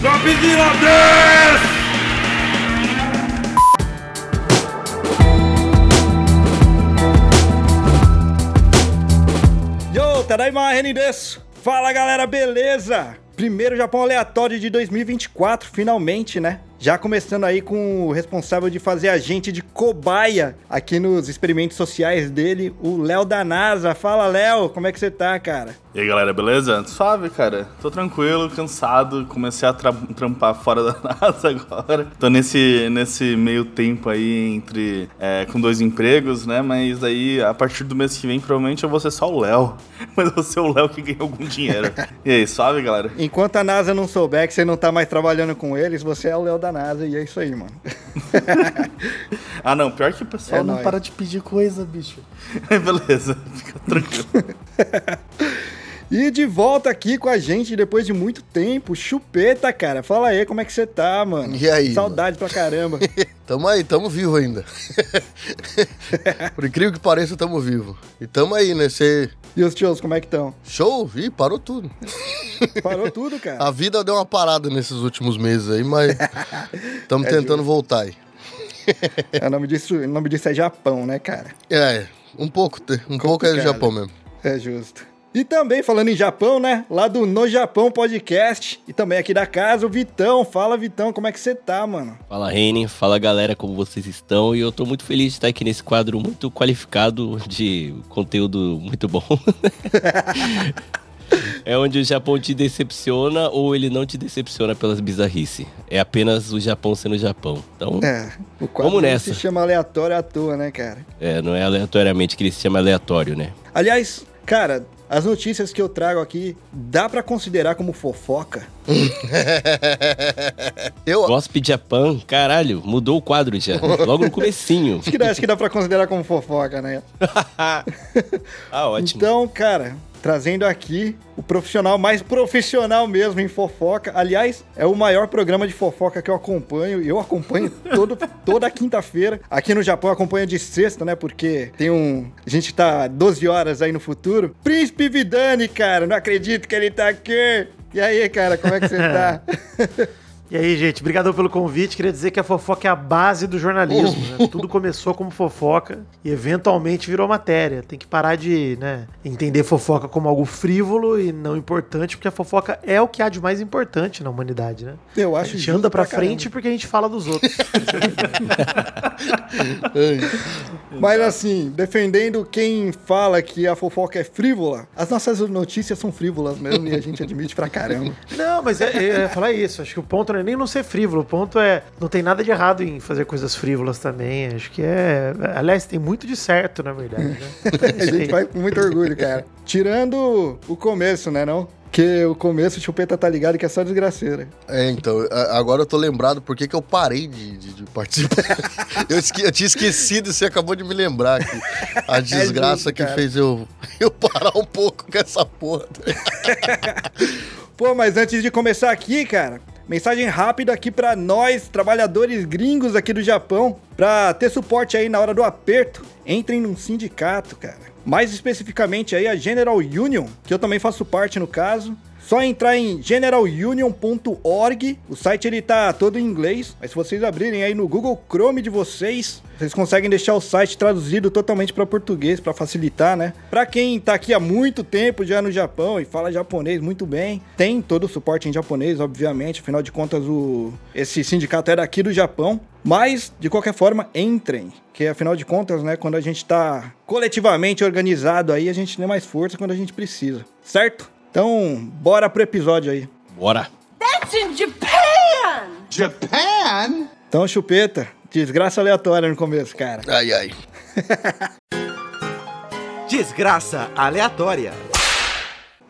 Dropzilla Dance! Yo, Tadaima Renin desu. Fala galera, beleza? Primeiro Japão aleatório de 2024, finalmente, né? Já começando aí com o responsável de fazer a gente de cobaia aqui nos experimentos sociais dele, o Léo da NASA. Fala, Léo, como é que você tá, cara? E aí galera, beleza? Suave, cara. Tô tranquilo, cansado. Comecei a tra trampar fora da NASA agora. Tô nesse, nesse meio tempo aí entre. É, com dois empregos, né? Mas daí, a partir do mês que vem, provavelmente eu vou ser só o Léo. Mas eu vou ser o Léo que ganha algum dinheiro. e aí, suave, galera? Enquanto a NASA não souber que você não tá mais trabalhando com eles, você é o Léo da NASA e é isso aí, mano. ah, não. Pior que o pessoal É não nóis. para de pedir coisa, bicho. Beleza, fica tranquilo. E de volta aqui com a gente depois de muito tempo, Chupeta, cara. Fala aí, como é que você tá, mano? E aí, Saudade pra caramba. Tamo aí, tamo vivo ainda. Por incrível que pareça, tamo vivo. E tamo aí, né? Cê... E os tios, como é que estão? Show? Ih, parou tudo. Parou tudo, cara. A vida deu uma parada nesses últimos meses aí, mas estamos É tentando justo. voltar aí. O nome disso, o nome disso é Japão, né, cara? É, um pouco, um pouco é Complicado. Japão mesmo. É justo. E também, falando em Japão, né? Lá do No Japão Podcast. E também aqui da casa, o Vitão. Fala, Vitão, como é que você tá, mano? Fala Reni, fala galera, como vocês estão? E eu tô muito feliz de estar aqui nesse quadro muito qualificado de conteúdo muito bom. é onde o Japão te decepciona ou ele não te decepciona pelas bizarrices. É apenas o Japão sendo Japão. Então, É, o quadro Vamos nessa. se chama aleatório à toa, né, cara? é, não é aleatoriamente que ele se chama aleatório, né? Aliás, cara, as notícias que eu trago aqui, dá pra considerar como fofoca? Eu, Gossip Japan, caralho, mudou o quadro já. Logo no comecinho. Acho que dá, acho que dá pra considerar como fofoca, né? ah, ótimo. Então, cara, trazendo aqui o profissional mais profissional mesmo em fofoca. Aliás, é o maior programa de fofoca que eu acompanho. Eu acompanho todo, toda quinta-feira. Aqui no Japão acompanho de sexta, né? Porque tem um. A gente tá 12 horas aí no futuro. Príncipe Vidani, cara, não acredito que ele tá aqui. E aí, cara, como é que você tá? E aí, gente, obrigado pelo convite. Queria dizer que a fofoca é a base do jornalismo. né? Tudo começou como fofoca e eventualmente virou matéria. Tem que parar de né, entender fofoca como algo frívolo e não importante, porque a fofoca é o que há de mais importante na humanidade, né? Eu A acho gente justo anda pra caramba. frente porque a gente fala dos outros. Mas assim, defendendo quem fala que a fofoca é frívola, as nossas notícias são frívolas mesmo e a gente admite pra caramba. Não, mas é, é, é falar isso. Acho que o ponto não é nem não ser frívolo. O ponto é. Não tem nada de errado em fazer coisas frívolas também. Acho que é. Aliás, tem muito de certo, na verdade. Né? É A gente vai com muito orgulho, cara. Tirando o começo, né, não? Que o começo, o Chupeta tá ligado que é só desgraceira. é, então, agora eu tô lembrado por que eu parei de, de- de participar. eu, esque- eu tinha esquecido, você acabou de me lembrar que a desgraça justo, que cara. fez eu, eu parar um pouco com essa porra. Pô, mas antes de começar aqui, cara, mensagem rápida aqui pra nós, trabalhadores gringos aqui do Japão, pra ter suporte aí na hora do aperto, entrem num sindicato, cara. Mais especificamente aí a General Union, que eu também faço parte no caso. Só entrar em generalunion.org. O site ele tá todo em inglês, mas se vocês abrirem aí no Google Chrome de vocês, vocês conseguem deixar o site traduzido totalmente para português para facilitar, né? Para quem tá aqui há muito tempo já no Japão e fala japonês muito bem, tem todo o suporte em japonês, obviamente, afinal de contas o esse sindicato é daqui do Japão, mas de qualquer forma, entrem, que afinal de contas, né, quando a gente tá coletivamente organizado aí, a gente tem mais força quando a gente precisa, certo? Então, bora pro episódio aí. Bora. That's in Japan! Japan? Então, chupeta, desgraça aleatória no começo, cara. Ai, ai. Desgraça aleatória.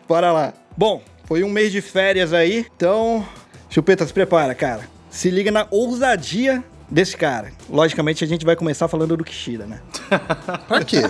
Bora lá. Bom, foi um mês de férias aí, então. Chupeta, se prepara, cara. Se liga na ousadia desse cara. Logicamente, a gente vai começar falando do Kishida, né? Pra quê?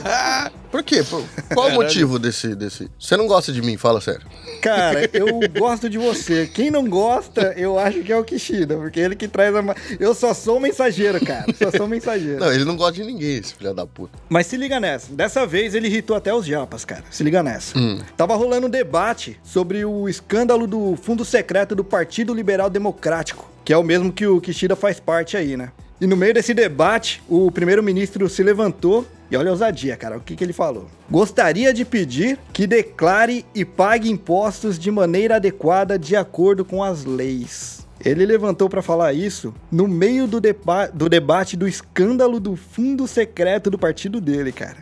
Por quê? Por- Qual o motivo desse, desse. Você não gosta de mim, fala sério. Cara, eu gosto de você. Quem não gosta, eu acho que é o Kishida, porque ele que traz a. Eu só sou um mensageiro, cara. Só sou um mensageiro. Não, ele não gosta de ninguém, esse filho da puta. Mas se liga nessa. Dessa vez ele irritou até os japas, cara. Se liga nessa. Tava rolando um debate sobre o escândalo do fundo secreto do Partido Liberal Democrático, que é o mesmo que o Kishida faz parte aí, né? E no meio desse debate, o primeiro-ministro se levantou e olha a ousadia, cara. O que, que ele falou? Gostaria de pedir que declare e pague impostos de maneira adequada de acordo com as leis. Ele levantou pra falar isso no meio do, deba- do debate do escândalo do fundo secreto do partido dele, cara.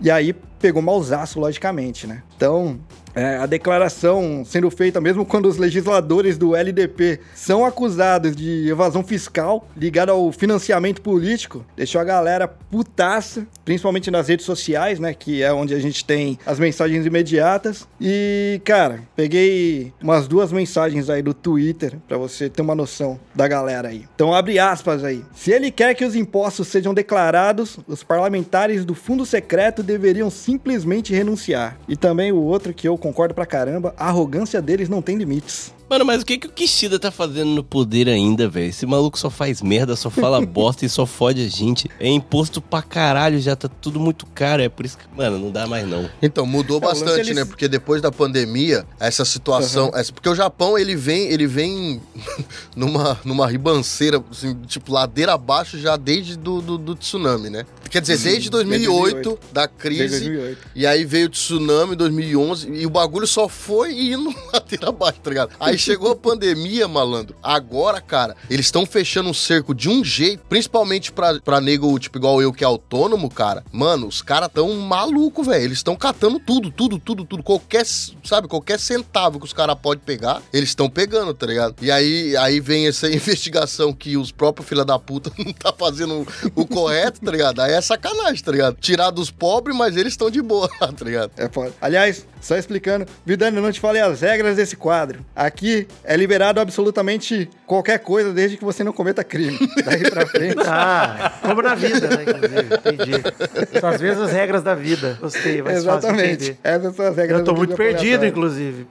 E aí pegou mausaço, logicamente, né? Então, é, a declaração sendo feita mesmo quando os legisladores do LDP são acusados de evasão fiscal ligada ao financiamento político, deixou a galera putaça, principalmente nas redes sociais, né? Que é onde a gente tem as mensagens imediatas. E, cara, peguei umas duas mensagens aí do Twitter pra você ter uma noção da galera aí. Então, abre aspas aí. Se ele quer que os impostos sejam declarados, os parlamentares do fundo secreto deveriam simplesmente renunciar. E também o outro que eu concordo pra caramba, a arrogância deles não tem limites. Mano, mas o que, que o Kishida tá fazendo no poder ainda, velho? Esse maluco só faz merda, só fala bosta e só fode a gente. É imposto pra caralho, já tá tudo muito caro. É por isso que, mano, não dá mais não. Então, mudou É, bastante, eles- né? Porque depois da pandemia, essa situação. essa- porque o Japão, ele vem, ele vem numa, numa ribanceira, assim, tipo, ladeira abaixo já desde do, do, do tsunami, né? Quer dizer, desde 2008, 2008. da Desde crise. 2008. E aí veio o tsunami em 2011 e o bagulho só foi indo ladeira abaixo, tá ligado? Aí chegou a pandemia, malandro. Agora, cara, eles estão fechando um cerco de um jeito, principalmente pra, pra nego, tipo, igual eu que é autônomo, cara. Mano, os caras tão maluco, velho. Eles estão catando tudo, tudo, tudo, tudo. Qualquer, sabe, qualquer centavo que os caras podem pegar, eles estão pegando, tá ligado? E aí, aí vem essa investigação que os próprios filha da puta não tá fazendo o correto, tá ligado? Aí é sacanagem, tá ligado? Tirar dos pobres, mas eles estão de boa, tá ligado? É foda. Aliás, só explicando, Vidani, eu não te falei as regras desse quadro. Aqui é liberado absolutamente qualquer coisa desde que você não cometa crime. Daí pra frente. Ah, como na vida, né? Inclusive, entendi. São as mesmas regras da vida. Gostei, de Exatamente. Essas são as regras Eu tô muito perdido, inclusive.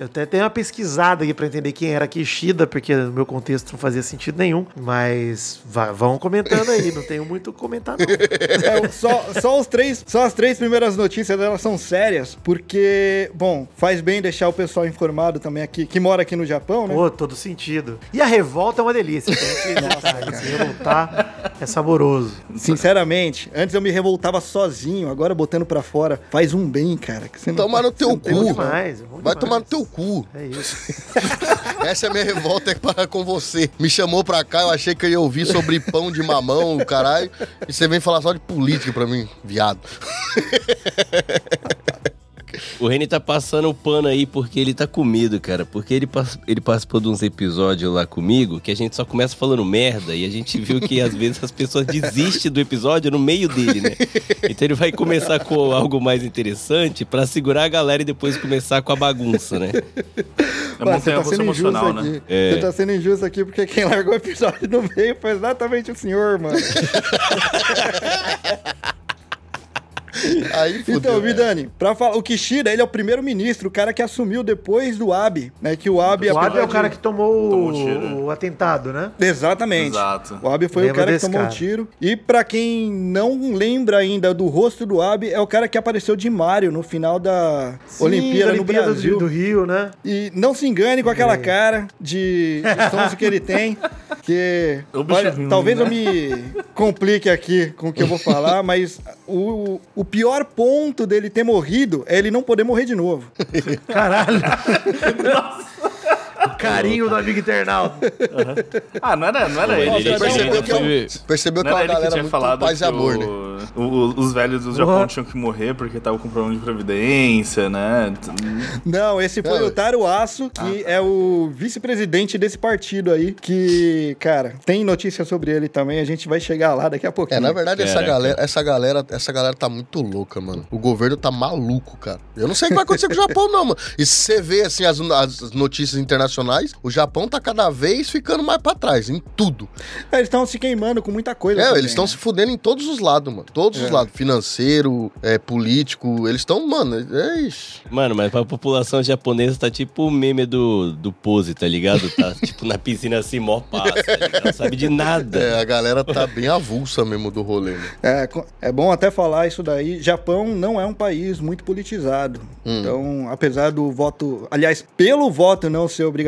Eu até tenho uma pesquisada aqui pra entender quem era Kishida, porque no meu contexto não fazia sentido nenhum. Mas vá- vão comentando aí, não tenho muito o comentar, não. É, só, só, os três, só as três primeiras notícias elas são sérias, porque, bom, faz bem deixar o pessoal informado também aqui, que mora aqui no Japão, né? Pô, todo sentido. E a revolta é uma delícia. Tem que detalhe, se revoltar é saboroso. Sinceramente, antes eu me revoltava sozinho, agora botando pra fora faz um bem, cara. que você não- Tomar no teu tem cu. Demais. bom Vai demais. tomar no teu cu. É isso. Essa é a minha revolta é para com você. Me chamou pra cá, eu achei que eu ia ouvir sobre pão de mamão, caralho. E você vem falar só de política pra mim, viado. O Reni tá passando o pano aí porque ele tá com medo, cara. Porque ele, pass- ele participou de uns episódios lá comigo que a gente só começa falando merda e a gente viu que às vezes as pessoas desistem do episódio no meio dele, né? Então ele vai começar com algo mais interessante pra segurar a galera e depois começar com a bagunça, né? É Ué, montanha russa emocional, né? aqui. É. Você tá sendo injusto aqui porque quem largou o episódio no meio foi exatamente o senhor, mano. Aí fudeu. Então, Vidani, pra falar, o Kishida, ele é o primeiro-ministro, o cara que assumiu depois do Abe, né? Que o Abe... O Abe é o cara que tomou, Tomou o, o atentado, né? Exatamente. Exato. O Abe foi Lembro o cara que tomou cara. um tiro. E pra quem não lembra ainda do rosto do Abe, é o cara que apareceu de Mario no final da Olimpíada da no Olimpíada do- Brasil. Do, Rio, né? E não se engane com aquela É. cara de, sonso que ele tem, que O olha, ruim, talvez né? eu me complique aqui com o que eu vou falar, mas o, o pior ponto dele ter morrido é ele não poder morrer de novo. Caralho. o carinho do amigo internauta. Ah, não era, não era ele. ele Percebeu que, é um- percebeu que é era ele que galera tinha muito falado paz e amor, né? o- o- os velhos do Japão Uhum. tinham que morrer porque estavam com problema de previdência, né? Não, esse foi Não, o Taro Aço, que Ah. é o vice-presidente desse partido aí, que, cara, tem notícia sobre ele também, a gente vai chegar lá daqui a pouquinho. É, na verdade, essa Caraca. galera, essa galera, essa galera tá muito louca, mano. O governo tá maluco, cara. Eu não sei o que vai acontecer com o Japão, não, mano. E se você vê, assim, as, as notícias internacionais, trás, o Japão tá cada vez ficando mais pra trás, em tudo. Eles estão se queimando com muita coisa. É, também, eles estão né? se fudendo em todos os lados, mano. Todos os É. lados. Financeiro, é, político. Eles estão, mano, é isso. Mano, mas pra população japonesa tá tipo o meme do, do pose, tá ligado? Tá tipo na piscina assim, mó paz, tá? Não sabe de nada. É, a galera tá bem avulsa mesmo do rolê, né? É, é bom até falar isso daí. Japão não é um país muito politizado. Hum. Então, apesar do voto. Aliás, pelo voto não ser obrigatório,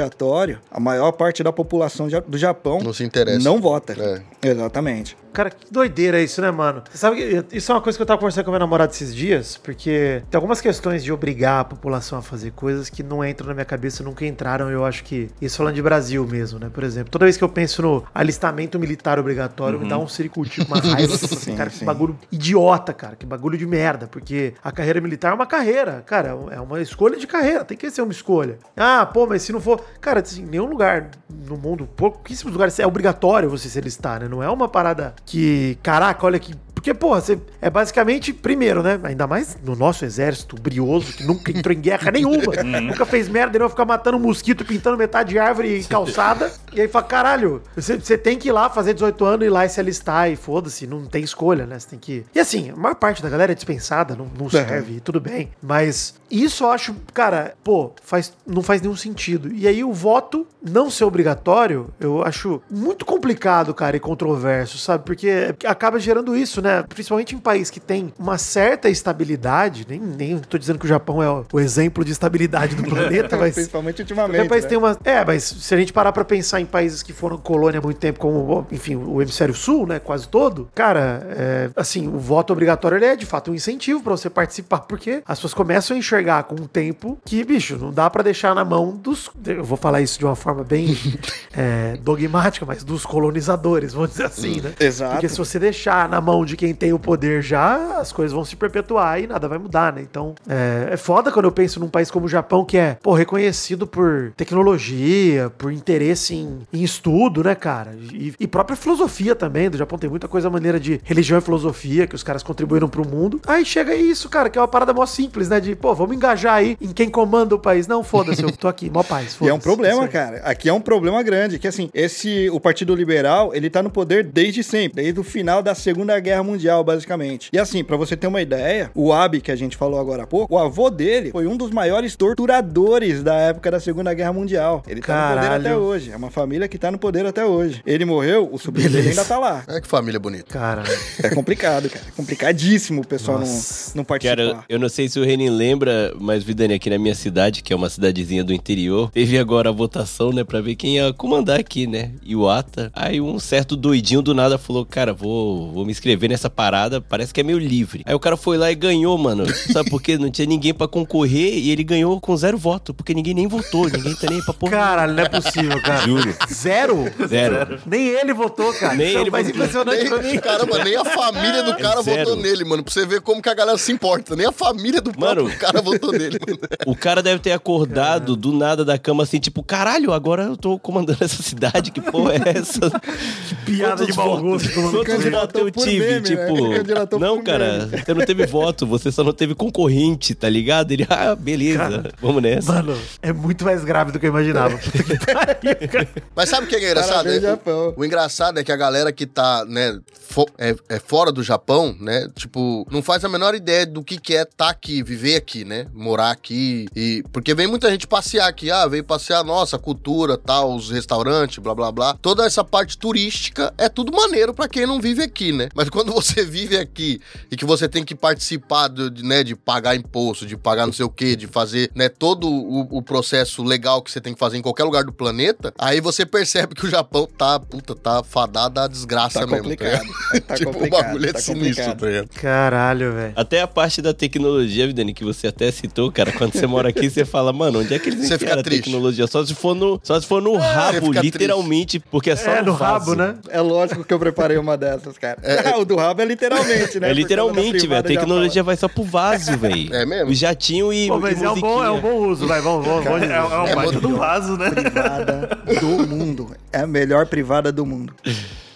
a maior parte da população do Japão Não se interessa. não vota. É. Exatamente. Cara, que doideira isso, né, mano? Você sabe que isso é uma coisa que eu tava conversando com a minha namorada esses dias, porque tem algumas questões de obrigar a população a fazer coisas que não entram na minha cabeça, nunca entraram. Eu acho que. Isso falando de Brasil mesmo, né? Por exemplo, toda vez que eu penso no alistamento militar obrigatório, me dá um circuito, uma raiva. assim, Sim, cara, que sim. bagulho idiota, cara. Que bagulho de merda. Porque a carreira militar é uma carreira. Cara, é uma escolha de carreira. Tem que ser uma escolha. Ah, pô, mas se não for. Cara, assim, nenhum lugar no mundo, pouquíssimos lugares é obrigatório você se alistar, né? Não é uma parada que, caraca, olha que. Porque, porra, você é basicamente, primeiro, né? Ainda mais no nosso exército brioso, que nunca entrou em guerra nenhuma, nunca fez merda, ele vai ficar matando mosquito, pintando metade de árvore e calçada. e aí fala, caralho, você, você tem que ir lá fazer 18 anos, ir lá e se alistar, e foda-se, não tem escolha, né? Você tem que. E assim, a maior parte da galera é dispensada, não, não serve, tudo bem. Mas isso eu acho, cara, pô, faz, não faz nenhum sentido. E aí o voto não ser obrigatório, eu acho muito complicado, cara, e controverso, sabe? Porque acaba gerando isso, né? Principalmente em país que tem uma certa estabilidade, nem, nem tô dizendo que o Japão é o, exemplo de estabilidade do planeta, mas Principalmente ultimamente. país né? tem uma. É, mas se a gente parar pra pensar em países que foram colônia há muito tempo, como, enfim, o hemisfério sul, né? Quase todo, cara, é, assim, o voto obrigatório ele é de fato um incentivo pra você participar, porque as pessoas começam a enxergar com o tempo que, bicho, não dá pra deixar na mão dos. Eu vou falar isso de uma forma bem é, dogmática, mas dos colonizadores, vamos dizer assim, né? Exato. Porque se você deixar na mão de quem tem o poder já, as coisas vão se perpetuar e nada vai mudar, né? Então, é, é foda quando eu penso num país como o Japão, que é, pô, reconhecido por tecnologia, por interesse em, em estudo, né, cara? E, e própria filosofia também. Do Japão tem muita coisa maneira de religião e filosofia que os caras contribuíram pro mundo. Aí chega isso, cara, que é uma parada mó simples, né? De, pô, vamos engajar aí em quem comanda o país. Não, foda-se, eu tô aqui, mó paz. E é um problema, aí. cara. Aqui é um problema grande, que assim, esse o Partido Liberal, ele tá no poder desde sempre, desde o final da Segunda Guerra Mundial, basicamente. E assim, pra você ter uma ideia, o Abe que a gente falou agora há pouco, o avô dele foi um dos maiores torturadores da época da Segunda Guerra Mundial. Ele tá no poder Caralho. até hoje. É uma família que tá no poder até hoje. Ele morreu, o sobrinho dele ainda tá lá. É que família bonita. Cara, É complicado, cara. É complicadíssimo o pessoal não, Nossa. não participar. Cara, eu, não sei se o Renin lembra, mas Vidani, aqui na minha cidade, que é uma cidadezinha do interior, teve agora a votação, né, pra ver quem ia comandar aqui, né? Iwata. Aí um certo doidinho do nada falou, cara, vou, vou me inscrever nessa parada, parece que é meio livre. Aí o cara foi lá e ganhou, mano. Sabe por quê? Não tinha ninguém pra concorrer e ele ganhou com zero voto, porque ninguém nem votou, ninguém tá nem pra porra. caralho, não é possível, cara. Juro. Zero? Zero. Nem ele votou, cara. Nem Isso é ele mais votou. impressionante pra mim. Nem, caramba, nem a família do cara zero. votou nele, mano. Pra você ver como que a galera se importa. Nem a família do Mano. próprio cara votou nele, mano. O cara deve ter acordado do nada da cama assim, tipo, caralho, agora eu tô comandando essa cidade, que porra é essa? Piada de mau gosto. Quantos votos eu por tive? Né? tipo, Candidatou não, cara, meme. você não teve voto, você só não teve concorrente, tá ligado? Ele, ah, beleza, Cara, vamos nessa. Mano, é muito mais grave do que eu imaginava. Mas sabe o que é engraçado? Parabéns, É, Japão. o, o engraçado é que a galera que tá, né, fo- é, é fora do Japão, né, tipo, não faz a menor ideia do que que é tá aqui, viver aqui, né, morar aqui e... Porque vem muita gente passear aqui, ah, veio passear, nossa, cultura, tal, os restaurantes, blá, blá, blá. Toda essa parte turística é tudo maneiro pra quem não vive aqui, né? Mas quando você vive aqui e que você tem que participar, do, de, né, de pagar imposto, de pagar não sei o quê, de fazer, né, todo o, o processo legal que você tem que fazer em qualquer lugar do planeta, aí você percebe que o Japão tá, puta, tá fadado à desgraça Tá mesmo. complicado. ligado? Tá tipo, complicado, o bagulho é tá sinistro, complicado. tá ligado? Caralho, velho. Até a parte da tecnologia, Vidani, que você até citou, cara, quando você mora aqui, você fala, mano, onde é que eles Você fica enfiaram a triste. tecnologia? Só se for no, só se for no rabo, fica literalmente, porque é só É, no vaso. rabo, né? É lógico que eu preparei uma dessas, cara. o do rabo é literalmente, né? É literalmente, velho. A tecnologia vai só pro vaso, velho. É mesmo? O jatinho e, Pô, e mas é um, bom, é um bom uso, vai, vamos, vamos. vamos É, é um É baita do vaso, né? privada do mundo. É a melhor privada do mundo.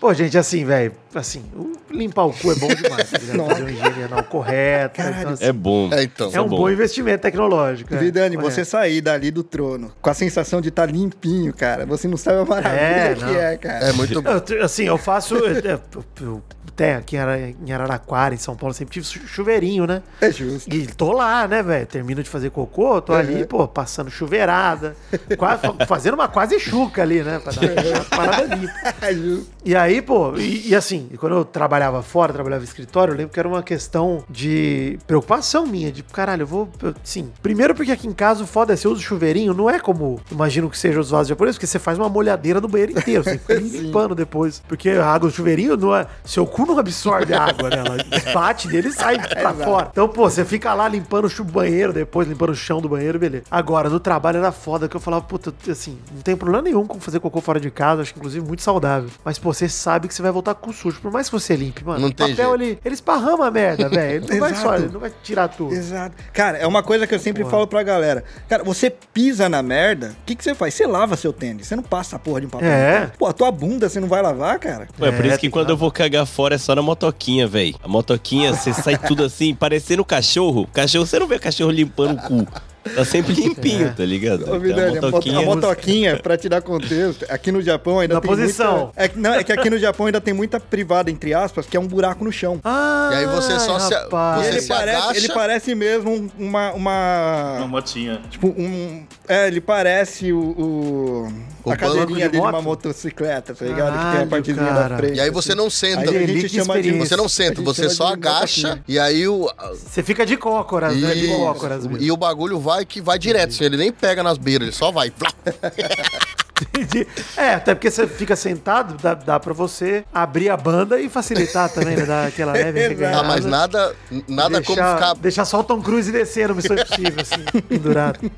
Pô, gente, assim, velho, assim, o limpar o cu é bom demais, tá ligado? Fazer uma higiene anal correta. Então, assim, É bom. É, então. é um bom. bom investimento tecnológico. é. Vidani, Correto. você sair dali do trono com a sensação de estar limpinho, cara. Você não sabe a maravilha É, que é, cara. É muito bom. Eu, assim, eu faço. eu- até aqui em Ara- em Araraquara, em São Paulo, sempre tive chu- chuveirinho, né? É justo. E tô lá, né, velho? Termino de fazer cocô, tô ali, pô, passando chuveirada, quase, fa- fazendo uma quase chuca ali, né? Pra dar uma parada limpa. É justo. E aí, pô, e, e assim, quando eu trabalhava fora, trabalhava em escritório, eu lembro que era uma questão de preocupação minha, de caralho, eu vou. eu- sim, primeiro porque aqui em casa o foda é você usa o chuveirinho, não é como imagino que seja os vasos japoneses, porque você faz uma molhadeira no banheiro inteiro, você fica limpando depois. Porque a água do chuveirinho não é. Seu cu não absorve água, né? Ela bate dele e sai pra fora. Então, pô, você fica lá limpando o banheiro, depois limpando o chão do banheiro, beleza. Agora, no trabalho era foda, que eu falava, puta, assim, não tem problema nenhum com fazer cocô fora de casa, acho que inclusive muito saudável. Mas, pô, você sabe que você vai voltar com sujo. Por mais que você limpe, mano, Não o tem papel jeito. ele, ele esparrama a merda, velho. Ele não vai só, ele não vai tirar tudo. Exato. Cara, é uma coisa que eu sempre falo pra galera. Cara, você pisa na merda, o que, que você faz? Você lava seu tênis. Você não passa a porra de um papel. É. Pô, a tua bunda você não vai lavar, cara? Pô, é por É, isso que tem quando que eu vou cagar fora é só na motoquinha, velho. A motoquinha, você sai tudo assim, parecendo cachorro. Cachorro, você não vê cachorro limpando o cu. Tá sempre limpinho, tá ligado? Ô, Então, Vidani, a, moto- a motoquinha, pra te dar contexto, aqui no Japão ainda Na tem posição. muita... É, que- não, é que aqui no Japão ainda tem muita privada, entre aspas, que é um buraco no chão. Ah, E aí você só se- rapaz. você ele, se parece, agacha. ele parece mesmo um- uma... Uma uma... motinha. Tipo, um... É, ele parece o... o- O a cadeirinha de ali de uma moto? motocicleta, tá ligado? que tem Caralho, a partezinha cara. da frente. E aí você não senta. Aí a gente chama de... Você não senta, gente você chama só agacha e aí o. Você fica de cócoras, né? De cócoras mesmo. E, e o bagulho vai que vai direto, assim, ele nem pega nas beiras, ele só vai. É, até porque você fica sentado, dá, dá pra você abrir a banda e facilitar também, né? Dar aquela leve reganhada. Ah, mas nada, nada como deixar, ficar. Deixar só o Tom Cruise descer no Missão Impossível, assim, pendurado.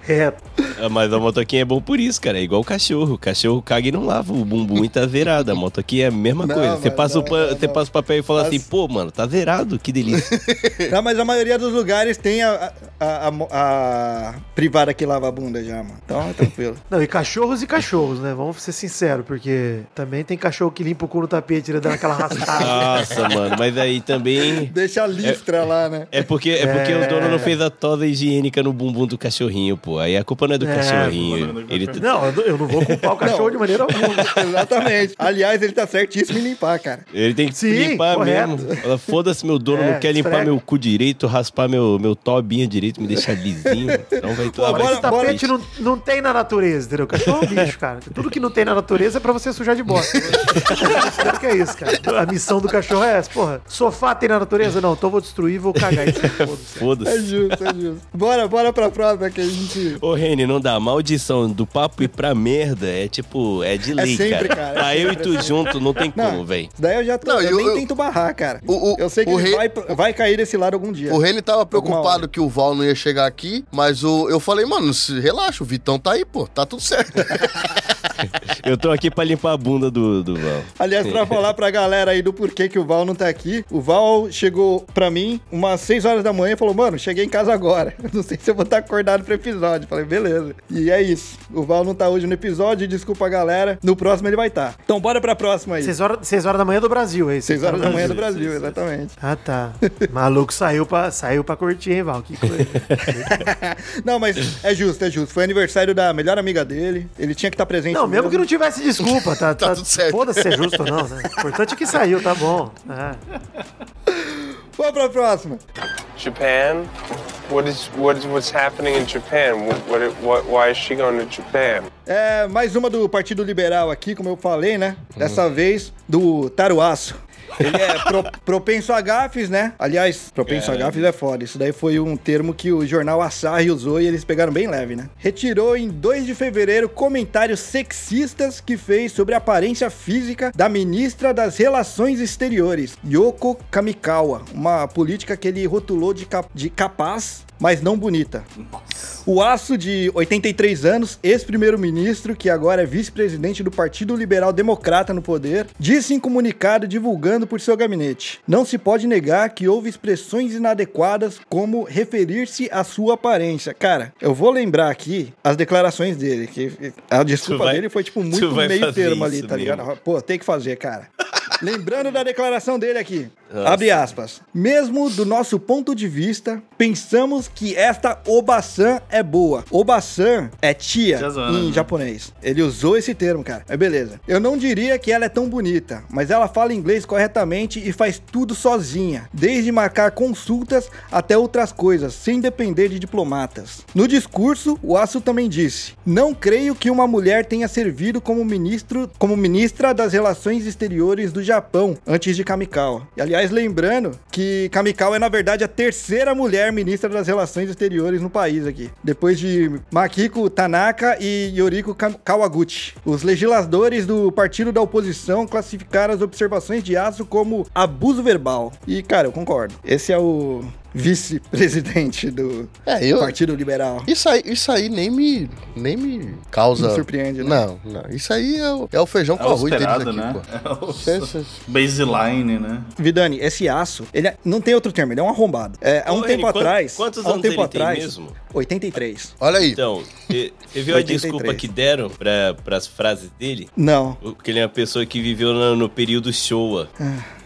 Reto. Mas a motoquinha é bom por isso, cara. É igual o cachorro. O cachorro caga e não lava o bumbum e tá zerado. A motoquinha é a mesma Não, coisa. Você passa, o não, pa- não, você passa o papel e fala assim, Mas- pô, mano, tá zerado. Que delícia. Não, mas a maioria dos lugares tem a, a, a- a privada que lava a bunda já, mano. Então é tranquilo. Não, e cachorros e cachorros, né? Vamos ser sinceros, porque também tem cachorro que limpa o cu no tapete, ele dando aquela arrastada. Nossa, mano. Mas aí também... Deixa a listra lá, né? É porque, é porque É. o dono não fez a tosa higiênica no bumbum do cachorrinho, pô. Aí a culpa não é do É, cachorrinho. Ele, Não, eu não- vou culpar o cachorro de maneira alguma. Exatamente. Aliás, ele tá certíssimo em limpar, cara. ele tem que Sim, limpar correto. mesmo. Fala, Foda-se, meu dono É, não quer limpar esfrega. meu cu direito, raspar meu, meu tobinho direito, me deixar lisinho. Então vai esse Esse tapete não, não tem na natureza, entendeu? Cachorro é um bicho, cara. Tudo que não tem na natureza é pra você sujar de bosta. Considero que é isso, cara. A missão do cachorro é essa, porra. Sofá tem na natureza? Não, então eu vou destruir e vou cagar isso. aí, foda-se. É Foda-se. justo, é justo. Bora, bora pra próxima que a gente. Ô, Reni, não dá. A maldição do papo ir pra merda é tipo, é de lei, sempre, cara. cara, é Tá eu e tu é junto, não tem Não, como, velho. isso daí eu já tô. Não, eu, eu- nem eu- tento barrar, cara. O- o- eu sei que o rei- vai, vai cair desse lado algum dia. O Reni tava preocupado que o Val não ia chegar aqui, mas o, eu falei, mano, se- relaxa, o Vitão tá aí, pô, tá tudo certo. Eu tô aqui pra limpar a bunda do, do Val. Aliás, pra falar pra galera aí do porquê que o Val não tá aqui, o Val chegou pra mim umas 6 horas da manhã e falou: Mano, cheguei em casa agora. Não sei se eu vou estar acordado pro episódio. Falei, beleza. E é isso. O Val não tá hoje no episódio, desculpa a galera. No próximo ele vai estar. Então bora pra próxima aí. Seis horas, seis horas da manhã do Brasil, é isso? 6 horas da manhã do Brasil, exatamente. Ah, tá. Maluco saiu pra, saiu pra curtir, hein, Val? Que coisa. Não, mas é justo, é justo. Foi aniversário da melhor amiga dele. Ele tinha que estar presente. Não, mesmo que não tivesse desculpa, tá, Tá tudo certo. Foda-se se é justo ou não, né? O importante é que saiu, tá bom. É. Vamos pra próxima. Japan? What is what is what's happening in Japan? What, what, why is she going to Japan? É, mais uma do Partido Liberal aqui, como eu falei, né? Dessa vez do Taruaço. Ele é pro- propenso a gafes, né? Aliás, propenso a gafes é foda. Isso daí foi um termo que o jornal Asahi usou e eles pegaram bem leve, né? Retirou em 2 de fevereiro comentários sexistas que fez sobre a aparência física da ministra das Relações Exteriores, Yoko Kamikawa, uma política que ele rotulou de, cap- de capaz, mas não bonita. O Aço, de 83 anos, ex-primeiro-ministro, que agora é vice-presidente do Partido Liberal Democrata no poder, disse em comunicado divulgando por seu gabinete: Não se pode negar que houve expressões inadequadas como referir-se à sua aparência. Cara, eu vou lembrar aqui as declarações dele, que a desculpa vai- dele foi tipo muito meio termo ali, tá ligado? mesmo. Pô, tem que fazer, cara. Lembrando da declaração dele aqui. Nossa. Abre aspas. Mesmo do nosso ponto de vista, pensamos que esta Obasan é boa. Obasan é tia em né? japonês. Ele usou esse termo, cara. Mas beleza. Eu não diria que ela é tão bonita, mas ela fala inglês corretamente e faz tudo sozinha, desde marcar consultas até outras coisas, sem depender de diplomatas. No discurso, o Aço também disse: "Não creio que uma mulher tenha servido como ministro, como ministra das Relações Exteriores do Japão antes de Kamikawa". E, aliás, lembrando que Kamikawa é na verdade a terceira mulher ministra das Relações Exteriores no país aqui, depois de Makiko Tanaka e Yoriko Ka- Kawaguchi. Os legisladores do partido da oposição classificaram as observações de Aço como abuso verbal. E, cara, eu concordo. Esse é o vice-presidente do É, eu. Partido Liberal. Isso aí, isso aí nem me, nem me causa. Não surpreende, né? Não, não. Isso aí é o, é o feijão É com o arroz deles aqui, né? pô. É o baseline, né? Vidani, esse aço, ele é- não tem outro termo, ele é um arrombado. É, há um Ô, tempo quant- atrás. quantos há um anos tempo ele tem atrás, mesmo? 83. Olha aí. Então, você viu a 83. desculpa que deram para as frases dele? Não. Porque ele é uma pessoa que viveu no, no período Showa.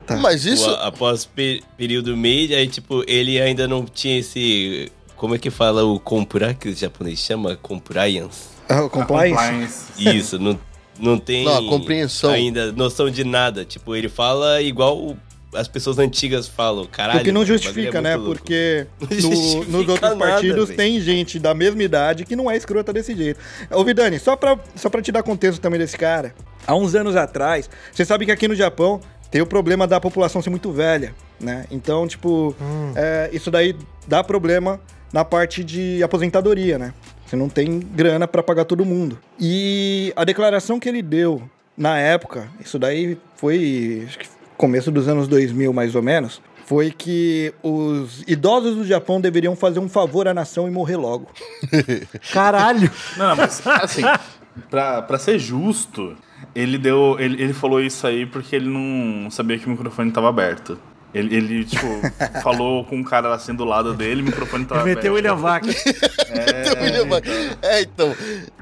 Tá. Mas isso. O- após pe- período Meiji, aí, tipo, ele ainda não tinha esse... Como é que fala o compura, que o japonês chama? Compliance? Ah, o compliance? Compliance. Isso, não, não tem Não, a compreensão. ainda noção de nada. Tipo, ele fala igual o- as pessoas antigas falam. Caralho, O que não o bagulho justifica, é né? louco. Porque Não no- justifica nos outros nada, partidos velho. tem gente da mesma idade que não é escrota desse jeito. Ô, Vidani, só pra, só pra te dar contexto também desse cara, há uns anos atrás, você sabe que aqui no Japão tem o problema da população ser muito velha, né? Então, tipo, é, isso daí dá problema na parte de aposentadoria, né? Você não tem grana pra pagar todo mundo. E a declaração que ele deu na época, isso daí foi acho que começo dos anos 2000 mais ou menos, foi que os idosos do Japão deveriam fazer um favor à nação e morrer logo. Caralho! Não, não, mas assim, pra, pra ser justo, ele deu. Ele, ele falou isso aí porque ele não sabia que o microfone tava aberto. Ele, ele tipo, falou com um cara assim do lado dele, o microfone tava Meteu o aberto. William Vac. É, então.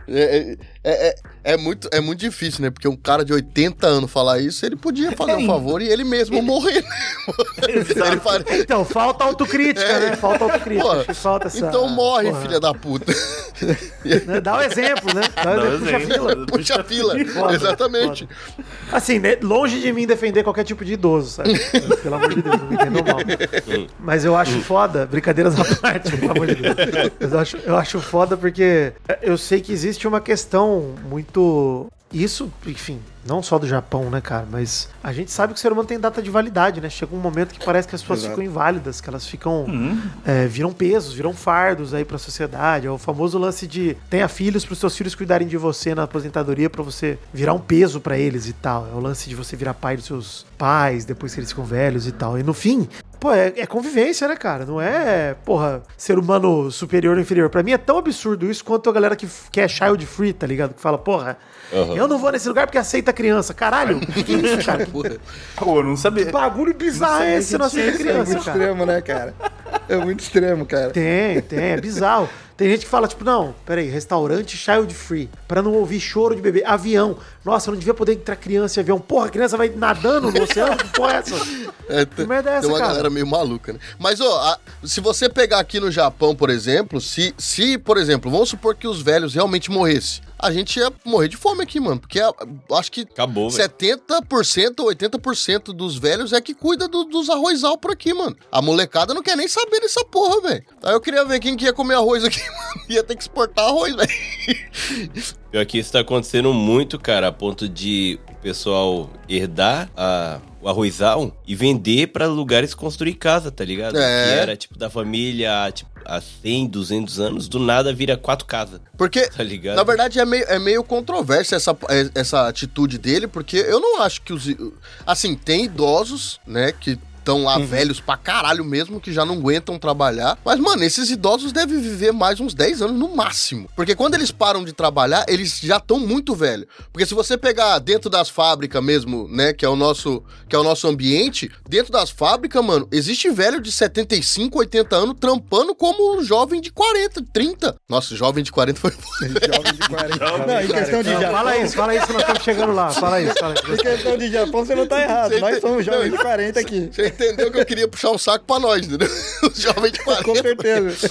É, é, é, é muito, é muito difícil, né? Porque um cara de 80 anos falar isso, ele podia fazer um favor e ele mesmo morrer. né? ele faria- Então, falta autocrítica, né? Falta autocrítica. Que falta essa. então morre, porra, filha da puta. né? Dá o exemplo, né? Dá Dá exemplo, puxa a exemplo. fila. Puxa a fila. Foda, Exatamente. Assim, né, longe de mim defender qualquer tipo de idoso, sabe? Pelo amor de Deus, não me entendam mal. Mas eu acho foda, brincadeiras à parte, pelo amor de Deus. Mas eu acho, eu acho foda porque eu sei que existe uma questão muito. Isso, enfim, não só do Japão, né, cara? Mas a gente sabe que o ser humano tem data de validade, né? Chega um momento que parece que as pessoas Exato. ficam inválidas, que elas ficam. é, viram pesos, viram fardos aí pra sociedade. É o famoso lance de tenha filhos pros seus filhos cuidarem de você na aposentadoria pra você virar um peso pra eles e tal. É o lance de você virar pai dos seus pais depois que eles ficam velhos e tal. E no fim, pô, é, é convivência, né, cara? Não é, porra, ser humano superior ou inferior. Pra mim é tão absurdo isso quanto a galera que, que é child free, tá ligado? Que fala, porra, eu não vou nesse lugar porque aceita criança. Caralho, o que, que é isso, cara? Que Pô, eu não sabia. bagulho bizarro é esse? Não aceita É criança, muito cara. extremo, né, cara? É muito extremo, cara. Tem, tem, é bizarro. Tem gente que fala, tipo, não, peraí, restaurante child free, pra não ouvir choro de bebê. Avião, nossa, não devia poder entrar criança em avião. Porra, a criança vai nadando no oceano? Que porra é essa? É, Que merda é essa, tem uma cara? galera meio maluca, né? Mas, ó, a- se você pegar aqui no Japão, por exemplo, se, se, por exemplo, vamos supor que os velhos realmente morressem, a gente ia morrer de fome aqui, mano. Porque a- acho que Acabou, velho. 70% ou 80% dos velhos é que cuida do- dos arrozal por aqui, mano. A molecada não quer nem saber dessa porra, velho. Aí eu queria ver quem que ia comer arroz aqui, mano. Ia ter que exportar arroz, velho. Pior que isso tá acontecendo muito, cara, a ponto de pessoal herdar a, o arrozal e vender pra lugares construir casa, tá ligado? É. Que era tipo da família tipo, há 100, 200 anos, do nada vira quatro casas, Porque, tá ligado? na verdade, é meio, é meio controversa essa, é- essa atitude dele, porque eu não acho que os. Assim, tem idosos, né, que estão lá velhos pra caralho mesmo, que já não aguentam trabalhar. Mas, mano, esses idosos devem viver mais uns 10 anos no máximo. Porque quando eles param de trabalhar, eles já estão muito velhos. Porque se você pegar dentro das fábricas mesmo, né, que é o nosso, que é o nosso ambiente, dentro das fábricas, mano, existe velho de 75, 80 anos trampando como um jovem de 40, 30. Nossa, jovem de 40 foi Jovem de 40. Não, em questão de Não, Japão. fala isso, fala isso, nós estamos chegando lá. Fala isso, fala isso. Em questão de Japão, você não tá errado. Nós somos jovens de 40 aqui. Você entendeu que eu queria puxar um saco pra nós, entendeu? Os jovens de 40. Com certeza.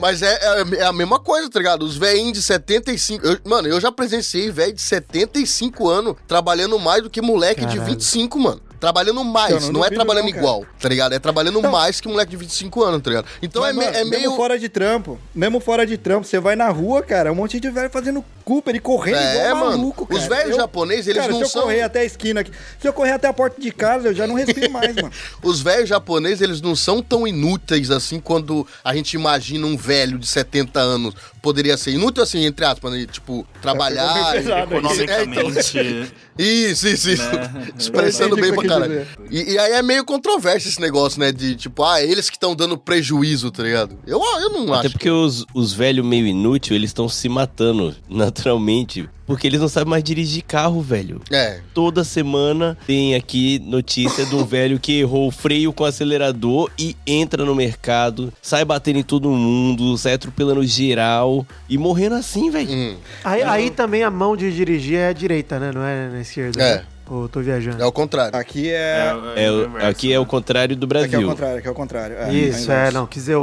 Mas é, é, é a mesma coisa, tá ligado? Os velhinhos de 75. eu- mano, eu já presenciei velho de 75 anos trabalhando mais do que moleque de Caralho. 25, mano. Trabalhando mais, não não, é trabalhando não, igual, tá ligado? É trabalhando mais que moleque de 25 anos, tá ligado? Então é, Mas, me- mano, é Mesmo meio. fora de trampo, mesmo fora de trampo, você vai na rua, cara, um monte de velho fazendo Cooper e correndo É, igual mano. maluco, cara. Os velhos Eu- japoneses, eles cara, não se eu são- correr até a esquina aqui, se eu correr até a porta de casa, eu já não respiro mais, mano. Os velhos japoneses, eles não são tão inúteis assim quando a gente imagina um velho de 70 anos poderia ser inútil assim, entre aspas, né? tipo, trabalhar. É, pesado, É, então, Economicamente. Isso, isso, isso. Né? Expressando bem pra quis E, e aí é meio controverso esse negócio, né? De tipo, ah, eles que estão dando prejuízo, tá ligado? Eu, eu não Até acho. porque os, os velhos meio inútil, eles estão se matando naturalmente. Porque eles não sabem mais dirigir carro, velho. É. Toda semana tem aqui notícia de um velho que errou o freio com o acelerador e entra no mercado, sai batendo em todo mundo, sai atropelando geral e morrendo assim, velho. Hum, Aí, aí também a mão de dirigir é a direita, né? Não é na esquerda. É. né? Ou eu tô viajando. é o contrário. Aqui é. É, o- aqui é o contrário do Aqui é o Brasil. contrário, aqui é o contrário. É, Isso, é é, não. Quer dizer, o,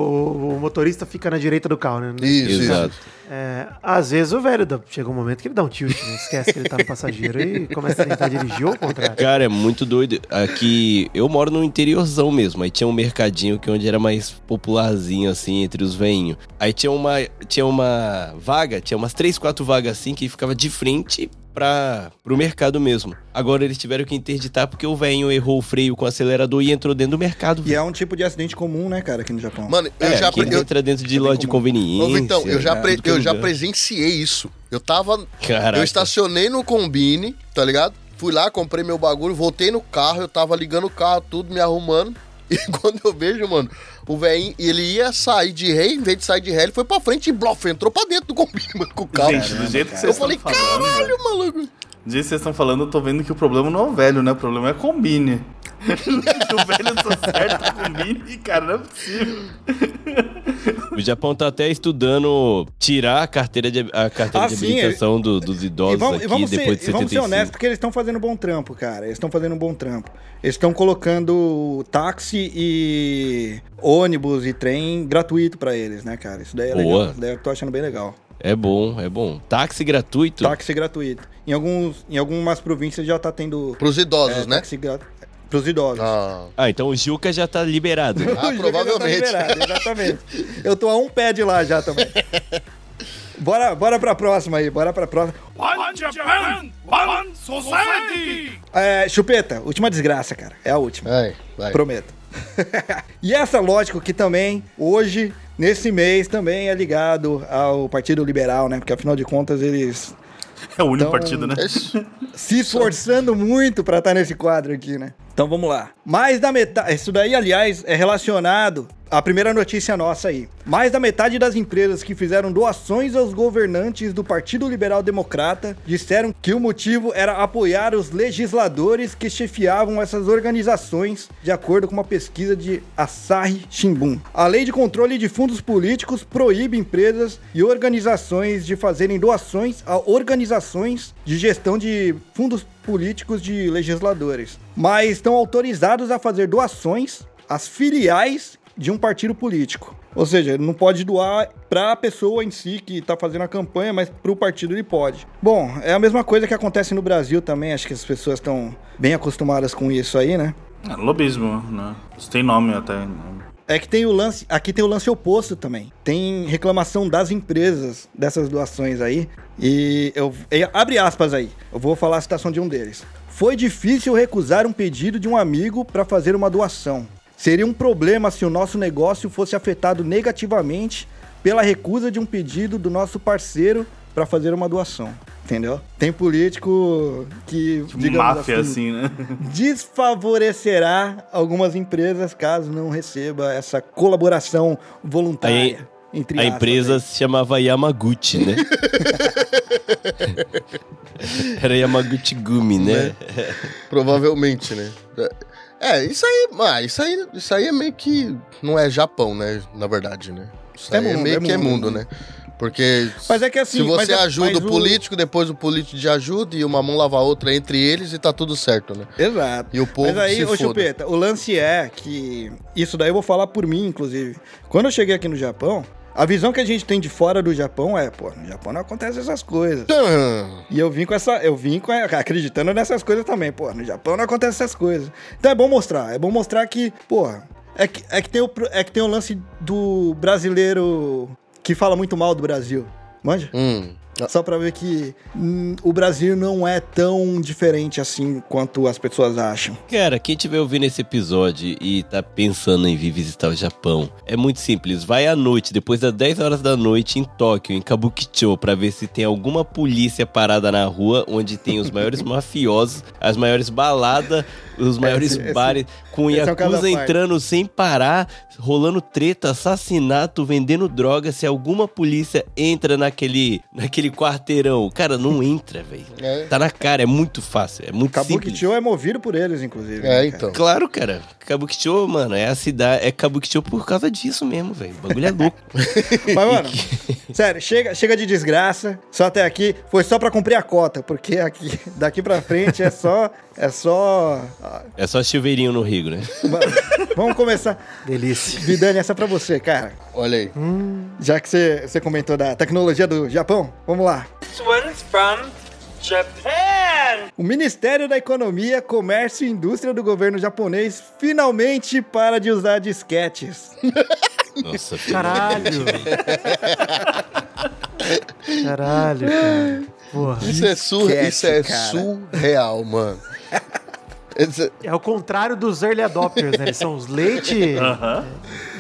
o motorista fica na direita do carro, né? Isso, Exato. É, às vezes o velho dá- chega um momento que ele dá um tilt, né? esquece que ele tá no passageiro e começa a tentar dirigir ou ao contrário. Cara, é muito doido. Aqui, eu moro no interiorzão mesmo. Aí tinha um mercadinho que onde era mais popularzinho, assim, entre os veinhos. Aí tinha uma, tinha uma vaga, tinha umas três, quatro vagas assim, que ficava de frente para pro mercado mesmo. Agora eles tiveram que interditar porque o velhinho errou o freio com o acelerador e entrou dentro do mercado. E é um tipo de acidente comum, né, cara, aqui no Japão. Mano, eu É, já. que pre- eu, entra dentro de é loja de conveniência. Ô, Vitão, eu já, né, pre- é eu já presenciei isso. Eu tava. Caraca. Eu estacionei no combine, tá ligado? Fui lá, comprei meu bagulho, voltei no carro, eu tava ligando o carro, tudo, me arrumando. E quando eu vejo, mano, o velhinho, ele ia sair de ré, em vez de sair de ré, ele foi pra frente e blof, entrou pra dentro do combine, mano, com o carro. Gente, do jeito que eu vocês falei, estão falando. caralho, maluco. Que vocês estão falando, eu tô vendo que o problema não é o velho, né? O problema é a combine. o velho só certa a combine, cara, não é possível. O Japão tá até estudando tirar a carteira de, a carteira Ah, de sim, habilitação do- dos idosos E vamos, aqui vamos depois ser, de e vamos ser 75. honestos, porque eles estão fazendo um bom trampo, cara. Eles estão fazendo um bom trampo. Eles estão colocando táxi e ônibus e trem gratuito pra eles, né, cara? Isso daí é Boa. legal. Isso daí eu tô achando bem legal. É bom, é bom. Táxi gratuito? Táxi gratuito. Em, alguns, em algumas províncias já tá tendo Pros idosos, é, né? táxi gratuito. Pros idosos. Ah, Ah, então o Juca já tá liberado. Ah, O Juca já tá provavelmente. liberado, exatamente. Eu tô a um pé de lá já também. Bora, bora pra próxima aí, bora pra próxima. One Japan, One Society. É, chupeta, última desgraça, cara. É a última. vai, vai. Prometo. e essa, lógico, que também, hoje, nesse mês, também é ligado ao Partido Liberal, né? Porque afinal de contas eles É o único partido, né? Se esforçando muito pra estar nesse quadro aqui, né? Então vamos lá. Mais da metade. Isso daí, aliás, é relacionado à primeira notícia nossa aí. Mais da metade das empresas que fizeram doações aos governantes do Partido Liberal Democrata disseram que o motivo era apoiar os legisladores que chefiavam essas organizações, de acordo com uma pesquisa de Asahi Shimbun. A lei de controle de fundos políticos proíbe empresas e organizações de fazerem doações a organizações de gestão de fundos políticos de legisladores, mas estão autorizados a fazer doações às filiais de um partido político. Ou seja, ele não pode doar para a pessoa em si que está fazendo a campanha, mas para o partido ele pode. Bom, é a mesma coisa que acontece no Brasil também. Acho que as pessoas estão bem acostumadas com isso aí, né? É, lobismo, né? Isso tem nome até. É que tem o lance, aqui tem o lance oposto também. Tem reclamação das empresas dessas doações aí. E eu abre aspas aí. Eu vou falar a citação de um deles. Foi difícil recusar um pedido de um amigo para fazer uma doação. Seria um problema se o nosso negócio fosse afetado negativamente pela recusa de um pedido do nosso parceiro para fazer uma doação. Entendeu? Tem político que, Tipo, digamos máfia, assim, né? desfavorecerá algumas empresas caso não receba essa colaboração voluntária. entre A aspas, empresa aí. se chamava Yamaguchi, né? Era Yamaguchi Gumi, né? Provavelmente, né? É, isso aí, ah, isso aí, isso aí é meio que não é Japão, né? Na verdade, né? Isso É aí é, mundo, meio é que é mundo, mundo, né? Porque Mas é que assim, se você é- ajuda o político, depois o político te ajuda e uma mão lava a outra entre eles e tá tudo certo, né? Exato. E o povo Mas aí, se ô. Chupeta, o lance é que. Isso daí eu vou falar por mim, inclusive. Quando eu cheguei aqui no Japão, a visão que a gente tem de fora do Japão é, pô, no Japão não acontece essas coisas. E eu vim com essa. Eu vim com, acreditando nessas coisas também. Pô, no Japão não acontece essas coisas. Então é bom mostrar. É bom mostrar que, pô, é que, é que, tem, o, é que tem o lance do brasileiro que fala muito mal do Brasil. Manja? Hum. Só pra ver que hum, o Brasil não é tão diferente assim quanto as pessoas acham. Cara, quem estiver ouvindo esse episódio e tá pensando em vir visitar o Japão, é muito simples. Vai à noite, depois das 10 horas da noite, em Tóquio, em Kabukicho, pra ver se tem alguma polícia parada na rua onde tem os maiores mafiosos, as maiores baladas, os maiores Esse- esse- bares, com esse é caso à Yakuza parte. entrando sem parar, rolando treta, assassinato, vendendo droga. Se alguma polícia entra naquele, naquele quarteirão, cara, não entra, velho. É. Tá na cara, é muito fácil, é muito simples. Kabukicho é movido por eles, inclusive. né, É, cara? então. Claro, cara. Kabukicho, mano, é a cidade. É Kabukicho por causa disso mesmo, velho. O bagulho é louco. Mas, mano, sério, chega, chega de desgraça. Só até aqui foi só pra cumprir a cota, porque aqui, daqui pra frente é só. É só. ah, É só chuveirinho no Rio, né? Vamos, começar. Delícia. Vidani, essa é pra você, cara. Olha aí. Já que você, você comentou da tecnologia do Japão, vamos lá. This one's from Japan. O Ministério da Economia, Comércio e Indústria do governo japonês finalmente para de usar disquetes. Nossa, filho. Caralho. Caralho, cara. Porra. Isso é, sur... Disquete, Isso é cara. surreal, mano. É o contrário dos early adopters, né? Eles são os late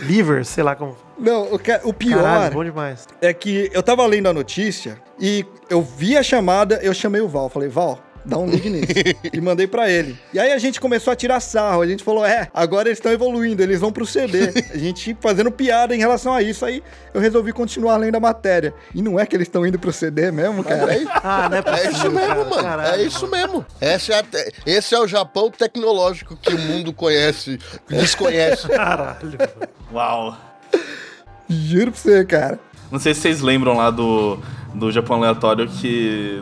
livers, sei lá como. Não, o, ca- o pior Caralho, bom demais. é que eu tava lendo a notícia e eu vi a chamada, eu chamei o Val, falei, Val, dá um ligue nisso. e mandei pra ele. E aí a gente começou a tirar sarro, a gente falou, é, agora eles estão evoluindo, eles vão pro CD. A gente fazendo piada em relação a isso, aí eu resolvi continuar lendo a matéria. E não é que eles estão indo pro CD mesmo, cara? Ah, não é É possível, isso mesmo, cara. mano. Caralho, é isso mesmo. Esse é, esse é o Japão tecnológico que o mundo conhece, desconhece. Caralho. Uau. Juro pra você, cara. Não sei se vocês lembram lá do, do Japão Aleatório que.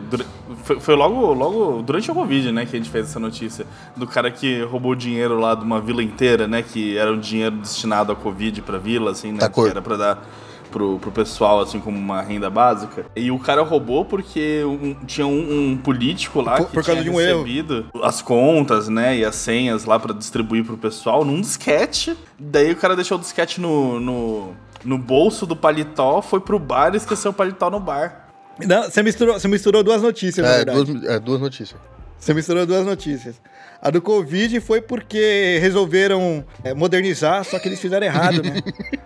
foi, foi logo, logo durante o Covid, né, que a gente fez essa notícia. Do cara que roubou dinheiro lá de uma vila inteira, né? Que era um dinheiro destinado à Covid pra vila, assim, né? Tá que cor. era pra dar pro, pro pessoal, assim, como uma renda básica. E o cara roubou porque um- tinha um, um político lá Por- que por causa tinha de um erro. recebido as contas, né? E as senhas lá pra distribuir pro pessoal num disquete. Daí o cara deixou o disquete no, no, no bolso do paletó, foi pro bar e esqueceu o paletó no bar. Não, você misturou, você misturou duas notícias, na É verdade. duas, é, duas notícias. Você misturou duas notícias. A do Covid foi porque resolveram é, modernizar, só que eles fizeram errado, né?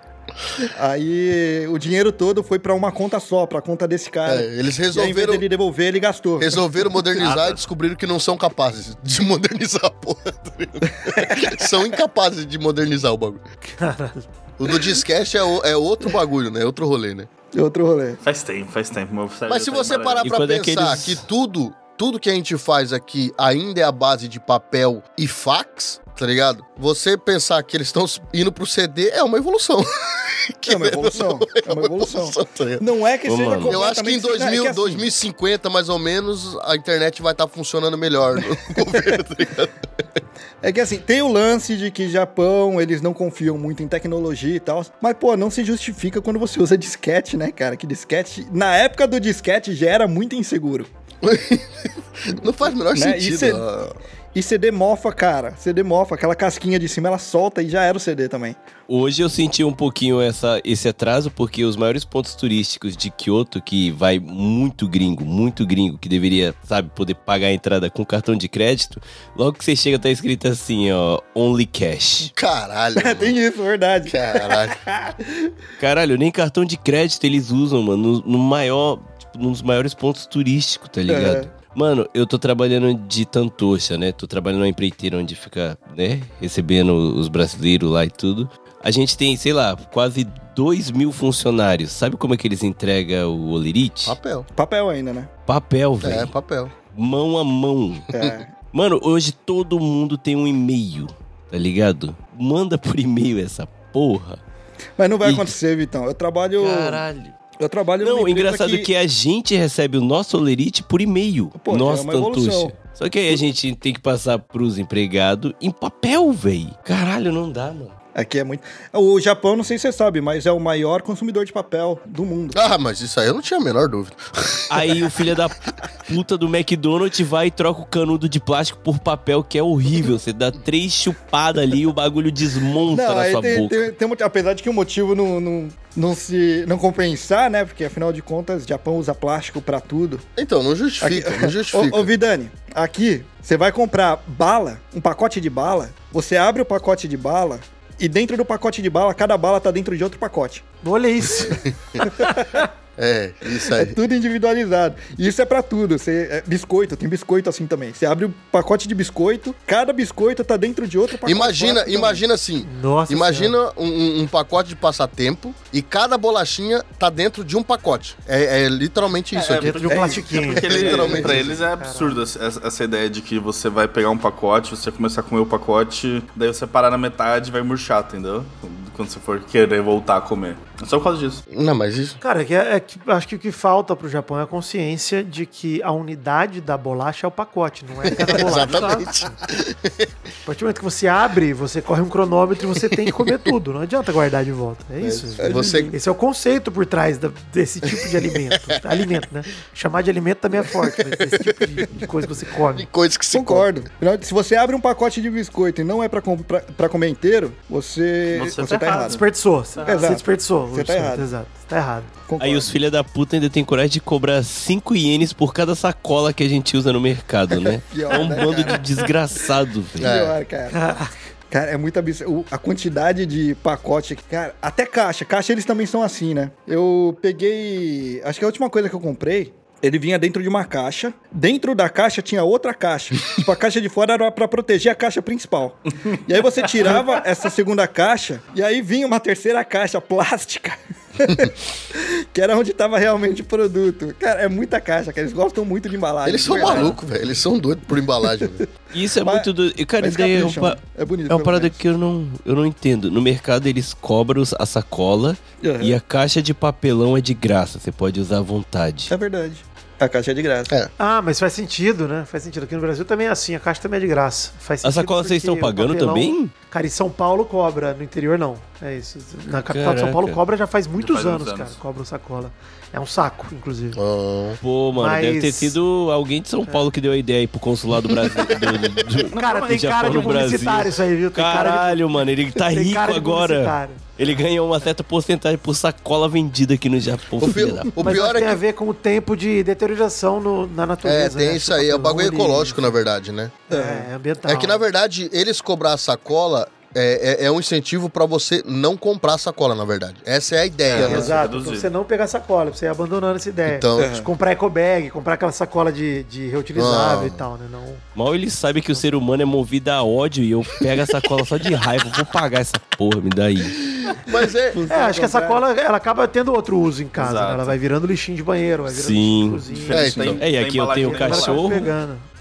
Aí o dinheiro todo foi pra uma conta só, pra conta desse cara. É, eles E resolveram, dele devolver, ele gastou. resolveram modernizar e descobriram que não são capazes de modernizar a porra. são incapazes de modernizar o bagulho. Caralho. O do disquete é, o- é outro bagulho, né? É outro rolê, né? Outro rolê. Faz tempo, faz tempo. Mas se você parar pra é pensar que tudo, tudo que a gente faz aqui ainda é a base de papel e fax, tá ligado? Você pensar que eles estão indo pro CD é uma evolução. É uma evolução. É uma evolução. tá? Não é que Ô, seja mano. Eu acho que em completamente- 2000, é que assim, 2050, mais ou menos, a internet vai estar funcionando melhor no governo, tá ligado? É que assim, tem o lance de que Japão, eles não confiam muito em tecnologia e tal. Mas, pô, não se justifica quando você usa disquete, né, cara? Que disquete. Na época do disquete já era muito inseguro. Não faz o menor Né? sentido. Isso é-. E CD mofa, cara. CD mofa, aquela casquinha de cima, ela solta e já era o CD também. Hoje eu senti um pouquinho essa, esse atraso, porque os maiores pontos turísticos de Kyoto, que vai muito gringo, muito gringo, que deveria, sabe, poder pagar a entrada com cartão de crédito, logo que você chega tá escrito assim, ó, only cash. Caralho. É, tem isso, verdade. Caralho. Caralho, nem cartão de crédito eles usam, mano, no, no maior, tipo, num dos maiores pontos turísticos, tá ligado? É. Mano, eu tô trabalhando de Tantocha, né? Tô trabalhando numa empreiteira onde fica, né? Recebendo os brasileiros lá e tudo. A gente tem, sei lá, quase 2 mil funcionários. Sabe como é que eles entregam o olerite? Papel. Papel ainda, né? Papel, É, velho. papel. Mão a mão. É. Mano, hoje todo mundo tem um e-mail, tá ligado? Manda por e-mail essa porra. Mas não vai E- acontecer, Vitão. Eu trabalho. Caralho. Eu trabalho Não, o engraçado é que a gente recebe o nosso olerite por e-mail. Pô, Nossa, é. Tantuxa. Só que aí a gente tem que passar pros empregados em papel, véi. Caralho, não dá, mano. Aqui é muito. O Japão, não sei se você sabe, mas é o maior consumidor de papel do mundo. Ah, mas isso aí eu não tinha a menor dúvida. Aí o filho da puta do McDonald's vai e troca o canudo de plástico por papel, que é horrível. Você dá três chupadas ali e o bagulho desmonta Não, na aí sua tem, boca. tem, tem motivo- apesar de que o motivo não, não, não se não compensar, né? Porque afinal de contas, o Japão usa plástico pra tudo. Então, não justifica, não justifica. Ô, ô Vidani, aqui você vai comprar bala, um pacote de bala, você abre o pacote de bala e dentro do pacote de bala, cada bala tá dentro de outro pacote. Olha isso. É, isso É aí. tudo individualizado. E isso é pra tudo. Você, é, biscoito, tem biscoito assim também. Você abre o pacote de biscoito, cada biscoito tá dentro de outro pacote. Imagina, imagina assim. Nossa Imagina um, um- um pacote de passatempo e cada bolachinha tá dentro de um pacote. É, é literalmente isso aqui. Dentro de um plastiquinho. Porque ele, Literalmente pra eles é absurdo essa, essa ideia de que você vai pegar um pacote, você começar a comer o pacote, daí você parar na metade e vai murchar, entendeu? Quando você for querer voltar a comer. É só por causa disso. Não, mas isso. Cara, é que, é que acho que o que falta pro Japão é a consciência de que a unidade da bolacha é o pacote, não é cada bolacha. Exatamente. A partir do momento que você abre, você corre um cronômetro e você tem que comer tudo. Não adianta guardar de volta. É isso. Você- Esse é o conceito por trás da- desse tipo de alimento. alimento, né? Chamar de alimento também é forte, mas esse tipo de, de coisa que você come. coisas que se Concordo. Afinal, Se você abre um pacote de biscoito e não é com- pra comer inteiro, você, Você você, tá tá errado. Desperdiçou. Você Exato. desperdiçou. Você tá errado. Exato. Tá errado. Concordo. Aí os filha da puta ainda tem coragem de cobrar 5 ienes por cada sacola que a gente usa no mercado, né? Pior, é um né, bando cara? de desgraçado, velho. Pior, cara. Cara, é muito absurdo. A quantidade de pacote. Cara, até caixa. Caixa eles também são assim, né? Eu peguei. Acho que a última coisa que eu comprei. Ele vinha dentro de uma caixa. Dentro da caixa tinha outra caixa. tipo, a caixa de fora era pra proteger a caixa principal. E aí você tirava essa segunda caixa. E aí vinha uma terceira caixa plástica. que era onde tava realmente o produto. Cara, é muita caixa, cara. Eles gostam muito de embalagem. Eles são malucos, velho. Eles são doidos por embalagem, velho. Isso é Mas- muito doido. E, Cara, Mas isso daí é, um pa- É bonito. é uma parada menos. que eu não, eu não entendo. No mercado eles cobram a sacola Aham. e a caixa de papelão é de graça. Você pode usar à vontade. É verdade. A caixa é de graça. É. Ah, mas faz sentido, né? Faz sentido. Aqui no Brasil também é assim, a caixa também é de graça. Faz A sentido sacola vocês estão pagando papelão- também? Cara, em São Paulo cobra, no interior não. É isso. Na capital de São Paulo Caraca. cobra já faz muitos faz uns anos, anos. cara. Cobra sacola. É um saco, inclusive. Ah, Pô, mano, Mas- deve ter sido alguém de São Paulo que deu a ideia aí pro consulado brasileiro. do- do- Cara, do tem Japão cara de no Brasil. publicitário isso aí, viu? Tem cara de- Caralho, mano, ele tá tem rico cara de agora. Ele ganha uma certa porcentagem por sacola vendida aqui no Japão. O, pi- filha da o Mas pior é tem a que. ver com o tempo de deterioração no- na natureza. É, tem né? isso aí. É o bagulho ecológico, na verdade, né? É, é ambiental. É que, na verdade, eles cobrar a sacola é, é, é um incentivo pra você não comprar a sacola, na verdade. Essa é a ideia. É, né? Exato, pra você não pegar sacola, pra você ir abandonando essa ideia. Então, De comprar eco bag, comprar aquela sacola de, de reutilizável Ah. e tal, né? Não... Mal ele sabe que o ser humano é movido a ódio e eu pego a sacola só de raiva. Vou pagar essa porra, me dá aí. mas é. É, acho que a sacola ela acaba tendo outro uso em casa. Né? Ela vai virando lixinho de banheiro, vai virando Sim. lixinho de cozinha. É, então. É, e tem aqui eu tenho vai cachorro.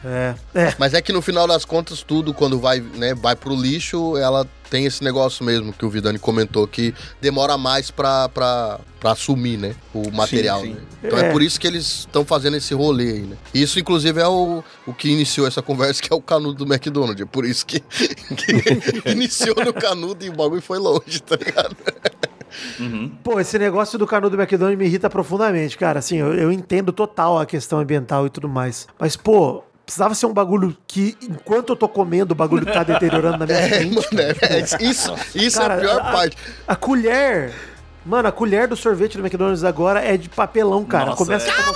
É. é. Mas é que no final das contas, tudo, quando vai, né, vai pro lixo, ela tem esse negócio mesmo que o Vidani comentou, que demora mais pra, pra, pra assumir, né? O material. sim. né? Então é. É. por isso que eles estão fazendo esse rolê aí, né? Isso, inclusive, é o, o que iniciou essa conversa, que é o canudo do McDonald's. É por isso que, que iniciou no canudo e o bagulho foi longe, tá ligado? Pô, esse negócio do canudo do McDonald's me irrita profundamente, cara. Assim, eu, eu entendo total a questão ambiental e tudo mais. Mas, pô, precisava ser um bagulho que, enquanto eu tô comendo, o bagulho tá deteriorando na minha É, frente. mano, é, é- isso isso é Cara, a pior a- parte. A colher Mano, a colher do sorvete do McDonald's agora é de papelão, cara. Nossa, Começa é. a tomar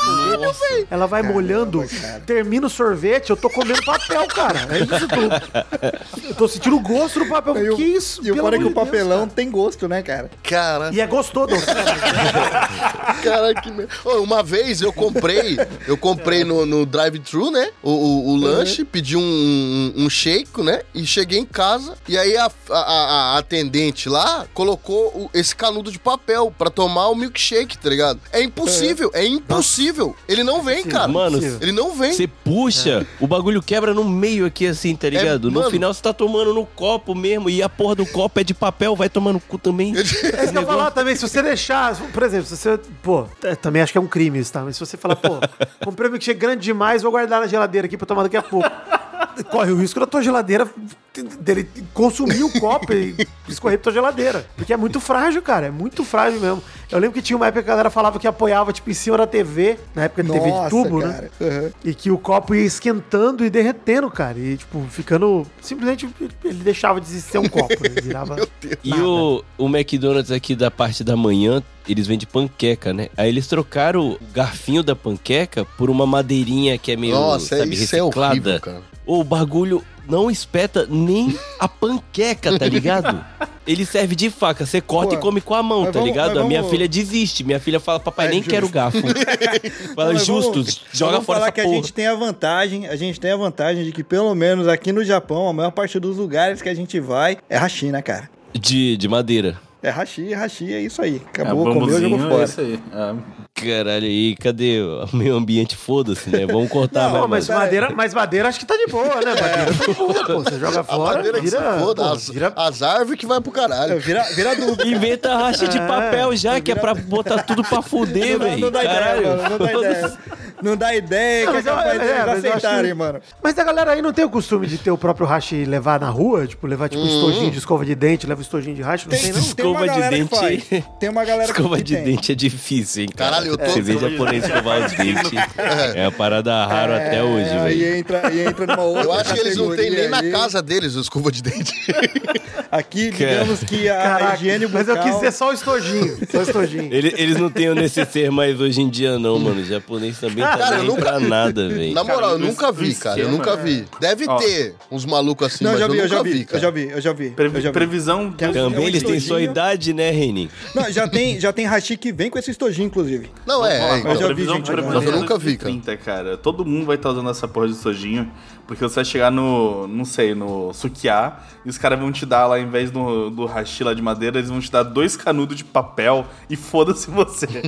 sorvete, ela vai molhando, termina o sorvete, eu tô comendo papel, cara. É isso tudo. Eu tô sentindo o gosto do papel. E o- que isso? E o é que amor o Deus, papelão cara. tem gosto, né, cara? Cara, E é gostoso. cara, que merda. Uma vez eu comprei, eu comprei no, no drive-thru, né? O, o- o lanche, pedi um, um, um shake, né? E cheguei em casa. E aí a, a, a- a atendente lá colocou o- esse canudo de papel pra tomar o milkshake, tá ligado? É impossível, é impossível. Ele não vem, cara. Mano, Ele não vem. Você puxa, o bagulho quebra no meio aqui assim, tá ligado? no É, mano. final você tá tomando no copo mesmo e a porra do copo é de papel, vai tomar no cu também. É isso que eu falar também, se você deixar, por exemplo, se você, pô, é, também acho que é um crime isso, tá? Mas se você falar, pô, comprei um milkshake grande demais, vou guardar na geladeira aqui pra tomar daqui a pouco. Corre o risco da tua geladeira dele consumir o copo e escorrer pra tua geladeira. Porque é muito frágil, cara. É muito frágil mesmo. Eu lembro que tinha uma época que a galera falava que apoiava, tipo, em cima da TV, na época de TV de Nossa, tubo, né? cara. Uhum. E que o copo ia esquentando e derretendo, cara. E, tipo, ficando. Simplesmente ele deixava de ser um copo, né? Ele Virava. E o, o McDonald's aqui da parte da manhã, eles vendem panqueca, né? Aí eles trocaram o garfinho da panqueca por uma madeirinha que é meio, Nossa, sabe, isso é reciclada. horrível, cara. O bagulho não espeta nem a panqueca, tá ligado? Ele serve de faca, você corta Pô, e come com a mão, tá vamos- ligado? A minha vamos- filha desiste. Minha filha fala, papai, É nem justo. quero garfo. fala, Mas justo, vamos- joga vamos fora falar essa que porra. a gente tem a vantagem, a gente tem a vantagem de que pelo menos aqui no Japão, a maior parte dos lugares que a gente vai é hashi, né, cara? De, de madeira. É hashi, hashi, é isso aí. É, Acabou, comeu, bambuzinho, jogou é fora. isso aí. É. Caralho, aí cadê o meio ambiente? Foda-se, né? Vamos cortar Não, mas madeira, mas madeira acho que tá de boa, né? Madeira tá de boa, pô. Você joga A fora, madeira que se vira, foda, pô, as, vira as árvores que vai pro caralho. Vira, vira adubo. Inventa racha de É, papel já, que é pra botar tudo pra fuder, Não dá- velho. não dá ideia, mano. Não dá ideia. Não dá ideia Não, que é capaz é, deles acho- aceitarem, mano. Mas a galera aí não tem o costume de ter o próprio hashi e levar na rua? Tipo, levar tipo um estojinho de escova de dente, leva um estojinho de hashi? Não tem, não? Tem Escova de dente. Tem uma galera Escova que de tem. dente é difícil, hein, cara. Caralho, eu tô- Você vê japonês escovar os dentes. É uma parada raro até hoje, É, velho. E entra, e entra numa outra Eu acho que eles não têm nem na casa deles o escova de dente. Aqui, digamos que a Caraca, higiene bucal... mas eu quis dizer só o estojinho. Só o estojinho. Ele- Eles não têm o necessário mais hoje em dia, não, mano. O japonês também tá Cara, eu nem nunca- pra nada, velho. Na moral, eu nunca vi, cara. Eu nunca é- vi. Deve Ó. ter uns malucos assim, Não, mas já eu vi, eu nunca já vi, cara. eu já vi, eu já vi. Previ- eu já vi. previsão. Que é Também é eles têm sua estojinho. Né, Reni? Não, já tem, já tem hashi que vem com esse estojinho, inclusive. Não, é, é Ó, então. eu já vi gente. Mas eu nunca vi, 2030, cara. Todo mundo vai estar usando essa porra de sojinho. Porque você vai chegar no, não sei, no Sukiá e os caras vão te dar lá, em vez do, do hashi lá de madeira, eles vão te dar dois canudos de papel e foda-se você.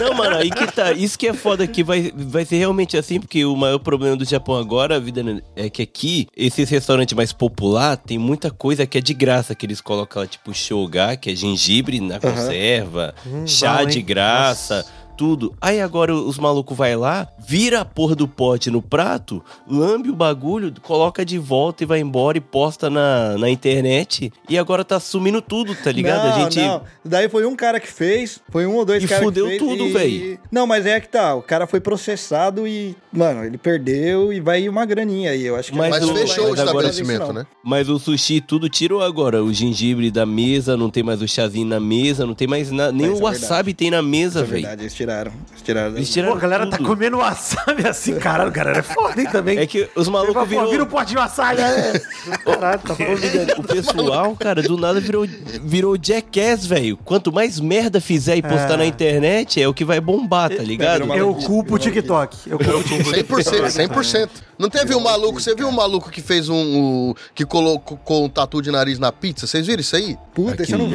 Não, mano, aí que tá. Isso que é foda que vai, vai ser realmente assim, porque o maior problema do Japão agora, a vida né, é que aqui, esses restaurantes mais popular, tem muita coisa que é de graça, que eles colocam tipo shoga, que é gengibre na conserva, chá bom, de graça. Tudo. Aí agora os malucos vai lá, vira a porra do pote no prato, lambe o bagulho, coloca de volta e vai embora e posta na, na internet. E agora tá sumindo tudo, tá ligado? Não, a gente. não. Daí foi um cara que fez, foi um ou dois E caras que fudeu fez. tudo, e- véi. Não, mas é que tá, o cara foi processado e, mano, ele perdeu e vai uma graninha aí, eu acho que... Mas Mas o- fechou o mas agora- estabelecimento, né? Mas o sushi tudo tirou agora. O gengibre da mesa, não tem mais o chazinho na mesa, não tem mais nada. Nem Isso o é wasabi tem na mesa, Isso é velho. verdade, tiraram. Eles tiraram. Eles Pô, tiraram a galera tá tudo. comendo wasabi assim, caralho, galera é foda, hein, também. É que os Pô, malucos virou... Vira o pote de wasabi, é. Caralho, tá falando O pessoal, cara, do nada virou, virou jackass, velho. Quanto mais merda fizer e postar É. na internet, é o que vai bombar, tá ligado? virou uma- Eu culpo o TikTok. Eu culpo o TikTok. 100%, 100%. Não teve um maluco, você viu um maluco que fez um, um- que colocou com um tatu de nariz na pizza? Vocês viram isso aí? Puta, Ah, que eu não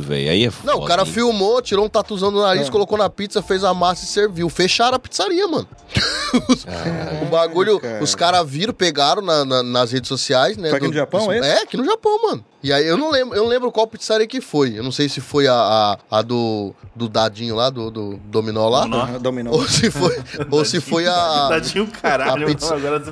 velho. Aí é foda. Não, o cara hein? filmou, tirou um tatuzão no nariz, Ah. colocou na pizza, fez a massa e serviu. Fecharam a pizzaria, mano. o bagulho, os caras viram, pegaram na- na- nas redes sociais, né? Foi aqui no Japão, é esse? É, aqui no Japão, mano. E aí eu não lembro, eu não lembro qual pizzaria que foi. Eu não sei se foi a, a, a do, do dadinho lá, do, do dominó lá. Aham, Dominou. Ou se foi, ou se foi a. Tadinho caralho, a pizza. agora.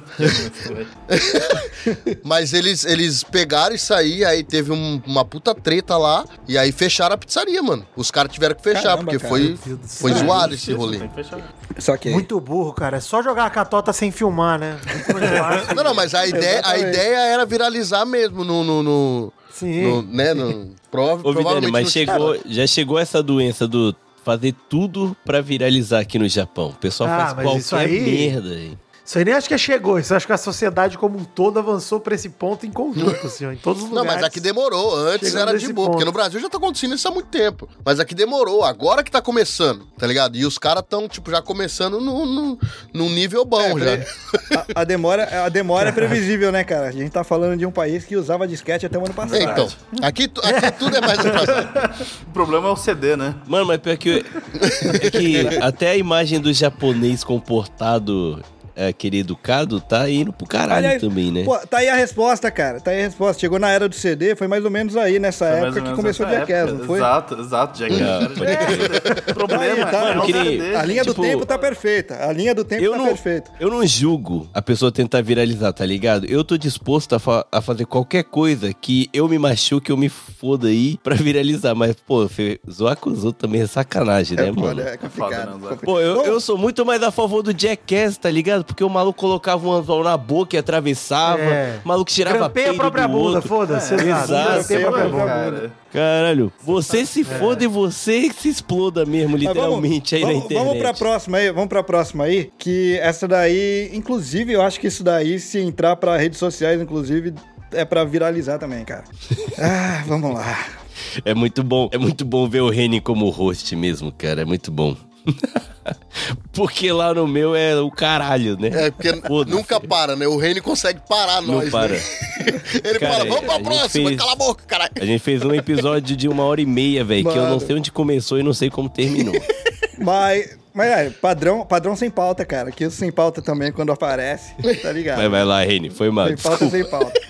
Mas eles, eles pegaram isso aí, aí teve um- uma puta treta lá, e aí fecharam a pizzaria, mano. Os caras tiveram que fechar, Caramba, porque cara. foi, foi zoado esse rolê. Só que... Muito burro, cara. É só jogar a catota sem filmar, né? Não, não, mas a ideia, a ideia era viralizar mesmo no, no, no, Sim. no- né, no, prova, Ô, Vidani, provavelmente mas chegou, já chegou essa doença do fazer tudo pra viralizar aqui no Japão. O pessoal Ah, faz mas qualquer isso aí- merda. hein? Isso aí nem acho que chegou. Isso acho que a sociedade como um todo avançou pra esse ponto em conjunto, assim, ó, em todos os Não, lugares. mas aqui demorou. Antes era de boa, ponto. porque no Brasil já tá acontecendo isso há muito tempo. Mas aqui demorou, agora que tá começando, tá ligado? E os caras tão, tipo, já começando no, no, num nível bom já. A, a demora, a demora é previsível, né, cara? A gente tá falando de um país que usava disquete até o ano passado. É, então, aqui, aqui tudo é mais atrasado. O problema é o CD, né? Mano, mas pior que, é que até a imagem do japonês comportado, é, aquele educado, tá indo pro caralho Aliás, também, né? Pô, tá aí a resposta, cara. Tá aí a resposta. Chegou na era do CD, foi mais ou menos aí, nessa Foi época que começou o Jackass, não foi? Exato, exato, Jackass. Ah, Jackass. O problema Aí, tá, é. A linha do Tipo, tempo tá perfeita. A linha do tempo Eu tá não, perfeita. eu não julgo a pessoa tentar viralizar, tá ligado? Eu tô disposto a, fa- a fazer qualquer coisa que eu me machuque, eu me foda aí pra viralizar. Mas, pô, zoar com os outros também é sacanagem, né, É, mano? é complicado. foda, não, Zé. complicado. Pô, eu, eu sou muito mais a favor do Jackass, tá ligado? Porque o maluco colocava um anzol na boca e atravessava, É. o maluco tirava Grampeia a própria do bunda, foda-se. É, exato. exato. Grampeia a própria bunda. Cara, Caralho, você se foda e você se exploda mesmo, literalmente, aí vamos, na internet. Vamos pra próxima aí, vamos pra próxima aí. Que essa daí, inclusive, eu acho que isso daí, se entrar pra redes sociais, inclusive, é pra viralizar também, cara. Ah, vamos lá. É muito bom, é muito bom ver o Reni como host mesmo, cara, é muito bom. Porque lá no meu é o caralho, né? É, porque nunca para, né? O Reine consegue parar Não nós. para. Né? Ele Cara, fala, vamos a pra gente próxima, fez- cala a boca, caralho. A gente fez um episódio de uma hora e meia, velho, que eu não sei onde começou e não sei como terminou. Mas, mas é, padrão, padrão sem pauta, cara. Que isso sem pauta também, quando aparece, tá ligado? Mas vai lá, Reni, foi mal. Sem pauta, sem pauta.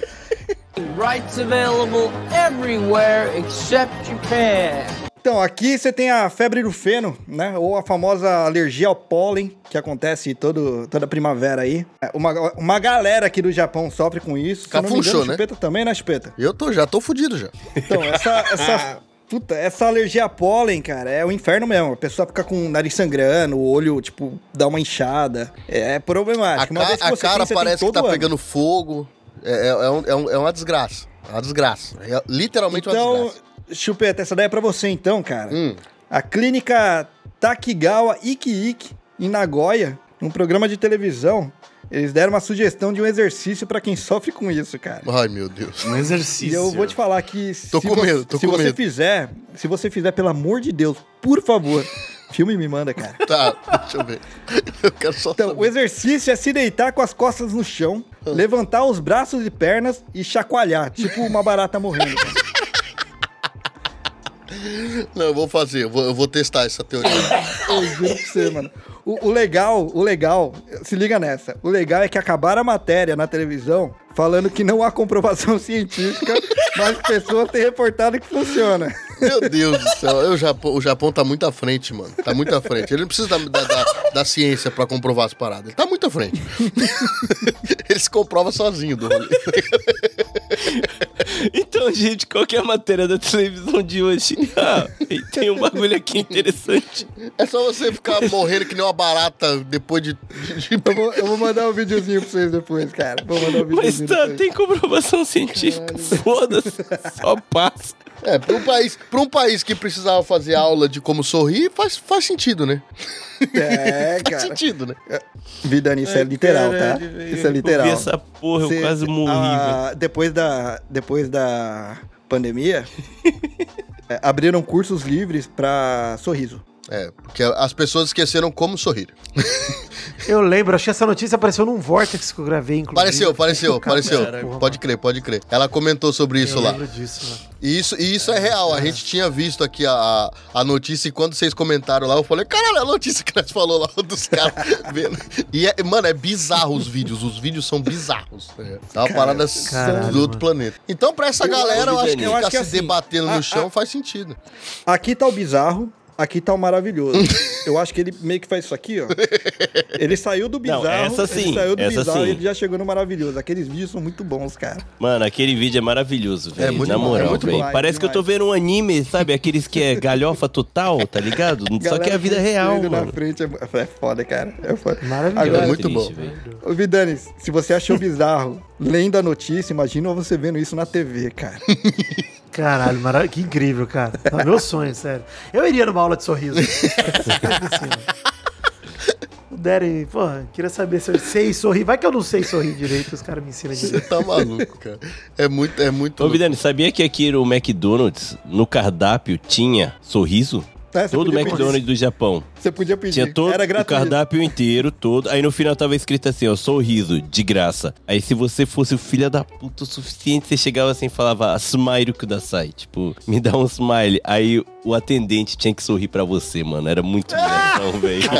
Rights available everywhere except Japan. Então, aqui você tem a febre do feno, né? Ou a famosa alergia ao pólen, que acontece todo, toda primavera aí. É, Uma, uma galera aqui do Japão sofre com isso. Cafunchou, né? Chupeta também, né, Chupeta? Eu tô, já tô fudido já. Então, essa, essa, puta, essa alergia a pólen, cara, é o inferno mesmo. A pessoa fica com o nariz sangrando, o olho, tipo, dá uma inchada. É A, problemático. Uma ca- vez que a você cara tem, parece que tá ano. pegando fogo. É, é, é um- é um- é uma desgraça. É uma desgraça. É literalmente uma Então, desgraça. Chupeta, essa daí é pra você então, cara. Hum. A clínica Takigawa Iki Iki, em Nagoya, num programa de televisão, eles deram uma sugestão de um exercício pra quem sofre com isso, cara. Ai, meu Deus. Um exercício. E eu vou te falar que se, Tô com você, medo, tô se com você medo. fizer, se você fizer, pelo amor de Deus, por favor, filme e me manda, cara. Tá, deixa eu ver. Eu quero só Então, o saber. exercício é se deitar com as costas no chão, Ah. levantar os braços e pernas e chacoalhar, tipo uma barata morrendo. cara. Não, eu vou fazer. Eu vou, eu vou testar essa teoria. Eu juro pra você, mano. O, o legal, o legal, se liga nessa. O legal é que acabaram a matéria na televisão falando que não há comprovação científica, mas pessoas têm reportado que funciona. Meu Deus do céu. O Japão, o Japão tá muito à frente, mano. Tá muito à frente. Ele não precisa da, da, da- da ciência pra comprovar as paradas. Ele tá muito à frente. Ele se comprova sozinho do rolê. Então, gente, qual que é a matéria da televisão de hoje? Ah, tem um bagulho aqui interessante. É só você ficar morrendo que nem uma barata depois de. Eu vou, eu vou mandar um videozinho pra vocês depois, cara. Vou mandar um Mas videozinho tá, depois. tem comprovação científica. Foda-se, só passa. É, pra um, país, pra um país que precisava fazer aula de como sorrir, faz, faz sentido, né? É, Faz cara. sentido, né? Vidani, isso é literal, tá? Isso é literal. Eu vi essa porra, eu Cê- quase morri, ah, velho. depois da depois da pandemia é, abriram cursos livres pra sorriso. É, porque as pessoas esqueceram como sorrir. Eu lembro, achei essa notícia apareceu num Vortex que eu gravei, inclusive. Pareceu, pareceu, Chocado, pareceu. cara, Pode crer, pode crer. Ela comentou sobre isso eu lá. lembro disso, mano. E isso, e isso é real. A gente tinha visto aqui a, a notícia e quando vocês comentaram lá, eu falei, caralho, a notícia que nós falou lá dos caras vendo. E, é, mano, é bizarro os vídeos. Os vídeos são bizarros. É uma parada caralho, do outro planeta. Então, pra essa Eu galera, eu acho- acho que eu acho ficar que se assim, debatendo a- no chão a- faz sentido. Aqui tá o bizarro. Aqui tá o maravilhoso. Eu acho que ele meio que faz isso aqui, ó. Ele saiu do bizarro. essa Ele sim, saiu do essa bizarro sim. e ele já chegou no maravilhoso. Aqueles vídeos são muito bons, cara. Mano, aquele vídeo é maravilhoso, velho. muito Na bom, é moral, muito velho. bom. Parece que eu tô vendo um anime, sabe? Aqueles que é galhofa total, tá ligado? Só que é a vida real, Galera mano. na frente é, é foda, cara. É foda. Maravilhoso. Agora, É muito Triste, bom. velho. Ô, Vidanes, se você achou bizarro lendo a notícia, imagina você vendo isso na TV, cara. Caralho, mara... que incrível, cara. É meu sonho, sério. Eu iria numa aula de sorriso. Puderem, pô, queria saber se eu sei sorrir. Vai que eu não sei sorrir direito, os caras me ensinam Você direito. tá maluco, cara. É muito, é muito. Ô, Vidani, sabia que aqui no McDonald's, no cardápio, tinha sorriso? É, você Todo pedir. McDonald's do Japão. Você podia pedir. Tinha todo Era o gratuito. cardápio inteiro, todo. Aí no final tava escrito assim, ó, sorriso, de graça. Aí se você fosse o filho da puta o suficiente, você chegava assim e falava, smile kudasai. Tipo, me dá um smile. Aí o atendente tinha que sorrir pra você, mano. Era muito engraçado, velho.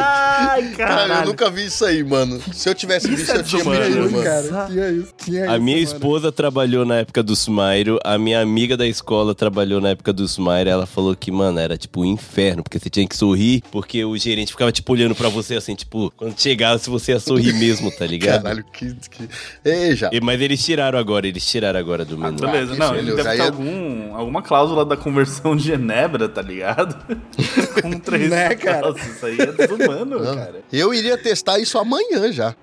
Ai, Caralho, caralho. eu nunca vi isso aí, mano. Se eu tivesse visto, eu tinha Tinha isso, mano. cara. Tinha isso. Tinha A isso, minha mano. esposa trabalhou na época do Smile, a minha amiga da escola trabalhou na época do Smile. Ela falou que, mano, era tipo um inferno, porque você tinha que sorrir, porque o gerente ficava tipo olhando pra você assim, tipo, quando chegava, se você ia sorrir mesmo, tá ligado? Caralho, que. que... Ei, já. E- Mas eles tiraram agora, eles tiraram agora do menu. Beleza, isso, não, ele deve ter ia- algum, alguma cláusula da conversão de Genebra, tá ligado? Com três Né, cara? Nossa, isso aí é desumano, cara. Eu iria testar isso amanhã já.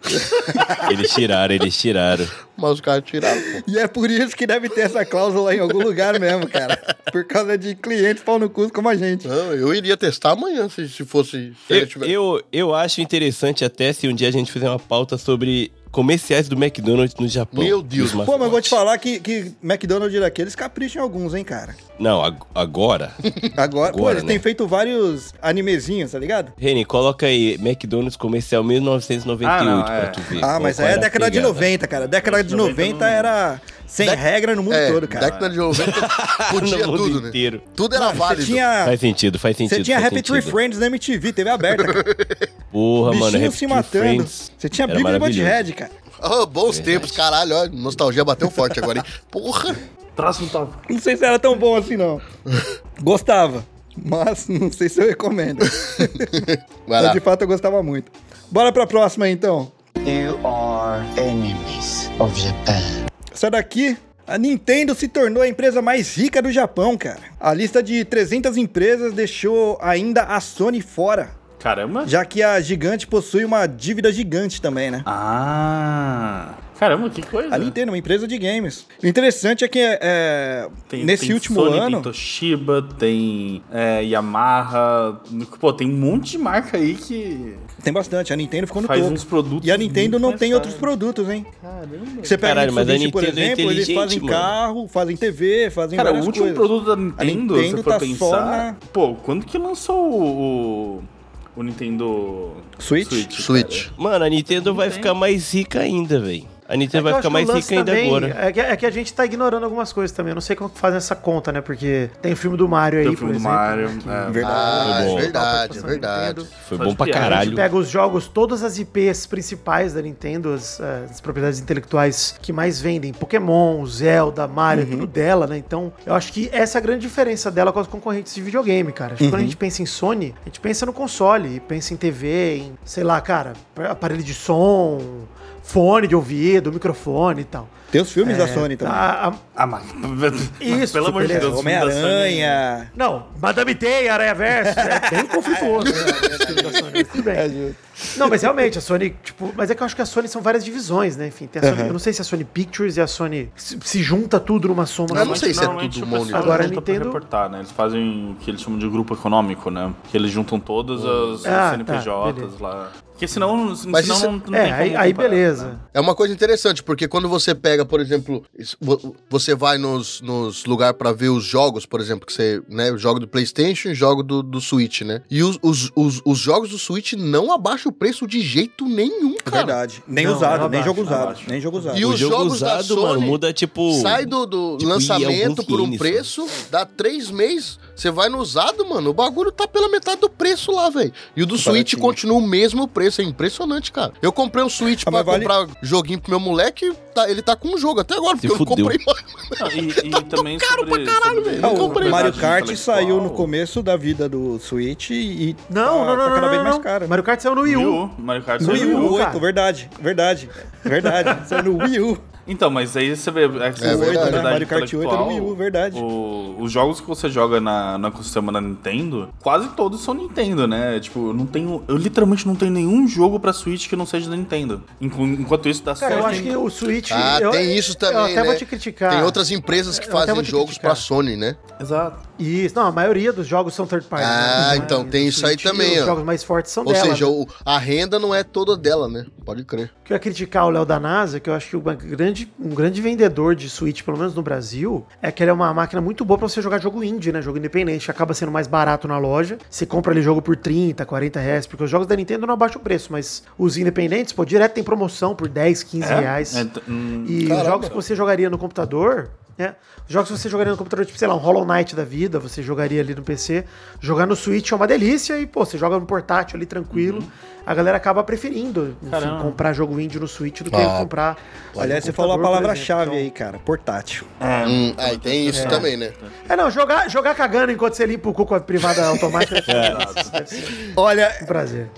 Eles tiraram, eles tiraram. Mas os caras tiraram, pô. E é por isso que deve ter essa cláusula em algum lugar mesmo, cara. Por causa de clientes pau no cu como a gente. Não, eu iria testar amanhã se, se fosse. Se Eu, eu, eu acho interessante até se um dia a gente fizer uma pauta sobre comerciais do McDonald's no Japão. Meu Deus. Pô, mas eu vou te falar que, que McDonald's daqueles capricham em alguns, hein, cara. Não, ag- agora. Agora, pô, Agora, eles né? têm feito vários animezinhos, tá ligado? Reni, coloca aí McDonald's comercial 1998 Ah, não, pra é. tu ver. Ah, mas aí é a década de pegada. 90, cara. Década de 90 90 não- era sem Dec- regra no mundo é, todo, cara. década de 90 podia No mundo tudo, né? inteiro. Tudo era Você válido. tinha, Faz sentido, faz sentido. você tinha Happy Tree. Friends na MTV, TV aberta, cara. Porra, mano, Bichinho Happy se matando. Você tinha Bíblia e. Butthead, cara. Ah, bons Verdade. tempos, caralho, ó, nostalgia bateu forte agora, hein? Porra! Próximo tópico. Não sei se era tão bom assim, não. Gostava, mas não sei se eu recomendo. Vai Mas lá. de fato eu gostava muito. Bora pra próxima aí, então. You are enemies of Japan. Essa daqui, a Nintendo se tornou a empresa mais rica do Japão, cara. A lista de 300 empresas deixou ainda a Sony fora, Caramba. já que a gigante possui uma dívida gigante também, né? Ah. Caramba, que coisa. A Nintendo, uma empresa de games. O interessante é que é, Tem- nesse tem último Sony, ano. Tem Toshiba, tem é, Yamaha. Pô, tem um monte de marca aí que Tem bastante. A Nintendo ficou no faz topo. uns produtos. E a Nintendo não tem outros produtos, hein? Caramba. Você pega Caralho, a mas a Mitsubishi, por Nintendo é exemplo, eles fazem inteligente, mano. carro, fazem TV, fazem Cara, o último coisas. produto da Nintendo, Nintendo se for tá pensar. na- Pô, quando que lançou o. o, Nintendo Switch? Switch. Switch. Mano, a Nintendo vai ficar mais rica ainda, velho. A É Nintendo que vai ficar mais que rica ainda também agora. É que, é que a gente tá ignorando algumas coisas também. Eu não sei como que fazem essa conta, né? Porque tem o filme do Mario aí, Tem o por filme do exemplo. Mario. que- é. Verdade. Ah, Foi é bom. verdade, é verdade. Foi bom pra piada. A gente caralho. pega os jogos, todas as IPs principais da Nintendo, as, eh, as propriedades intelectuais que mais vendem, Pokémon, Zelda, Mario, Uhum. tudo dela, né? Então, eu acho que essa é a grande diferença dela com as concorrentes de videogame, cara. Acho que Uhum. quando a gente pensa em Sony, a gente pensa no console, pensa em TV, em, sei lá, cara, aparelho de som, fone de ouvido, microfone e tal. Tem os filmes da Sony também. A- a- Ah, mas. Isso, pelo amor de. Deus. Homem-Aranha. Não, Madame Teia, Aranha Verso, é bem conflituoso, né? tudo bem. É. Não, mas realmente, a Sony, tipo, mas é que eu acho que a Sony são várias divisões, né? Enfim, tem a Sony, eu não sei se a Sony Pictures e a Sony se, se junta tudo numa soma. Eu não sei se é tudo monitor. Agora, a Nintendo- reportar, né? Eles fazem o que eles chamam de grupo econômico, né? Que eles juntam todas as Ah, CNPJs tá, lá. Porque senão, Mas senão isso- não, não É, tem aí, como aí beleza. né? É uma coisa interessante, porque quando você pega, por exemplo, isso- vo- você vai nos, nos lugares pra ver os jogos, por exemplo, que você, né, jogo do PlayStation e jogo do, do Switch, né? E os, os, os, os jogos do Switch não abaixam o preço de jeito nenhum, É cara. verdade. Nem Não, usado, não nem jogo usado. abaixa. Nem jogo usado. E O os jogo jogos da usado, mano, Sony muda tipo. Sai do, do tipo, lançamento por um preço, dá três meses, você vai no usado, mano, o bagulho tá pela metade do preço lá, velho. E o do Switch Baratinho. continua o mesmo preço preço, é impressionante, cara. Eu comprei um Switch Ah, pra vale- comprar joguinho pro meu moleque, tá- ele tá com um jogo até agora, Se porque eu não fudeu. comprei mais. Não, e, e também caro sobre, pra caralho, sobre velho. Ah, Eu o comprei. Mario Kart saiu no começo da vida do Switch e Não, tá, não, não, tá não, cada não, vez mais não. caro. Mario Kart saiu no Wii Wii U. U, Mario Kart No saiu Wii no U cara. 8, verdade, verdade, verdade. Saiu no Wii U. Então, mas aí você vê. É, que É verdade. propriedade Mario Kart 8 é do intelectual, Wii U, verdade. o- os jogos que você joga na, no ecossistema da Nintendo, quase todos são Nintendo, né? Tipo, eu não tenho. Eu literalmente não tenho nenhum jogo pra Switch que não seja da Nintendo. Enqu- Enquanto isso, dá Cara, eu acho que o Switch. Ah, eu, tem isso também, Eu até né? vou te criticar. Tem outras empresas que Eu fazem jogos criticar. pra Sony, né? Exato. Isso, não, a maioria dos jogos são third party. Ah, né? então tem isso aí Switch, também, Os ó. jogos mais fortes são Ou dela. seja, né? o- a renda não é toda dela, né? Pode crer. que eu ia criticar o Léo da NASA, que eu acho que uma grande, um grande vendedor de Switch, pelo menos no Brasil, é que ele é uma máquina muito boa pra você jogar jogo indie, né? Jogo independente, que acaba sendo mais barato na loja. Você compra ali jogo por 30, 40 reais, porque os jogos da Nintendo não abaixam o preço, mas os independentes, pô, direto tem promoção por 10, 15 reais. É, hum, E os Caramba. jogos que você jogaria no computador, né? Os jogos que você jogaria no computador, tipo, sei lá, um Hollow Knight da vida, você jogaria ali no PC. Jogar no Switch é uma delícia e, pô, você joga no portátil ali tranquilo. A galera acaba preferindo, enfim, comprar jogo indie no Switch do que Ah. comprar. Aliás, você falou a palavra-chave exemplo. aí, cara. Portátil. Hum, aí tem isso também, né? É, não, jogar, jogar cagando enquanto você limpa o cu com a privada automática ser Olha, um prazer.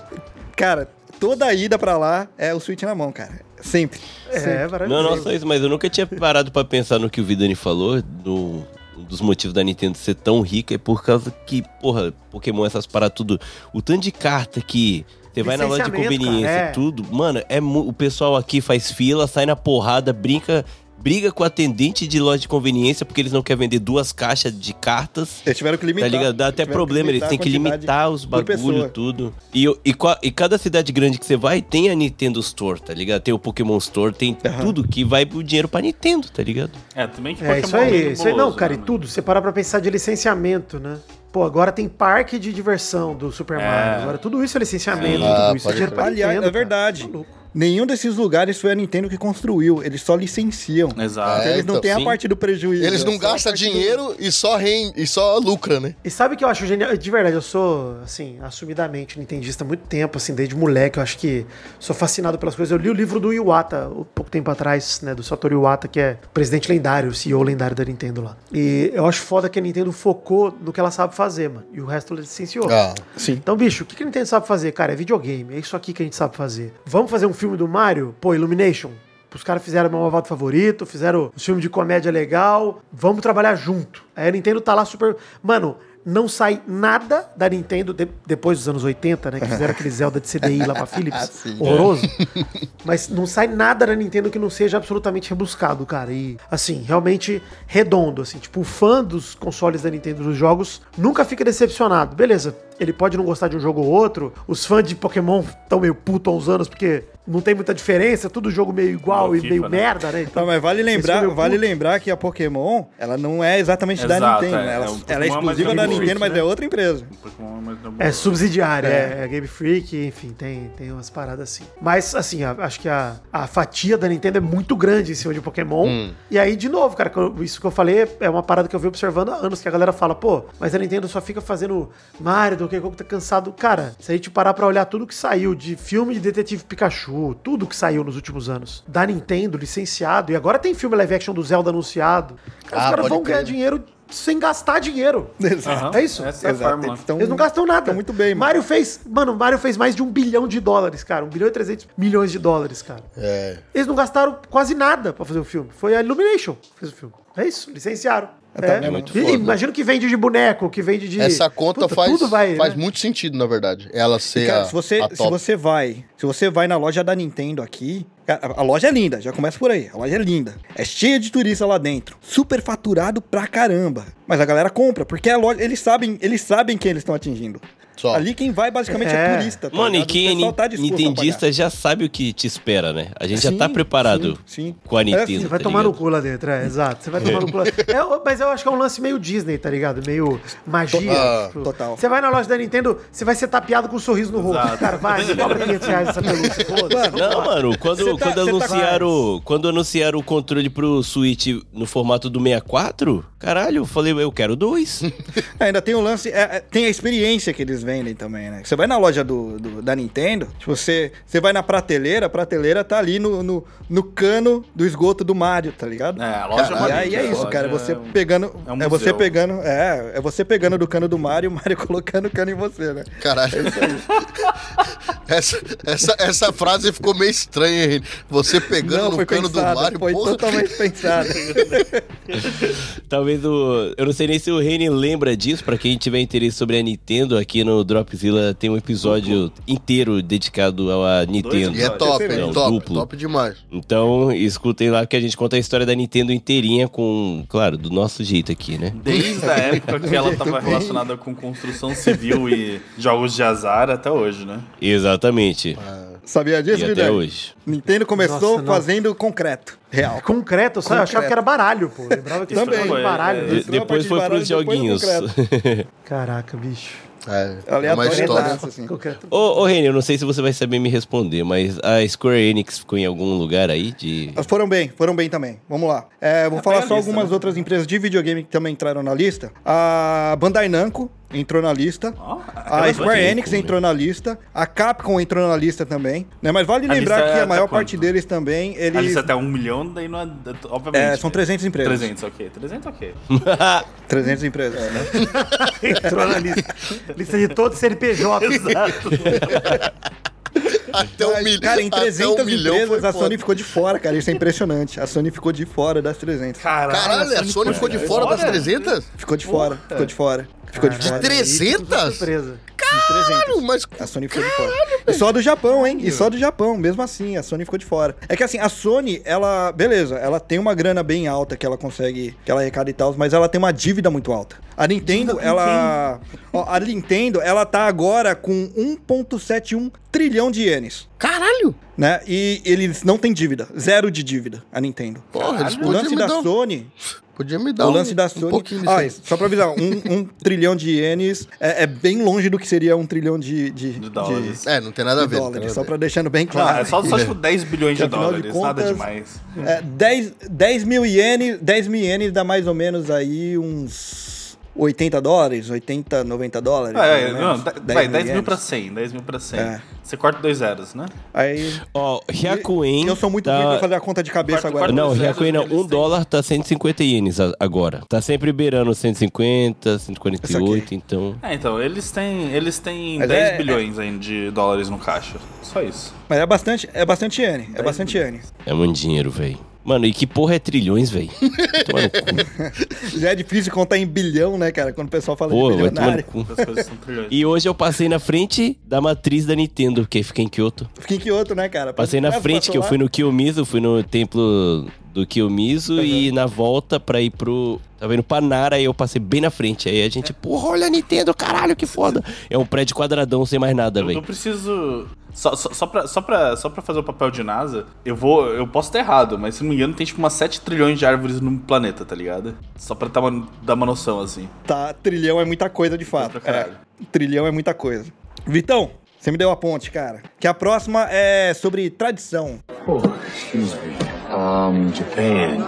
cara, toda a ida pra lá é o Switch na mão, cara. Sempre. É, Não, maravilhoso. não só isso, mas eu nunca tinha parado pra pensar no que o Vidani falou, no, um dos motivos da Nintendo ser tão rica é por causa que, porra, Pokémon, essas paradas tudo, o tanto de carta que você vai na loja de conveniência, cara, é. tudo, mano, é o pessoal aqui faz fila, sai na porrada, brinca, briga com o atendente de loja de conveniência porque eles não querem vender duas caixas de cartas. Eles tiveram que limitar. Tá ligado? Dá até problema, eles têm que limitar os bagulho, tudo. E, e, e cada cidade grande que você vai tem a Nintendo Store, tá ligado? Tem o Pokémon Store, tem tudo que vai o dinheiro pra Nintendo, tá ligado? É, também que É, isso aí, isso aí. Não, cara, né, e tudo. Você parar pra pensar de licenciamento, né? Pô, agora tem parque de diversão do Super É. Mario. Agora tudo isso é licenciamento, Sim. tudo Ah, isso é dinheiro pra crer. Nintendo. Aliás, é cara. verdade. Nenhum desses lugares foi a Nintendo que construiu. Eles só licenciam. Exato. É, eles não então, têm a sim. parte do prejuízo. Eles não a gastam parte do- dinheiro e só, rein, e só lucra, né? E sabe o que eu acho genial? De verdade, eu sou, assim, assumidamente nintendista há muito tempo, assim, desde moleque. Eu acho que sou fascinado pelas coisas. Eu li o livro do Iwata, um pouco tempo atrás, né, do Satoru Iwata, que é presidente lendário, CEO lendário da Nintendo lá. E eu acho foda que a Nintendo focou no que ela sabe fazer, mano. E o resto ela licenciou. Ah, Sim. Então, bicho, o que que a Nintendo sabe fazer? Cara, é videogame. É isso aqui que a gente sabe fazer. Vamos fazer um filme do Mario? Pô, Illumination. Os caras fizeram meu malvado favorito, fizeram um filme de comédia legal. Vamos trabalhar junto. Aí a Nintendo tá lá super. Mano, não sai nada da Nintendo de- depois dos anos 80, né? Que fizeram aquele Zelda de CDI lá pra Philips. Sim. horroroso. Mas não sai nada da Nintendo que não seja absolutamente rebuscado, cara. E, assim, realmente redondo, assim. Tipo, o fã dos consoles da Nintendo dos jogos nunca fica decepcionado. Beleza, ele pode não gostar de um jogo ou outro. Os fãs de Pokémon estão meio puto há uns anos porque não tem muita diferença, tudo jogo meio igual e FIFA, meio né? merda, né? Tá, mas vale lembrar, meu vale puto. lembrar que a Pokémon, ela não é exatamente da Exato, Nintendo, é, né? Ela, é, o ela é Pokémon é exclusiva da Nintendo, Freak, mas né? é outra empresa. É. É subsidiária, É. é, é Game Freak, enfim, tem, tem umas paradas assim. Mas, assim, a- acho que a, a fatia da Nintendo é muito grande em cima de Pokémon. Hum. E aí, de novo, cara, isso que eu falei é uma parada que eu venho observando há anos, que a galera fala, pô, mas a Nintendo só fica fazendo Mario, Donkey Kong tá cansado. Cara, se a gente parar pra olhar tudo que saiu de filme de Detetive Pikachu, tudo que saiu nos últimos anos, da Nintendo, licenciado, e agora tem filme live action do Zelda anunciado, cara, Ah, os caras vão ganhar dinheiro sem gastar dinheiro. Exato. É isso? Essa é a Exato, fórmula. eles tão- Eles não gastam nada. muito bem, mano. Mario fez. Mano, Mario fez mais de um bilhão de dólares, cara. Um bilhão e 300 milhões de dólares, cara. é. Eles não gastaram quase nada pra fazer o filme. Foi a Illumination que fez o filme. É isso, licenciaram. Tá É, muito foda. Imagina que vende de boneco, que vende de. Essa conta Puta, faz, tudo vai, faz né? muito sentido, na verdade. Ela ser Cara, a, se você, a se você vai, se você vai na loja da Nintendo aqui, cara, a loja é linda, já começa por aí. A loja é linda. É cheia de turista lá dentro. Super faturado pra caramba. Mas a galera compra, porque a loja, eles sabem, eles sabem quem eles estão atingindo. Só. Ali quem vai basicamente é, É. turista. tá Mano, e ligado? Quem é tá a nintendista já sabe o que te espera, né? A gente já Sim, tá preparado sim, sim. com a É, Nintendo. sim, Você vai tá tomar no ligado? cu lá dentro, é, exato. Você vai tomar no cu lá É, Mas eu acho que é um lance meio Disney, tá ligado? Meio magia. Ah, Tipo, total. Você vai na loja da Nintendo, você vai ser tapeado com um sorriso no rosto. Cara, vai, me cobra 500 reais essa pelúcia. Não, mano, quando, tá- quando, tá- anunciaram, quando anunciaram o controle pro Switch no formato do 64, Caralho, eu falei, eu quero dois. Ainda tem o lance, é, é, tem a experiência que eles vendem também, né? Você vai na loja do, do- da Nintendo, tipo, você, você vai na prateleira, a prateleira tá ali no, no, no cano do esgoto do Mario, tá ligado? É, a loja Cara, é e aí é isso, cara. Você é um- pegando. é um É, você pegando. É, é você pegando do cano do Mario e o Mario colocando o cano em você, né? Caralho. essa, essa, essa frase ficou meio estranha, hein? Você pegando Não, no cano pensado, do Mario, foi porra. totalmente pensado. Talvez o. Eu não sei nem se o Reni lembra disso. Pra quem tiver interesse sobre a Nintendo, aqui no Dropzilla tem um episódio inteiro dedicado à Nintendo. E é top, É top, duplo. top demais. Então, escutem lá que a gente conta a história da Nintendo inteirinha com, claro, do nosso jeito aqui, né? Desde a época que ela tava relacionada com construção civil e jogos de azar até hoje, né? Exatamente. Sabia disso, E até hoje. Nintendo começou Nossa, não. fazendo concreto. Real. Concreto, eu só Concreto. achava que era baralho, pô. Lembrava que isso Também. era baralho. é, é depois foi de pros baralho, depois joguinhos. Caraca, bicho. É, é uma Aleatório, história. Nossa, assim. Ô, ô Reni, eu não sei se você vai saber me responder, mas a Square Enix ficou em algum lugar aí de. Elas Foram bem, foram bem também. Vamos lá. É, vou falar pega a só lista, algumas né? outras empresas de videogame que também entraram na lista. A Bandai Namco entrou na lista. Ó, A Square Enix né? entrou na lista. A Capcom entrou na lista também. Né? Mas vale A lembrar que é a maior até parte deles também, A eles... lista até um milhão, daí não é. Obviamente. É, são né? 300 empresas. 300, ok. 300, ok. 300 empresas. Entrou na lista. Lista de todos os CNPJ. Até um milhão. cara, em até 300 um milhão empresas, a Sony ficou de fora, cara. Isso é impressionante. A Sony ficou de fora das 300. Caralho, a Sony ficou de fora das 300? Ficou de fora, ficou de fora. Ficou de fora. 300? Surpresa. De 300. Caralho, mas A Sony ficou de fora. E só do Japão, hein? E só do Japão, mesmo assim, a Sony ficou de fora. É que assim, a Sony, ela, beleza, ela tem uma grana bem alta que ela consegue, que ela arrecada e tal, mas ela tem uma dívida muito alta. A Nintendo, ela. Ó, a Nintendo, ela tá agora com 1,71 trilhão de ienes. Caralho! Né? E eles não têm dívida. Zero de dívida, a Nintendo. Porra, eles o lance da dar, um- Sony. podia me dar O um, lance da um Sony. pouquinho disso ah, aí. só pra avisar, um, um trilhão de ienes é, é bem longe do que seria um trilhão de, de, De dólares. É, não tem nada a ver. não dólares. nada Só ver. pra deixando bem Não, claro. é só, só tipo 10 bilhões de afinal de dólares, nada contas- demais. É, 10, 10 mil ienes, 10 mil ienes dá mais ou menos aí uns 80 dólares, 80, 90 dólares. mais É, ou não, menos. da- vai, 10 mil pra 100, 10 mil pra 100. É. Você corta dois zeros, né? Aí, Ó, Hyakuen. eu sou muito tá... ruim pra fazer a conta de cabeça Quarto- agora. quarto- Não, Hyakuen não. zeros eles Um dólar tá 150 ienes agora. Tá sempre beirando 150, Isso 148, aqui. então. É, então, eles têm, eles têm Mas 10 é- bilhões aí de dólares no caixa. Só isso. Mas é bastante, é bastante iene, é bastante iene. É muito dinheiro, velho. Mano, e que porra é trilhões, velho? Toma no cu. Já é difícil contar em bilhão, né, cara, quando o pessoal fala Pô, de vai tomar no bilionário. cu. As coisas são trilhões. E hoje eu passei na frente da matriz da Nintendo, que fica em Kyoto. Fica em que outro, né, cara? Passei na Passou frente, que eu fui no Kiyomizu, fui no templo do Kiyomizu e na volta pra ir pro. Tava indo pra Nara e eu passei bem na frente. Aí a gente, porra, olha a Nintendo, caralho, que foda. É um prédio quadradão sem mais nada, Eu, eu velho. preciso. Só, só, só, pra, só, pra, só pra fazer o papel de NASA, eu vou. Eu posso estar errado, mas se não me engano, tem tipo umas 7 trilhões de árvores no planeta, tá ligado? Só pra dar uma, dar uma noção, assim. Tá, trilhão é muita coisa de fato. É, trilhão é muita coisa. Vitão, você me deu a ponte, cara. Que a próxima é sobre tradição. Um, Japan.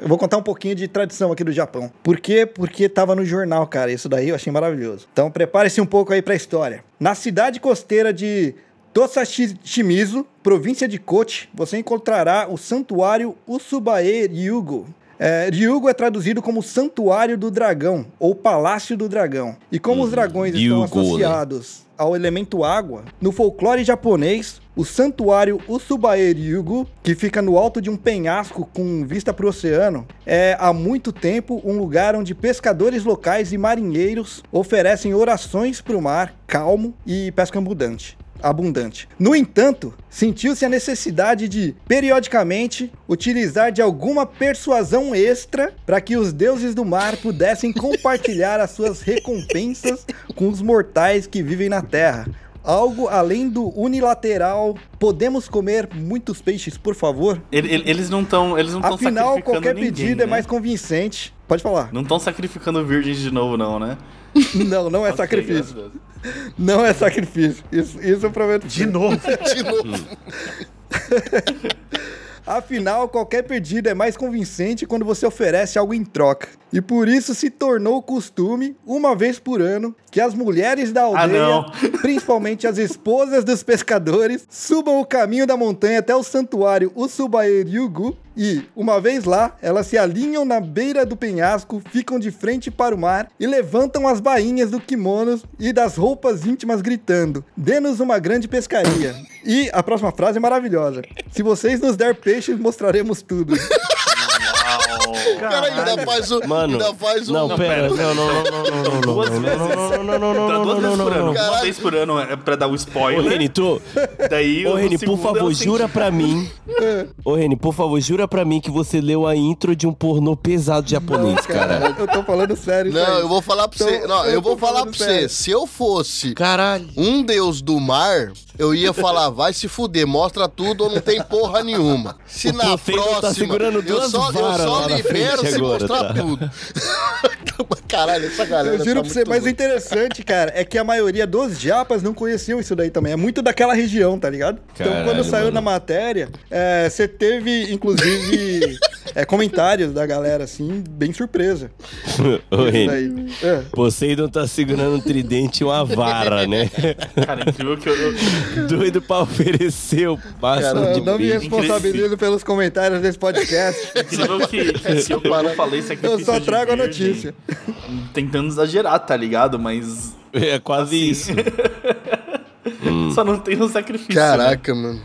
Eu vou contar um pouquinho de tradição aqui do Japão. Por quê? Porque tava no jornal, cara. Isso daí eu achei maravilhoso. Então prepare-se um pouco aí pra história. Na cidade costeira de Tosashimizu, província de Kochi, você encontrará o santuário Usubae Ryugo. É, Ryugo é traduzido como Santuário do Dragão, ou Palácio do Dragão. E como os dragões estão né? associados ao elemento água, no folclore japonês, o santuário Usubae Ryugo, que fica no alto de um penhasco com vista para o oceano, é há muito tempo um lugar onde pescadores locais e marinheiros oferecem orações para o mar calmo e pesca abundante. Abundante. No entanto, sentiu-se a necessidade de, periodicamente, utilizar de alguma persuasão extra para que os deuses do mar pudessem compartilhar as suas recompensas com os mortais que vivem na terra. Algo além do unilateral. Podemos comer muitos peixes, por favor? Ele- ele- Eles não estão. Eles não estão Afinal, qualquer ninguém, pedido é né? mais convincente. Pode falar. Não estão sacrificando virgens de novo, não, né? Não, não é sacrifício. Não é sacrifício. Isso, isso eu prometo. De novo. De novo. Afinal, qualquer pedido é mais convincente quando você oferece algo em troca. E por isso se tornou costume, uma vez por ano, que as mulheres da aldeia, não. principalmente as esposas dos pescadores, subam o caminho da montanha até o santuário Usubaeriugu e, uma vez lá, elas se alinham na beira do penhasco, ficam de frente para o mar e levantam as bainhas do kimono e das roupas íntimas gritando: Dê-nos uma grande pescaria. E a próxima frase é maravilhosa. Se vocês nos der peixes, mostraremos tudo. O cara ainda faz o. Mano, ainda faz o. não, pera, não, não, não, não, não, não, não, Duas não, vezes. não, não, não, não, não, duas não, vezes não, por ano. não. Uma vez por ano é pra dar o Ô, spoiler. Reni, tu... Daí Ô, o Reni, por favor, jura pra mim. Ô, Reni, por favor, jura pra mim que você leu a intro de um pornô pesado japonês, cara. Eu tô falando sério. Não, eu vou falar pra Então, você. Não, eu vou falar pra sério. você. Se eu fosse Caralho. um deus do mar, eu ia falar, vai se fuder, mostra tudo ou não tem porra nenhuma. Se O na tá próxima segurando eu só, eu só libero se agora, mostrar tá? tudo. Caralho, essa galera Eu juro tá pra você, mas o interessante, cara, é que a maioria dos japas não conheciam isso daí também. É muito daquela região, tá ligado? então, Caralho, quando saiu mano. na matéria, é, você teve, inclusive, é, comentários da galera, assim, bem surpresa. Ô, Isso Reni. É. Poseidon tá segurando um tridente e uma vara, né? Cara, incrível que eu. eu- Doido pra oferecer o Não, de não me responsabilizo pelos comentários desse podcast. Incrível que, que se eu, eu não falei Eu sacrifício só de trago a notícia. Tentando exagerar, tá ligado? Mas. É quase assim, isso. Só não tem um sacrifício. né? Caraca, mano.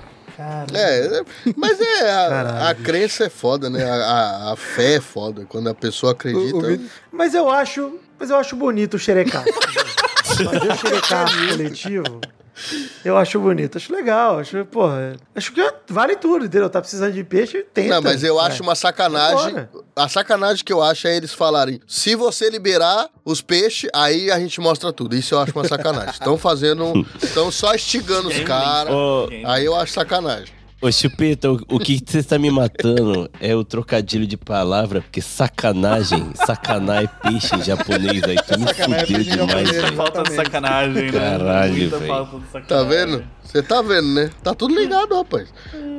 É, é, mas é, a, a crença é foda, né? A, a- a fé é foda. Quando a pessoa acredita. O- o Mas eu acho, mas eu acho bonito o xerecaço. Fazer o xerecaço coletivo, eu acho bonito, acho legal, acho, porra, acho que vale tudo, entendeu? Tá precisando de peixe, tenta. Não, mas eu É. acho uma sacanagem. Bora. A sacanagem que eu acho é eles falarem: se você liberar os peixes, aí a gente mostra tudo. Isso eu acho uma sacanagem. Estão fazendo. Estão só estigando os caras. Aí eu acho sacanagem. Ô Chupeta, o, o que você está me matando é o trocadilho de palavra, porque sacanagem, sacanar é peixe em japonês, aí tu me Sacanagem é fudeu demais, japonês. velho. Falta de sacanagem, né? Caralho, Muita velho. falta de sacanagem. Tá vendo? Você tá vendo, né? Tá tudo ligado, rapaz.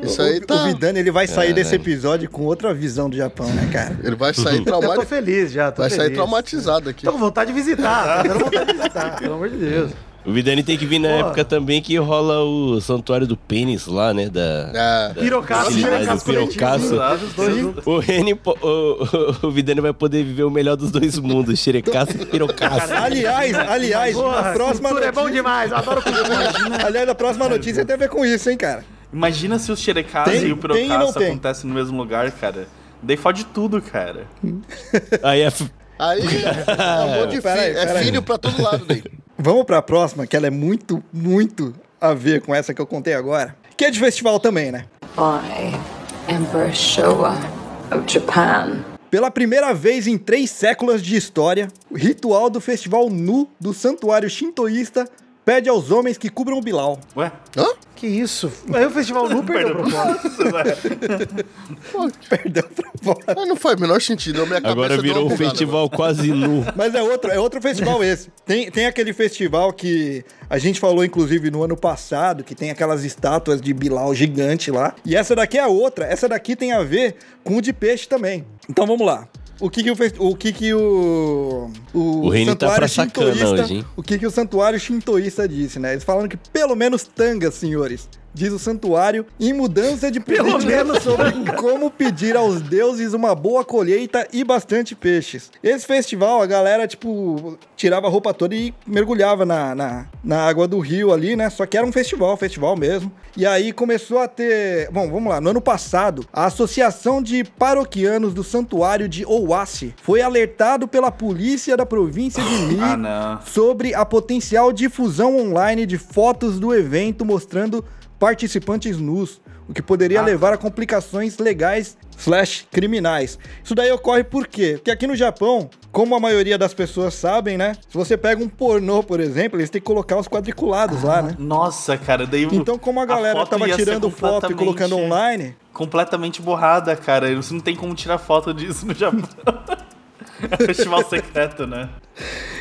Isso aí tá. o Vidani, ele vai sair desse episódio com outra visão do Japão, né, cara? Ele vai sair Eu tô traumatizado. feliz já, tô Vai sair feliz. traumatizado aqui. Tô com vontade de visitar, tá dando vontade de visitar, pelo amor de Deus. O Vidani tem que vir na Pô. época também que rola o santuário do pênis lá, né? Da. É. Pirocaço, Facilidade xerecaço do pirocaço. O Reni, o, o, o Vidani vai poder viver o melhor dos dois mundos, xerecaço e pirocaço. Aliás, aliás, Porra, a próxima cultura é bom notícia... demais, adoro cultura. Aliás, a próxima notícia tem a ver com isso, hein, cara? Imagina se o xerecasa Tem- e o pirocaço acontecem no mesmo lugar, cara. Daí fode tudo, cara. Aí é. Aí é um monte de filho. É filho pra todo lado daí. Vamos pra próxima, que ela é muito, muito a ver com essa que eu contei agora. Que é de festival também, né? Emperor Showa of Japan. Pela primeira vez em três séculos de história, o ritual do festival nu do santuário shintoísta pede aos homens que cubram o Bilal. Ué? Hã? Que isso? Aí o festival nu perdeu o propósito. Perdão pra fora. Mas não faz o menor sentido. Agora virou um festival quase nu. Mas é outro, é outro festival esse. Tem, tem aquele festival que a gente falou, inclusive, no ano passado, que tem aquelas estátuas de Bilal gigante lá. E essa daqui é a outra. Essa daqui tem a ver com o de peixe também. Então vamos lá. O que que o, o, que que o, o, O Reni tá pra sacana hoje, hein? O que que o santuário shintoísta disse, né? Eles falaram que pelo menos tanga, senhores. Diz o santuário, em mudança de menos sobre como pedir aos deuses uma boa colheita e bastante peixes. Esse festival, a galera, tipo, tirava a roupa toda e mergulhava na, na, na água do rio ali, né? Só que era um festival, festival mesmo. E aí começou a ter. Bom, vamos lá. No ano passado, a Associação de Paroquianos do Santuário de Ouassi foi alertado pela polícia da província de Mi Ah, sobre a potencial difusão online de fotos do evento mostrando participantes nus, o que poderia Ah. levar a complicações legais slash criminais. Isso daí ocorre por quê? Porque aqui no Japão, como a maioria das pessoas sabem, né? Se você pega um pornô, por exemplo, eles têm que colocar os quadriculados lá, né? Nossa, cara, daí Então, como a galera foto tava tirando foto e colocando online, Completamente borrada, cara. Você não tem como tirar foto disso no Japão. É festival secreto, né?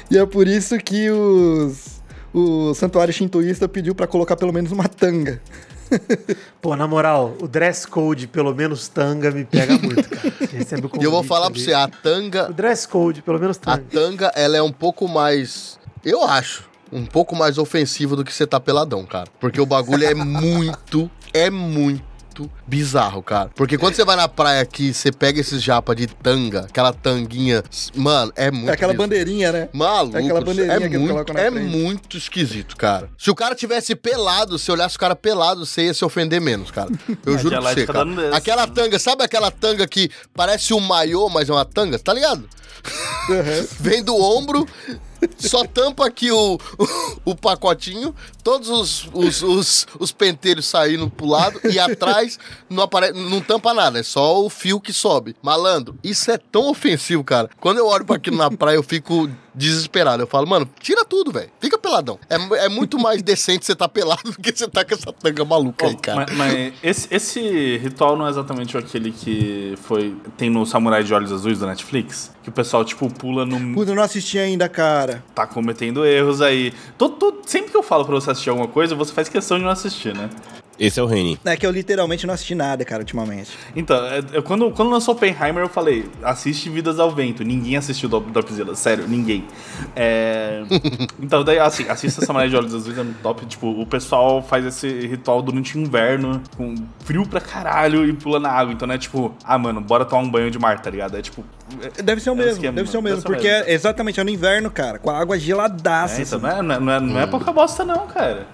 e é por isso que os o santuário shintoísta pediu pra colocar pelo menos uma tanga. Pô, na moral, o dress code, pelo menos tanga, me pega muito, cara. O E eu vou falar pra você, a tanga, O dress code, pelo menos a tanga. tanga, ela é um pouco mais, eu acho, um pouco mais ofensiva do que você tá peladão, cara. Porque o bagulho é muito, é muito bizarro, cara. Porque quando você vai na praia aqui, você pega esses japa de tanga, aquela tanguinha, mano, é muito É aquela bizarro. bandeirinha, né? Maluco, É aquela bandeirinha é que muito, na é frente. muito esquisito, cara. Se o cara tivesse pelado, se olhasse o cara pelado, você ia se ofender menos, cara. Eu juro pra Aquela você, tá cara. desse. Aquela tanga, sabe aquela tanga que parece um maiô, mas é uma tanga? Tá ligado? Vem do ombro, só tampa aqui o, o, o pacotinho, todos os, os, os, os pentelhos saindo pro lado e atrás não, apare... não tampa nada, é só o fio que sobe. Malandro, isso é tão ofensivo, cara. Quando eu olho pra aquilo na praia, eu fico desesperado. Eu falo, mano, tira tudo, velho. Fica peladão. É, é muito mais decente você tá pelado do que você tá com essa tanga maluca aí, cara. Mas, mas esse, esse ritual não é exatamente aquele que foi. Tem no Samurai de Olhos Azuis da Netflix? Que o pessoal, tipo, pula no. Puta, eu não assisti ainda, cara. Tá cometendo erros aí. Tô- tô- sempre que eu falo pra você assistir alguma coisa, você faz questão de não assistir, né? Esse é o Reni. É que eu literalmente não assisti nada, cara, ultimamente. Então, é- eu- quando, quando lançou Oppenheimer, eu falei, assiste Vidas ao Vento. Ninguém assistiu Dropzilla, sério, ninguém. É... então, daí, assim, assista Samurai de Olhos Azuis, é muito top. Tipo, o pessoal faz esse ritual durante o inverno, com frio pra caralho e pula na água. Então, não é tipo, ah, mano, bora tomar um banho de mar, tá ligado? É tipo... é- Deve ser o é mesmo, esquema, deve ser o mesmo, porque é exatamente é no inverno, cara, com a água geladaça. É, então, assim. não, é, não, é, não é pouca bosta, não, cara.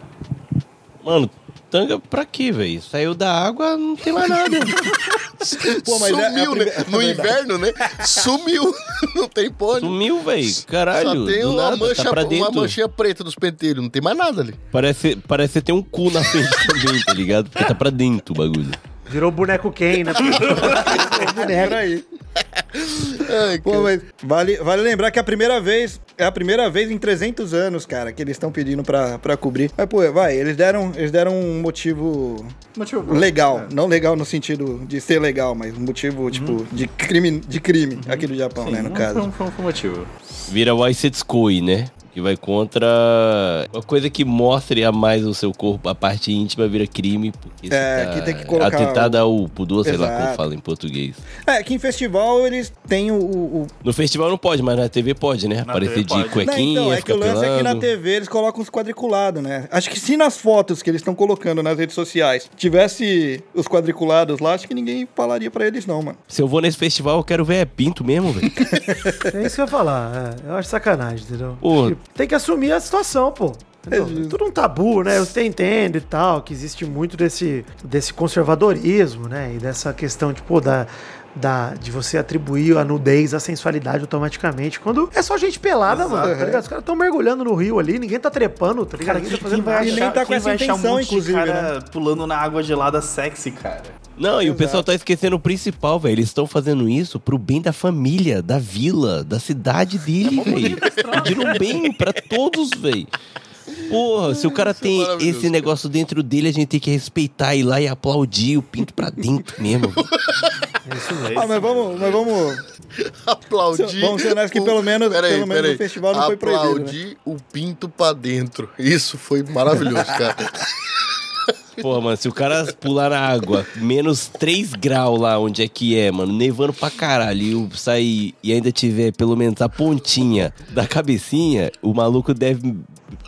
Mano, tanga pra quê, velho? Saiu da água, não tem mais nada. Pô, mas é- é a Sumiu, prime- né? é No verdade. inverno, né? Sumiu. Não tem pônei. Sumiu, velho. Caralho. Só tem uma, nada, mancha, tá uma manchinha preta dos pentelhos, não tem mais nada ali. Parece, parece ter um cu na frente também, tá ligado? Porque tá pra dentro o bagulho. Virou boneco Ken, né? Por aí. Ai, Pô, mas vale, vale lembrar que é a primeira vez, é a primeira vez em 300 anos, cara, que eles estão pedindo pra, pra cobrir. Mas, pô, vai, eles deram, eles deram um motivo Motivo legal. Não legal no sentido de ser legal, mas um motivo, tipo, de crime, de crime aqui do Japão, né, no caso. Foi um, foi um- motivo. Vira Waisetsukoi, né? Que vai contra uma coisa que mostre a mais o seu corpo, a parte íntima vira crime. Porque você É, tá que tem que colocar Atentada ao pudor, sei lá como Exato. fala em português. É, que em festival eles têm o. o- No festival não pode, mas na TV pode, né? Na Aparecer TV de pode. Não, cuequinha, então, é que o lance é que na pelando. TV eles colocam os quadriculados, né? Acho que se nas fotos que eles estão colocando nas redes sociais tivesse os quadriculados lá, acho que ninguém falaria pra eles, não, mano. Se eu vou nesse festival, eu quero ver é pinto mesmo, velho. É isso que eu ia falar. é, eu acho sacanagem, entendeu? Pô. Tem que assumir a situação, pô. É Tudo um tabu, né? Você entende e tal, que existe muito desse, desse conservadorismo, né? E dessa questão, tipo, da, da, de você atribuir a nudez à sensualidade automaticamente. Quando é só gente pelada, mano, tá ligado? Os caras estão mergulhando no rio ali, ninguém tá trepando, tá ligado? Cara, ninguém tá fazendo vai nada. E nem achar, tá com essa achar um intenção, inclusive, cara pulando na água gelada sexy, cara? Não, e o pessoal tá esquecendo o principal, velho. Eles estão fazendo isso pro bem da família, da vila, da cidade dele, velho. Pediram bem pra todos, velho. Porra, se o cara tem maravilhoso, esse negócio dentro dele, a gente tem que respeitar, ir lá e aplaudir o pinto pra dentro mesmo. velho. Ah, mas vamos, mas vamos. Aplaudir. Vamos ser honestos que o- pelo menos- Peraí, pelo menos peraí. o festival não foi proibido, né? Aplaudir o pinto pra dentro. Isso foi maravilhoso, cara. Porra, mano, se o cara pular na água, menos 3 graus lá onde é que é, mano, nevando pra caralho, e sair e ainda tiver pelo menos a pontinha da cabecinha, o maluco deve.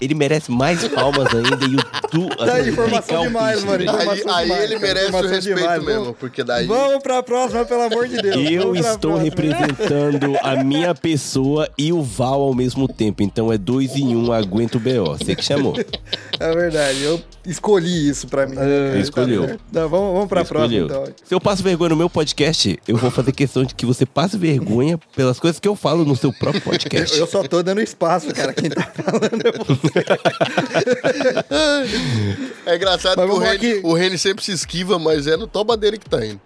Ele merece mais palmas ainda e o tu. Tá aí, informação demais, mano. Aí, Informação aí demais, ele cara, merece o respeito demais. mesmo, Vamos- porque daí. Vamos pra próxima, pelo amor de Deus. Eu estou representando a minha pessoa e o Val ao mesmo tempo. Então é dois em um, aguenta o BO. Você que chamou. É verdade, eu escolhi isso pra mim. Você escolheu. Não, vamos, vamos pra Você próxima, escolheu. então. Se eu passo vergonha no meu podcast, eu vou fazer questão de que você passe vergonha pelas coisas que eu falo no seu próprio podcast. Eu, eu só tô dando espaço, cara. Quem tá falando é você. É engraçado Mas que o Reni, aqui. o Reni sempre se esquiva, mas é no toba dele que tá indo.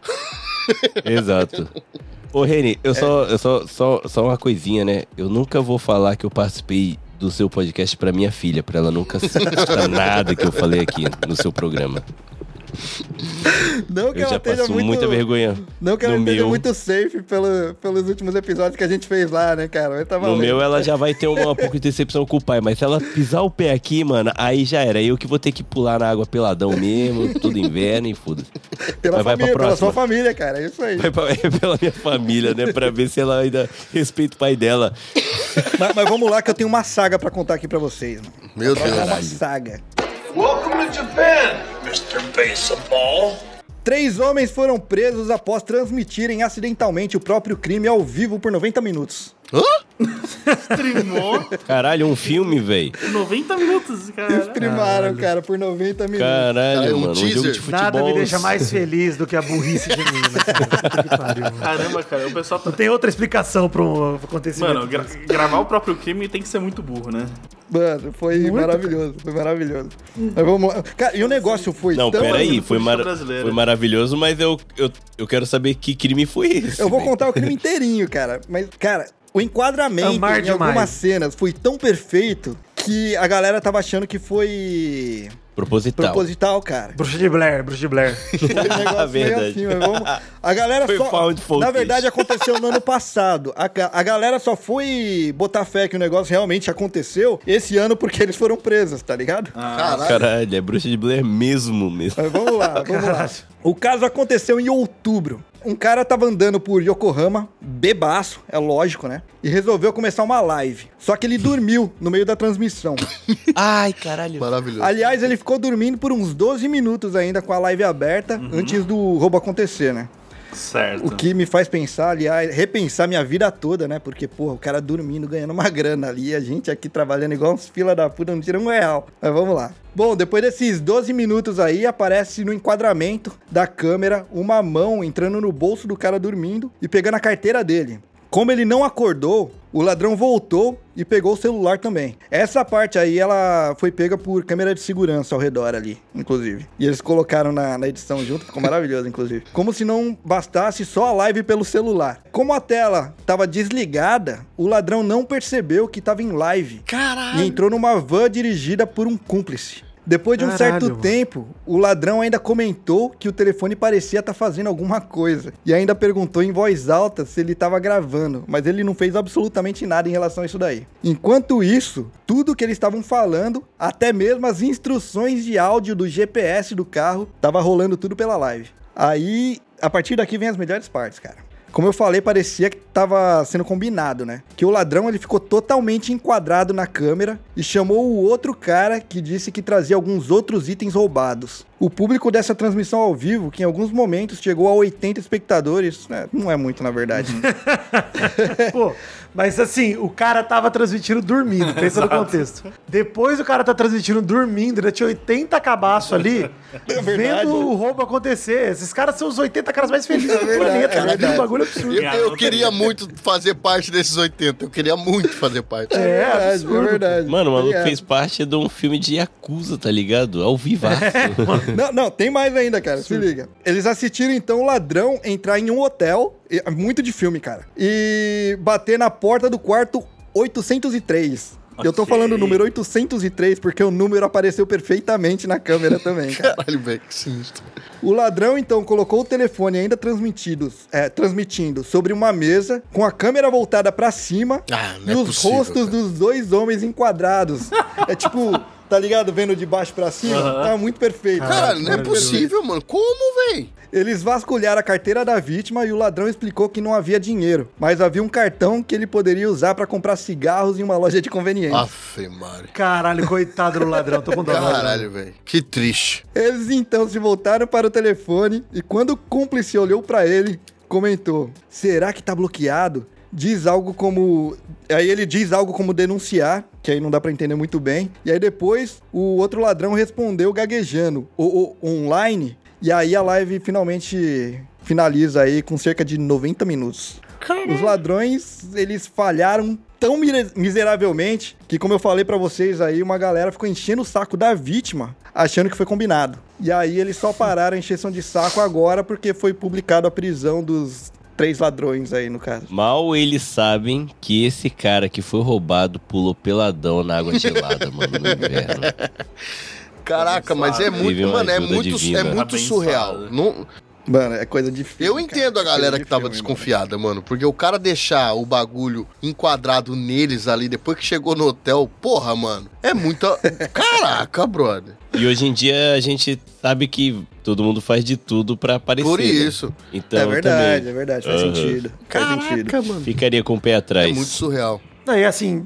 Exato. Ô, Reni, eu só, eu só, só, só uma coisinha, né? Eu nunca vou falar que eu participei do seu podcast pra minha filha, pra ela nunca escutar nada que eu falei aqui no seu programa. Não que Eu ela já passo muito... muita vergonha. Não que ela No esteja meu- muito safe pelo, pelos últimos episódios que a gente fez lá, né, cara? Mas tá No meu, ela já vai ter uma, um pouco de decepção com o pai, mas se ela pisar o pé aqui, mano, aí já era. Eu que vou ter que pular na água peladão mesmo, tudo inverno e foda-se. Pela Mas vai família, pra pela sua família, cara. É isso aí. Vai pra- é pela minha família, né? Pra ver se ela ainda respeita o pai dela. mas, mas vamos lá que eu tenho uma saga pra contar aqui pra vocês. Mano. Meu É uma Deus. saga. Welcome to Japan, Mr. Baseball. Três homens foram presos após transmitirem acidentalmente o próprio crime ao vivo por 90 minutos. Streamou Caralho, um filme, velho. 90 minutos, cara. Primaram, cara, por 90 minutos. Caralho, Cara, é um mano. Um jogo de futebol. Nada me deixa mais feliz do que a burrice cara. Puta que pariu, mano. Caramba, cara, o pessoal tá. Não tem outra explicação pra um acontecimento. Mano, gra- gravar o próprio crime tem que ser muito burro, né? Mano, foi maravilhoso, foi maravilhoso. Mas vamos lá. Cara, e o negócio foi Não, tão... peraí, foi, mar... foi maravilhoso, mas eu, eu, eu quero saber que crime foi esse. Eu vou contar o crime inteirinho, cara. Mas, cara, o enquadramento Amar em demais. algumas cenas foi tão perfeito que a galera tava achando que foi Proposital. proposital, cara. Bruxa de Blair, Bruxa de Blair. Foi um negócio meio Verdade. assim, mas vamos... A galera Foi só... Na verdade, aconteceu no ano passado. A, a galera só foi botar fé que o negócio realmente aconteceu esse ano porque eles foram presos, tá ligado? Caralho. Caralho, é bruxa de Blair mesmo, mesmo. Mas vamos lá, vamos lá. O caso aconteceu em outubro. Um cara tava andando por Yokohama, bebaço, é lógico, né? E resolveu começar uma live. Só que ele dormiu no meio da transmissão. Ai, caralho. Maravilhoso. Aliás, ele ficou dormindo por uns 12 minutos ainda com a live aberta antes do roubo acontecer, né? Certo. O que me faz pensar, aliás, repensar minha vida toda, né? Porque, porra, o cara dormindo, ganhando uma grana ali, a gente aqui trabalhando igual uns fila da puta, não tira um real. Mas vamos lá. Bom, depois desses 12 minutos aí, aparece no enquadramento da câmera uma mão entrando no bolso do cara dormindo e pegando a carteira dele. Como ele não acordou, o ladrão voltou e pegou o celular também. Essa parte aí, ela foi pega por câmera de segurança ao redor ali, inclusive. E eles colocaram na, na edição junto, ficou maravilhoso, inclusive. Como se não bastasse só a live pelo celular. Como a tela tava desligada, o ladrão não percebeu que tava em live. Caralho. E entrou numa van dirigida por um cúmplice. Depois de um Caralho, certo mano. tempo, o ladrão ainda comentou que o telefone parecia estar fazendo alguma coisa. E ainda perguntou em voz alta se ele estava gravando, mas ele não fez absolutamente nada em relação a isso daí. Enquanto isso, tudo que eles estavam falando, até mesmo as instruções de áudio do GPS do carro, tava rolando tudo pela live. Aí, a partir daqui vem as melhores partes, cara. Como eu falei, parecia que tava sendo combinado, né? Que o ladrão ele ficou totalmente enquadrado na câmera e chamou o outro cara que disse que trazia alguns outros itens roubados. O público dessa transmissão ao vivo, que em alguns momentos chegou a 80 espectadores, né? não é muito na verdade. Pô, mas assim, o cara tava transmitindo dormindo, pensa no contexto. Depois o cara tá transmitindo dormindo, ainda tinha 80 cabaços ali, É vendo o roubo acontecer. Esses caras são os 80 caras mais felizes do verdade, planeta, é verdade. um bagulho absurdo. Eu, eu queria muito fazer parte desses 80. Eu queria muito fazer parte. É, verdade, absurdo. é verdade. Mano, o maluco fez parte de um filme de Yakuza, tá ligado? Ao vivaço. Não, não, tem mais ainda, cara. Se liga. Eles assistiram então o ladrão entrar em um hotel, é muito de filme, cara, e bater na porta do quarto 803. Eu tô falando o número 803 porque o número apareceu perfeitamente na câmera também, cara. Caralho, velho, que sinistro. O ladrão então colocou o telefone ainda transmitido, é, transmitindo sobre uma mesa com a câmera voltada pra cima Ah, não e é os possível, rostos cara. dos dois homens enquadrados. é tipo, tá ligado? Vendo de baixo pra cima? Tá muito perfeito. Caralho, não é possível, mano. Como, velho? Eles vasculharam a carteira da vítima e o ladrão explicou que não havia dinheiro, mas havia um cartão que ele poderia usar pra comprar cigarros em uma loja de conveniência. Afe, Mari. Caralho, coitado do ladrão, tô com dó. Caralho, velho. Que triste. Eles então se voltaram para o telefone e quando o cúmplice olhou pra ele, comentou: "Será que tá bloqueado?" Diz algo como, aí ele diz algo como denunciar, que aí não dá pra entender muito bem. E aí depois o outro ladrão respondeu gaguejando: "O, o online?" E aí a live finalmente finaliza aí com cerca de 90 minutos. Os ladrões, eles falharam tão miseravelmente que, como eu falei pra vocês aí, uma galera ficou enchendo o saco da vítima, achando que foi combinado. E aí eles só pararam a encheção de saco agora porque foi publicado a prisão dos três ladrões aí, no caso. Mal eles sabem que esse cara que foi roubado pulou peladão na água gelada, mano, no inverno. Caraca, mas é muito, mano, é muito, é muito surreal. Não, Mano, é coisa filme, eu cara. entendo a Coisa galera de que tava filme, mano. desconfiada, mano. Porque o cara deixar o bagulho enquadrado neles ali depois que chegou no hotel, porra, mano. É muita. Caraca, brother. E hoje em dia a gente sabe que todo mundo faz de tudo pra aparecer. Por né? isso. Então, É verdade, também, é verdade, faz Aham. sentido. Faz sentido. Caraca, mano. Ficaria com o pé É atrás. muito surreal. Não, e assim,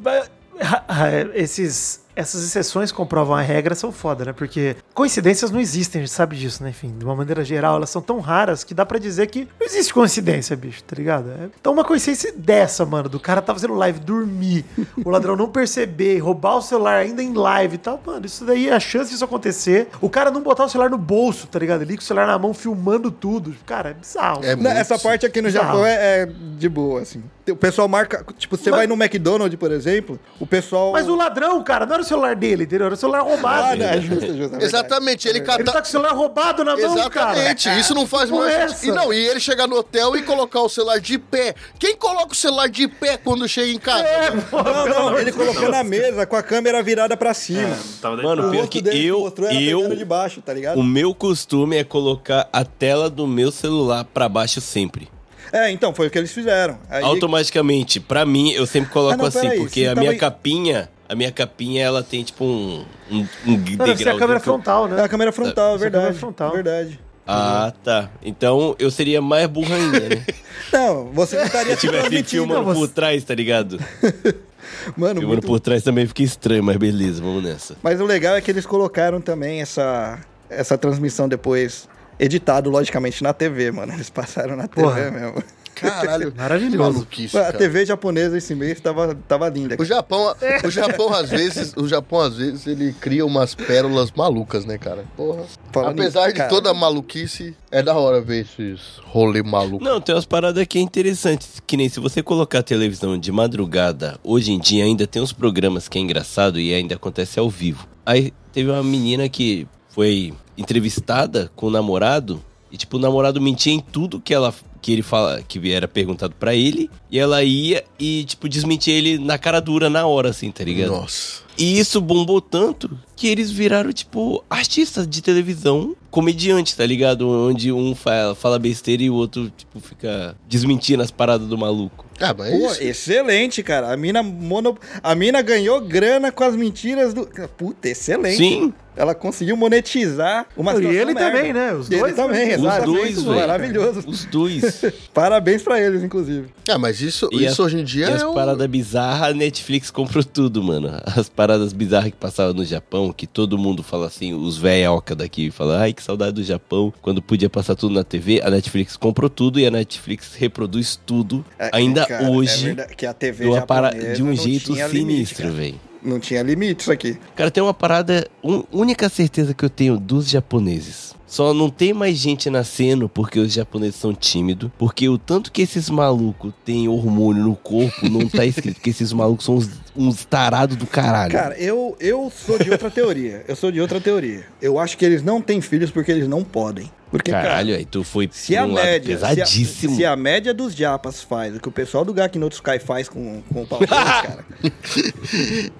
esses, essas exceções que comprovam a regra são foda, né? Porque coincidências não existem, a gente sabe disso, né? Enfim, de uma maneira geral, elas são tão raras que dá pra dizer que não existe coincidência, bicho, tá ligado? É- Então, uma coincidência dessa, mano, do cara tá fazendo live, dormir, o ladrão não perceber, roubar o celular ainda em live e tal, mano, isso daí, a chance disso acontecer, o cara não botar o celular no bolso, tá ligado? Ali com o celular na mão, filmando tudo. Cara, é bizarro. É essa parte aqui no bizarro. Japão é, é de boa, assim. O pessoal marca. Tipo, você Mas- vai no McDonald's, por exemplo, o pessoal. Mas o ladrão, cara, não era o celular dele, entendeu? Era o celular roubado. Ah, não, é justo, é justo. é. Exatamente, ele Ele tá cata... com o celular roubado na mão, cara. Exatamente, isso não faz mais é sentido. E não, e ele chegar no hotel e colocar o celular de pé. Quem coloca o celular de pé quando chega em casa? É, pô, Não, não, ele colocou na mesa com a câmera virada pra cima. Tava Mano, O pior que eu- eu- de baixo, tá ligado? O meu costume é colocar a tela do meu celular pra baixo sempre. É, então, foi o que eles fizeram. Aí, Automaticamente, pra mim, eu sempre coloco Ah, não, assim, peraí, porque você a tava minha aí- capinha, a minha capinha, ela tem tipo um, um, um Não, deve ser a câmera eu- frontal, É né? a câmera frontal, é verdade. câmera frontal. Verdade. Ah, tá. Então eu seria mais burro ainda, né? Não, você não estaria Se tivesse transmitindo. filmando Não, por você- trás, tá ligado? Mano, Filmando muito... por trás também fica estranho, mas beleza, vamos nessa. Mas o legal é que eles colocaram também essa, essa transmissão depois, editado, logicamente, na TV, mano. Eles passaram na Porra. TV mesmo. Caralho, Maravilhoso. maluquice, A cara. TV japonesa esse mês tava, tava linda. O Japão, o Japão às vezes, o Japão às vezes ele cria umas pérolas malucas, né, cara? Porra. Falando Apesar nisso, de cara, toda a maluquice, é da hora ver esses rolê maluco. Não, tem umas paradas que é interessantes, que nem se você colocar a televisão de madrugada, hoje em dia ainda tem uns programas que é engraçado e ainda acontece ao vivo. Aí teve uma menina que foi entrevistada com o namorado e tipo o namorado mentia em tudo que ela que ele fala que era perguntado pra ele e ela ia e tipo desmentia ele na cara dura na hora assim, tá ligado? Nossa. E isso bombou tanto que eles viraram, tipo, artistas de televisão, comediantes, tá ligado? Onde um fala, fala besteira e o outro, tipo, fica desmentindo as paradas do maluco. Ah, mas Pô, isso- excelente, cara. A mina, mono... a mina ganhou grana com as mentiras do. Puta, excelente. Sim. Ela conseguiu monetizar uma E ele merda. também, né? Os E ele dois, também, né? Os exatamente. dois, velho. Maravilhoso. Os dois. Parabéns pra eles, inclusive. Ah, mas isso, E isso as- hoje em dia E as é um... paradas bizarras, a Netflix comprou tudo, mano. As paradas bizarras que passavam no Japão, que todo mundo fala assim, os velhoca daqui falam, ai, que saudade do Japão, quando podia passar tudo na TV, a Netflix comprou tudo e a Netflix reproduz tudo, É, ainda cara, é hoje, verdade que a TV de, uma para- de um jeito sinistro, velho. Não tinha limite isso aqui. Cara, tem uma parada. un- única certeza que eu tenho dos japoneses. Só não tem mais gente nascendo porque os japoneses são tímidos. Porque o tanto que esses malucos têm hormônio no corpo não tá escrito. que esses malucos são uns, uns tarados do caralho. Cara, eu, eu sou de outra teoria. Eu sou de outra teoria. Eu acho que eles não têm filhos porque eles não podem. Porque, caralho, cara, aí tu foi se a um lado média, se a, pesadíssimo. se a média dos japas faz o que o pessoal do Gaki no Tsukai faz com, com o pau cara.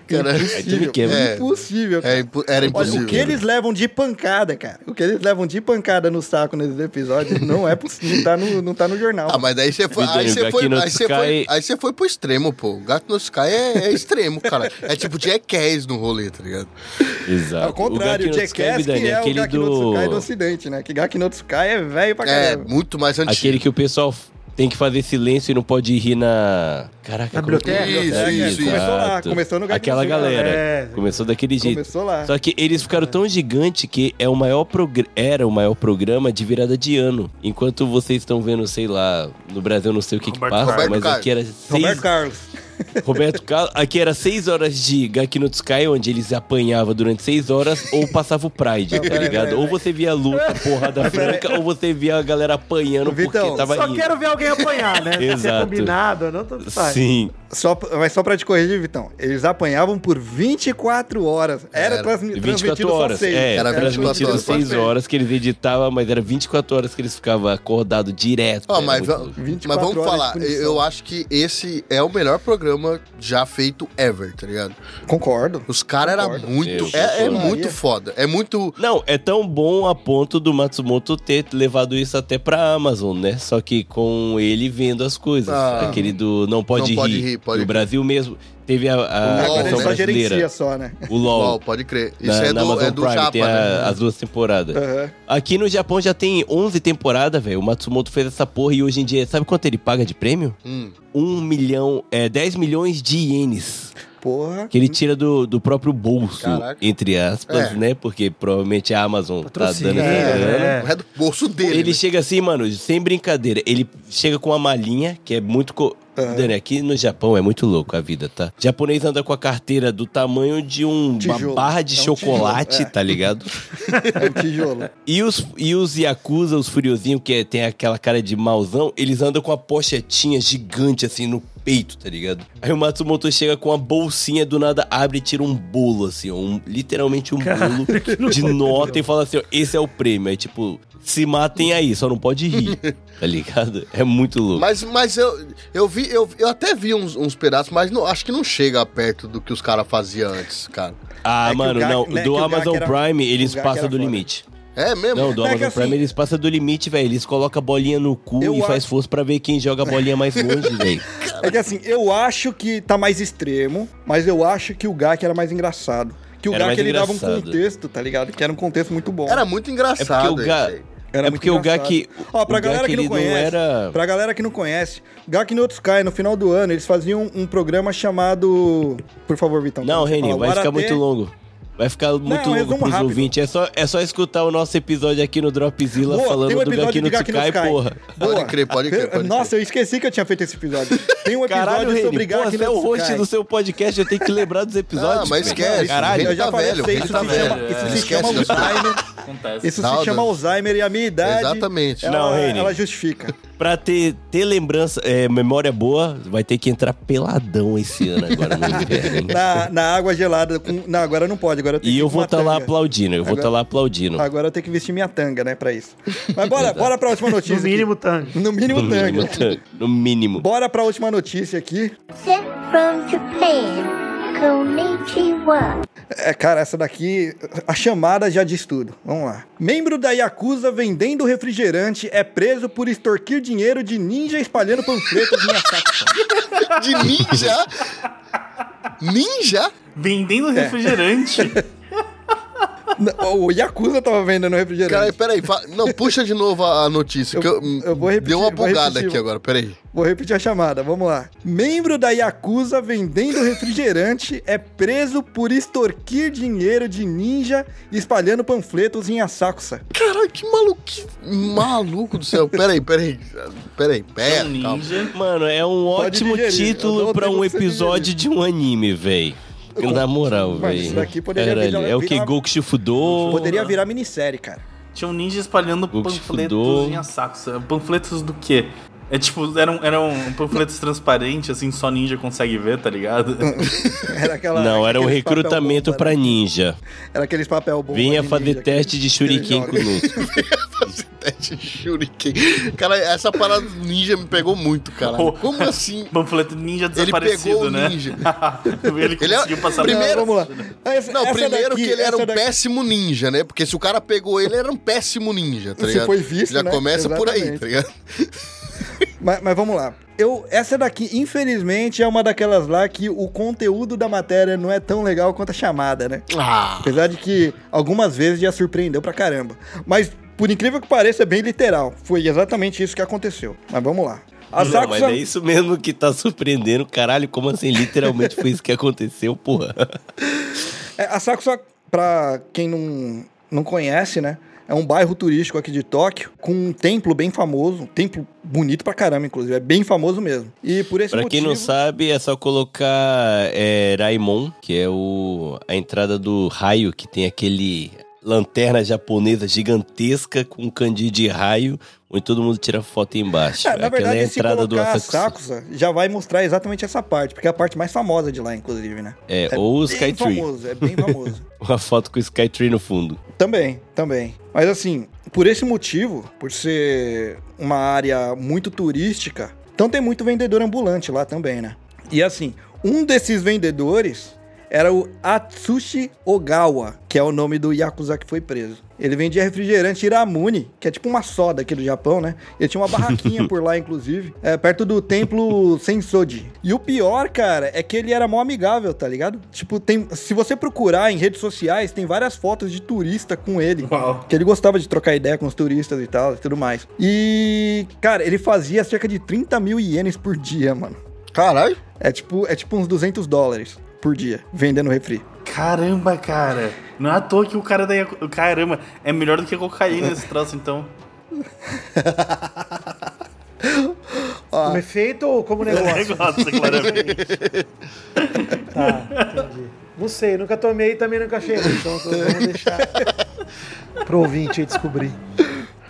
Cara, tu me quebra. É. Impossível, cara. é era Olha, impossível. o que eles levam de pancada, cara. O que eles levam de pancada no saco nesses episódios não é possível. Não tá no, não tá no jornal. Ah, mas daí você foi, aí você foi, aí você Sky- foi, aí você foi pro extremo, pô. O Gato no Sky é, é extremo, cara. É tipo Jackass no rolê, tá ligado? Exato. Ao contrário, o, Sky, Jackass que é o aquele Gaki no Tsukai do do... ocidente, né? Que Gaki no Tsukai é velho pra É, caramba. muito mais antigo. Aquele que o pessoal tem que fazer silêncio e não pode rir na... Caraca, Na como que é? biblioteca. Isso, isso, Começou lá, começou no Aquela galera. É. Começou daquele jeito. Começou lá. Só que eles ficaram tão gigante que é o maior progr- era o maior programa de virada de ano. Enquanto vocês estão vendo, sei lá, no Brasil não sei o que, que passa, Carlos. mas aqui era seis, Roberto Carlos. Roberto Carlos. Aqui era seis horas de Gaki no Sky, onde eles apanhavam durante seis horas, ou passava o Pride, tá ligado? Ou você via luta, porrada franca, ou você via a galera apanhando Vitão, porque tava Só indo. quero ver alguém apanhar, né? Se é Exato. combinado não, tanto faz. Sim. Só, mas só pra te corrigir, Vitão. Eles apanhavam por 24 horas. Era, Era. transmi- 24 transmitido horas. só seis. É, Era era 24 transmitido horas. 6 Só horas que eles editavam, mas era 24 horas que eles ficavam acordados direto. Era mas, muito va- louco. 24 mas vamos falar, eu acho que esse é o melhor programa programa já feito ever, tá ligado? Concordo. Os caras eram muito. É, é muito foda. É muito. Não, é tão bom a ponto do Matsumoto ter levado isso até pra Amazon, né? Só que com ele vendo as coisas. Ah. Aquele do Não Pode, Não Pode Rir. Rir, pode no crer. Brasil mesmo. Teve a, a LOL, versão só gerencia brasileira. só, né? O LOL. LOL, pode crer. Isso na, é na do, Amazon é do Prime, Japa, tem a- né? as duas temporadas. Aham. Aqui no Japão já tem 11 temporadas, velho. O Matsumoto fez essa porra e hoje em dia, sabe quanto ele paga de prêmio? Hum. 1 milhão, é 10 milhões de ienes. Porra. Que ele tira do, do próprio bolso, Caraca. entre aspas, É. né? Porque provavelmente a Amazon Patrocínio, tá dando essa é, é. É do bolso dele. Ele né? chega assim, mano, sem brincadeira. Ele chega com uma malinha, que é muito. Co... Dani, aqui no Japão é muito louco a vida, tá? japonês anda com a carteira do tamanho de um, uma barra de É um chocolate, tijolo, é. tá ligado? É o tijolo. E os, e os Yakuza, os furiosinhos, que é- tem aquela cara de mauzão, eles andam com uma pochetinha gigante assim no peito, tá ligado? Aí o Matsumoto chega com uma bolsinha, do nada abre e tira um bolo, assim, ó, um, literalmente um bolo de nota e fala assim: ó, esse é o prêmio. Aí, tipo, se matem aí, só não pode rir, tá ligado? É muito louco. Mas, mas eu, eu vi, eu, eu até vi uns, uns pedaços, mas não, acho que não chega perto do que os caras faziam antes, cara. Ah, É mano, Gak- não, né, do Gak Amazon era- Prime, eles Gak passam do foda. limite. É mesmo? Não, do É Amazon assim- Prime eles passam do limite, velho. Eles colocam a bolinha no cu e faz acho- força pra ver quem joga a bolinha mais longe, velho. É que assim, eu acho que tá mais extremo, mas eu acho que o Gak era mais engraçado. Que o Era Gak ele dava um engraçado. contexto, tá ligado? Que era um contexto muito bom. Era muito É engraçado. porque o Ga... Era é porque o. Gak. Ó, pra galera que não conhece, não era. pra galera que não conhece, Gak no Sky, no final do ano, eles faziam um programa chamado... Por favor, Vitão. Não, Reni, vai ficar muito longo. Vai ficar muito um longo pros rápido. ouvintes. É só, é só escutar o nosso episódio aqui no Dropzilla Boa, falando um do Gaki no Gaki Tsukai, porra. Boa. Pode crer, pode crer, pode Nossa, eu esqueci que eu tinha feito esse episódio. Tem um episódio Caralho, sobre Reni, Gak porra, no você é o host do seu podcast, eu tenho que lembrar dos episódios. Ah, mas esquece. Caralho, Eu já tá falei velho, isso tá se velho. chama, isso se Esquece chama Alzheimer. Acontece. Isso Não, se chama não. Alzheimer e a minha idade. Exatamente. Ela, Não, Reni. ela justifica. Pra ter, ter lembrança, é, memória boa, vai ter que entrar peladão esse ano agora no inverno? Na, na água gelada. Com... Não, agora não pode. Agora eu tenho E que ir eu vou estar lá tanga. aplaudindo, eu vou Agora- estar lá aplaudindo. Agora eu tenho que vestir minha tanga, né, pra isso. Mas bora, bora pra última notícia. No mínimo, tango. aqui. No mínimo No tanga. mínimo. No mínimo. Bora pra última notícia aqui. Sent from Japan. Konnichiwa. É, cara, essa daqui, a chamada já diz tudo. Vamos lá. Membro da Yakuza vendendo refrigerante é preso por extorquir dinheiro de ninja espalhando panfletos em Asaka. De ninja? Ninja? Vendendo refrigerante. o Yakuza tava vendendo refrigerante. Cara, peraí. fa- Não, puxa de novo a notícia. que eu, eu vou repetir, Deu uma bugada aqui agora, peraí. Vou repetir a chamada, vamos lá. Membro da Yakuza vendendo refrigerante é preso por extorquir dinheiro de ninja espalhando panfletos em Asakusa. Caralho, que maluco. que maluco do céu. Peraí, peraí. Peraí, pera. um calma. ninja. Mano, é um Pode ótimo digerir, eu título pra um episódio de um anime, véi. Na moral, véi. isso daqui poderia Caralho, virar- É o que? virar- Goku Shifudo? Poderia virar minissérie, cara. Tinha um ninja espalhando Goku panfletos Shifudo. em Asakusa. Panfletos do quê? É tipo, eram, eram panfletos transparentes, assim, só ninja consegue ver, tá ligado? Era aquela, Não, era um recrutamento bomba, pra né? ninja. Era aqueles papel bomba Venha de fazer ninja teste de shuriken conosco. Teste Shuriken. Cara, essa parada do ninja me pegou muito, cara. Oh. Como assim? Panfleto ninja Ele desaparecido, né? ninja. ele Ele é- conseguiu passar primeiro- Não, vamos lá. Essa- Não, essa primeiro daqui- que ele era um daqui- péssimo ninja, né? Porque se o cara pegou ele, ele era um péssimo ninja, tá ligado? foi visto, Já né? começa por aí, Exatamente. tá ligado? Mas, mas vamos lá. Eu, essa daqui, infelizmente, é uma daquelas lá que o conteúdo da matéria não é tão legal quanto a chamada, né? Ah, Apesar de que algumas vezes já surpreendeu pra caramba. Mas, por incrível que pareça, é bem literal. Foi exatamente isso que aconteceu. Mas vamos lá. A Não, mas é isso mesmo que tá surpreendendo. Caralho, como assim? Literalmente foi isso que aconteceu, porra. É, a Sakusa, pra quem não, não conhece, né? É um bairro turístico aqui de Tóquio, com um templo bem famoso, um templo bonito pra caramba, inclusive, é bem famoso mesmo. E por esse Pra quem motivo... não sabe, é só colocar é, Raimon, que é o, a entrada do raio, que tem aquele lanterna japonesa gigantesca com um kanji de raio, onde todo mundo tira foto embaixo. É, na verdade, é a entrada do Asakusa. Sakusa, já vai mostrar exatamente essa parte, porque é a parte mais famosa de lá, inclusive, né? É, ou o Skytree. famoso, é bem famoso. Uma foto com o Skytree no fundo. também, também. Mas assim, por esse motivo, por ser uma área muito turística, então tem muito vendedor ambulante lá também, né? E assim, Um desses vendedores era o Atsushi Ogawa, que é o nome do Yakuza que foi preso. Ele vendia refrigerante Iramune, que é tipo uma soda aqui do Japão, né? Ele tinha uma barraquinha por lá, inclusive, é, perto do templo Sensoji. E o pior, cara, é que ele era mó amigável, tá ligado? Tipo, tem, se você procurar em redes sociais, tem várias fotos de turista com ele. Uau. Que ele gostava de trocar ideia com os turistas e tal, e tudo mais. E, cara, ele fazia cerca de 30 mil ienes por dia, mano. Caralho. É tipo, é tipo uns 200 dólares por dia, vendendo refri. Caramba, cara. Não é à toa que o cara daí. Caramba, é melhor do que a cocaína esse troço, então. Como efeito ou como negócio? Negócio, claramente. Tá, entendi. Não sei, nunca tomei e também nunca cheirei, então vamos deixar pro ouvinte aí descobrir.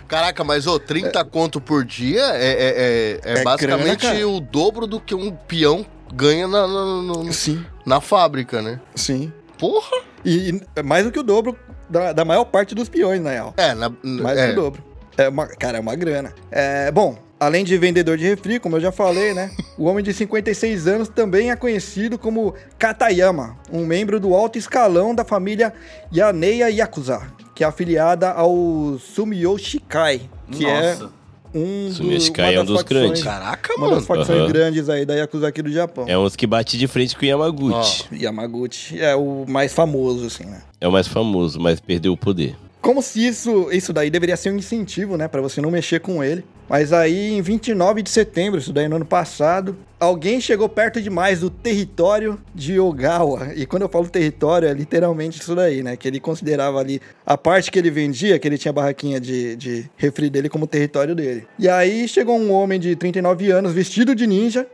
Caraca, mas ô, 30 conto por dia é, é, é, é É basicamente o dobro do que um peão ganha na, na, na- Sim. Na fábrica, né? Sim. Porra! E, e é mais do que o dobro da, da maior parte dos peões, na real. É, na, Mais é. do que o dobro. É uma, cara, é uma grana. É, bom, além de vendedor de refri, como eu já falei, né? o homem de 56 anos também é conhecido como Katayama, um membro do alto escalão da família Yaneya Yakuza, que é afiliada ao Sumiyo Shikai, que Nossa. é um, do, Sumiyo Shikai é um dos facções- grandes. Caraca, Uma mano. das facções Aham. grandes aí da Yakuza aqui do Japão. É uns que bate de frente com o Yamaguchi. Yamaguchi é o mais famoso, assim, né? É o mais famoso, mas perdeu o poder. Como se isso, isso daí deveria ser um incentivo, né, Pra você não mexer com ele. Mas aí, em 29 de setembro, isso daí no ano passado, alguém chegou perto demais do território de Ogawa. E quando eu falo território, é literalmente isso daí, né? Que ele considerava ali a parte que ele vendia, que ele tinha barraquinha de, de refri dele como território dele. E aí chegou um homem de 39 anos, vestido de ninja.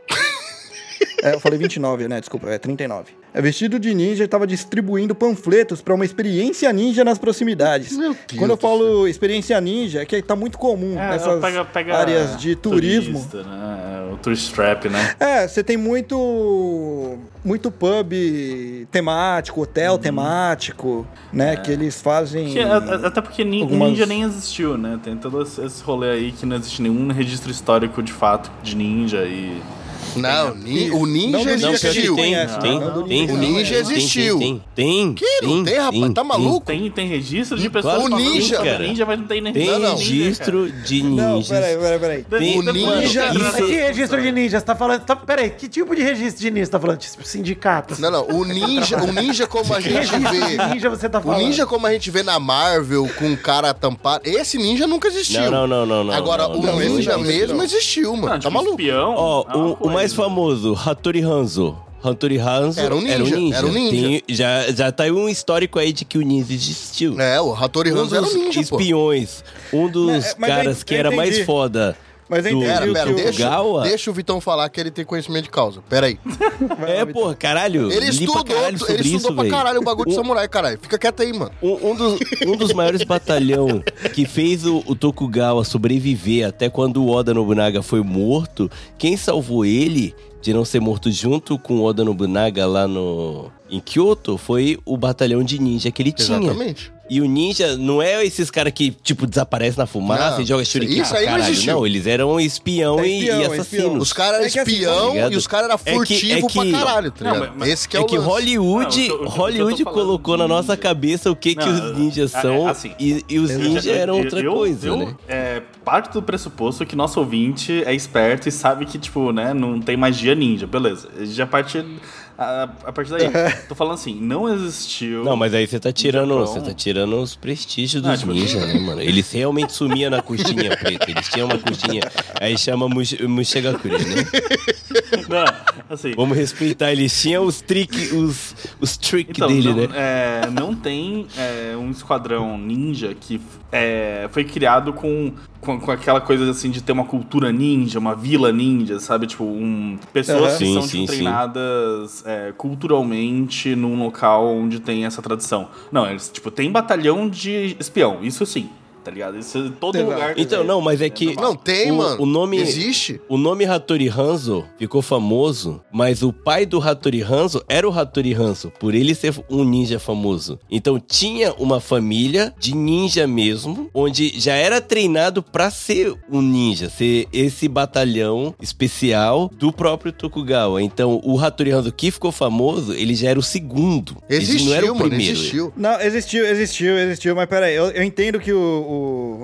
É, eu falei 29, né? Desculpa, é 39. É vestido de ninja e tava distribuindo panfletos pra uma experiência ninja nas proximidades. Meu Deus Quando eu falo experiência ninja, é que tá muito comum É, nessas pega, pega áreas de turismo. turista, né? O tourist trap, né? É, você tem muito muito pub temático, hotel temático, né? Que eles fazem. A- até porque nin- algumas- ninja nem existiu, né? Tem todo esse rolê aí que não existe nenhum registro histórico de fato de ninja e. Não, o Não, ninja não, Não, existiu. tem, tem, não, tem, ninja O tem, ninja tem, existiu. Tem, tem. Que? Não tem, rapaz? tem, Tá tem. maluco? Tem, tem registro de pessoas claro que falando ninja, cara. ninja, mas não tem nem Tem Não, não. registro de Não, ninjas. peraí, peraí, peraí. Tem, O ninja- isso- que registro de ninja? Você tá falando. Tá, peraí, que tipo de registro de ninja você tá falando? Tipo, sindicato. Não, não. O ninja, o ninja como a gente vê. de ninja você tá O falando? ninja como a gente vê na Marvel, com um cara tampado. Esse ninja nunca existiu. Não, não, não, não, não. Agora, não, o não, ninja não, mesmo não. existiu, mano. Não, tá tipo, maluco? espião. Ó, uma o, o. mais famoso, Hattori Hanzo. Hattori Hanzo Era um ninja, era um ninja. Tem- já, já tá aí um histórico aí de que o ninja existiu. É, o Hattori um Hanzo era um dos ninja, pô. espiões, um dos eu caras ent- que eu era mais entendi. foda Mas eu entendi Pera, do pera, deixa, deixa o Vitão falar que ele tem conhecimento de causa. Pera aí. É, pô, caralho. Ele estudou, caralho sobre ele estudou isso, pra velho. caralho o bagulho de Um- samurai, caralho. Fica quieto aí, mano. Um, um dos, um dos maiores batalhão que fez o, o Tokugawa sobreviver até quando o Oda Nobunaga foi morto, quem salvou ele de não ser morto junto com o Oda Nobunaga lá no em Kyoto foi o batalhão de ninja que ele tinha. Exatamente. E o ninja não é esses caras que, tipo, desaparecem na fumaça Não, e joga shuriken isso aí não caralho. existiu. Não, eles eram espião, É e- espião, e, é assassinos. espião. Os caras eram É que assim, espião tá ligado? e os caras eram É que- furtivo é que- pra caralho, tá Não, mas- Esse que é, É o que lance. Hollywood, Não, que eu- que eu tô Hollywood colocou na nossa cabeça o que, que Não, os ninjas é- são é assim. e, e os ninjas eram outra eu- coisa, eu, né? É, parte do pressuposto que nosso ouvinte é esperto e sabe que, tipo, né, não tem magia ninja, beleza. Já parte. A, a partir daí. Tô falando assim, não existiu. Não, mas aí você tá tirando, Japão. você tá tirando os prestígios dos tipo- ninjas, né, mano? Eles realmente sumiam na coxinha preta, eles tinham uma coxinha, aí chama Mush- Mushegakure, né? Não, assim. Vamos respeitar, eles tinham os trick, os, os trick Então, dele, não, né? é, não tem é, um esquadrão ninja que é, foi criado com, com, com aquela coisa assim de ter uma cultura ninja, uma vila ninja, sabe? Tipo, um, pessoas Aham. que Sim, são sim, tipo, sim. treinadas é, culturalmente num local onde tem essa tradição. Não, eles, tipo, tem batalhão de espião, isso sim. Tá ligado? Isso é todo Exato. lugar. Então, não, mas é que. Não, tem, o, mano. O nome. Existe. O nome Hattori Hanzo ficou famoso, mas o pai do Hattori Hanzo era o Hattori Hanzo, por ele ser um ninja famoso. Então tinha uma família de ninja mesmo, onde já era treinado pra ser um ninja, ser esse batalhão especial do próprio Tokugawa. Então o Hattori Hanzo que ficou famoso, ele já era o segundo. ele Existiu, não era o mano, primeiro. existiu. Não, existiu, existiu, existiu, mas peraí, eu, eu entendo que o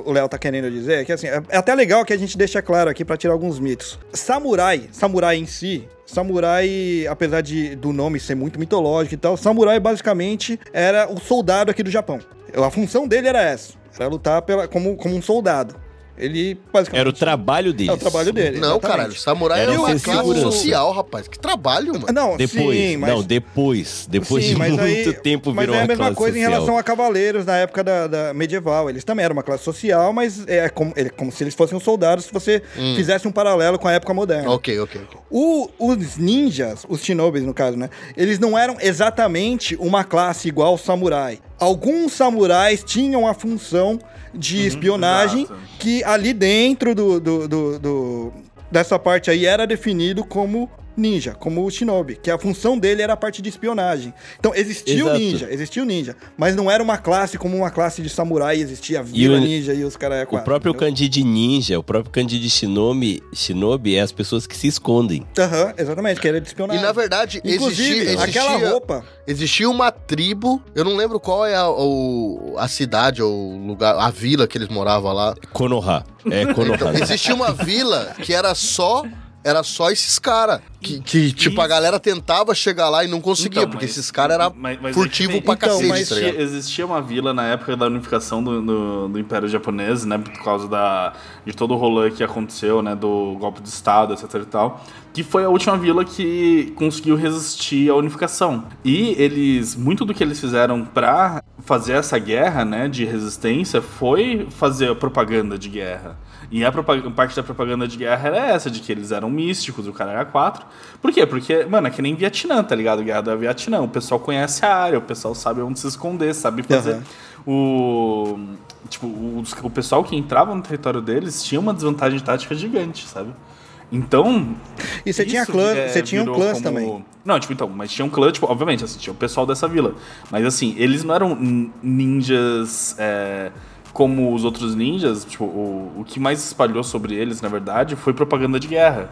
o- Léo tá querendo dizer, que assim, é, é até legal que a gente deixa claro aqui pra tirar alguns mitos. Samurai, samurai em si, samurai, apesar de, do nome ser muito mitológico e tal, samurai basicamente era o soldado aqui do Japão. A função dele era essa, era lutar pela, como, como um soldado. Ele basicamente... Era o trabalho deles. É o trabalho dele. Não, exatamente. caralho. Samurai Era era uma classe segurança. social, rapaz. Que trabalho, mano. Não, Depois, sim, mas... não, depois. Depois Sim, de mas muito aí- tempo mas virou é a mesma coisa em social. relação a cavaleiros na época da, da medieval. Eles também eram uma classe social, mas é como, é como se eles fossem um soldados se você Hum. fizesse um paralelo com a época moderna. Ok, ok, ok. O- os ninjas, os shinobis no caso, né? Eles não eram exatamente uma classe igual ao samurai. Alguns samurais tinham a função de espionagem exato. que ali dentro do, do- do- do- dessa parte aí era definido como ninja, como o shinobi, que a função dele era a parte de espionagem. Então existia o Exato. ninja, existia o ninja, mas não era uma classe como uma classe de samurai, existia a vila o- ninja e os caras O próprio de ninja, o próprio kanji de shinobi, shinobi é as pessoas que se escondem. Aham, exatamente, que era de E espionagem. na verdade, Inclusive, existia, existia, aquela roupa existia uma tribo, eu não lembro qual é a, o- a cidade ou o lugar, a vila que eles moravam lá. Konoha. É Konoha. Então, existia uma vila que era só era só esses caras. Que, que, tipo, a Isso. galera tentava chegar lá e não conseguia, Então, porque mas- esses caras eram é furtivos que- pra então, cacete, mas tá Existia, existia uma vila na época da unificação do, do, do Império Japonês, né? Por causa da, de todo o rolê que aconteceu, né? Do golpe de Estado, etc e tal. Que foi a última vila que conseguiu resistir à unificação. E eles, muito do que eles fizeram pra fazer essa guerra, né? De resistência, foi fazer a propaganda de guerra. E a parte da propaganda de guerra era essa, de que eles eram místicos, o cara era quatro. Por quê? Porque, mano, é que nem Vietnã, tá ligado? Guerra do Vietnã. O pessoal conhece a área, o pessoal sabe onde se esconder, sabe fazer. Aham. O. Tipo, os- o pessoal que entrava no território deles tinha uma desvantagem tática gigante, sabe? Então. E você tinha clã, é, você tinha um clãs como- também. Não, tipo, então, mas tinha um clã, tipo, obviamente, assim, tinha o pessoal dessa vila. Mas assim, eles não eram nin- ninjas é, como os outros ninjas. Tipo, o, o que mais espalhou sobre eles, na verdade, foi propaganda de guerra.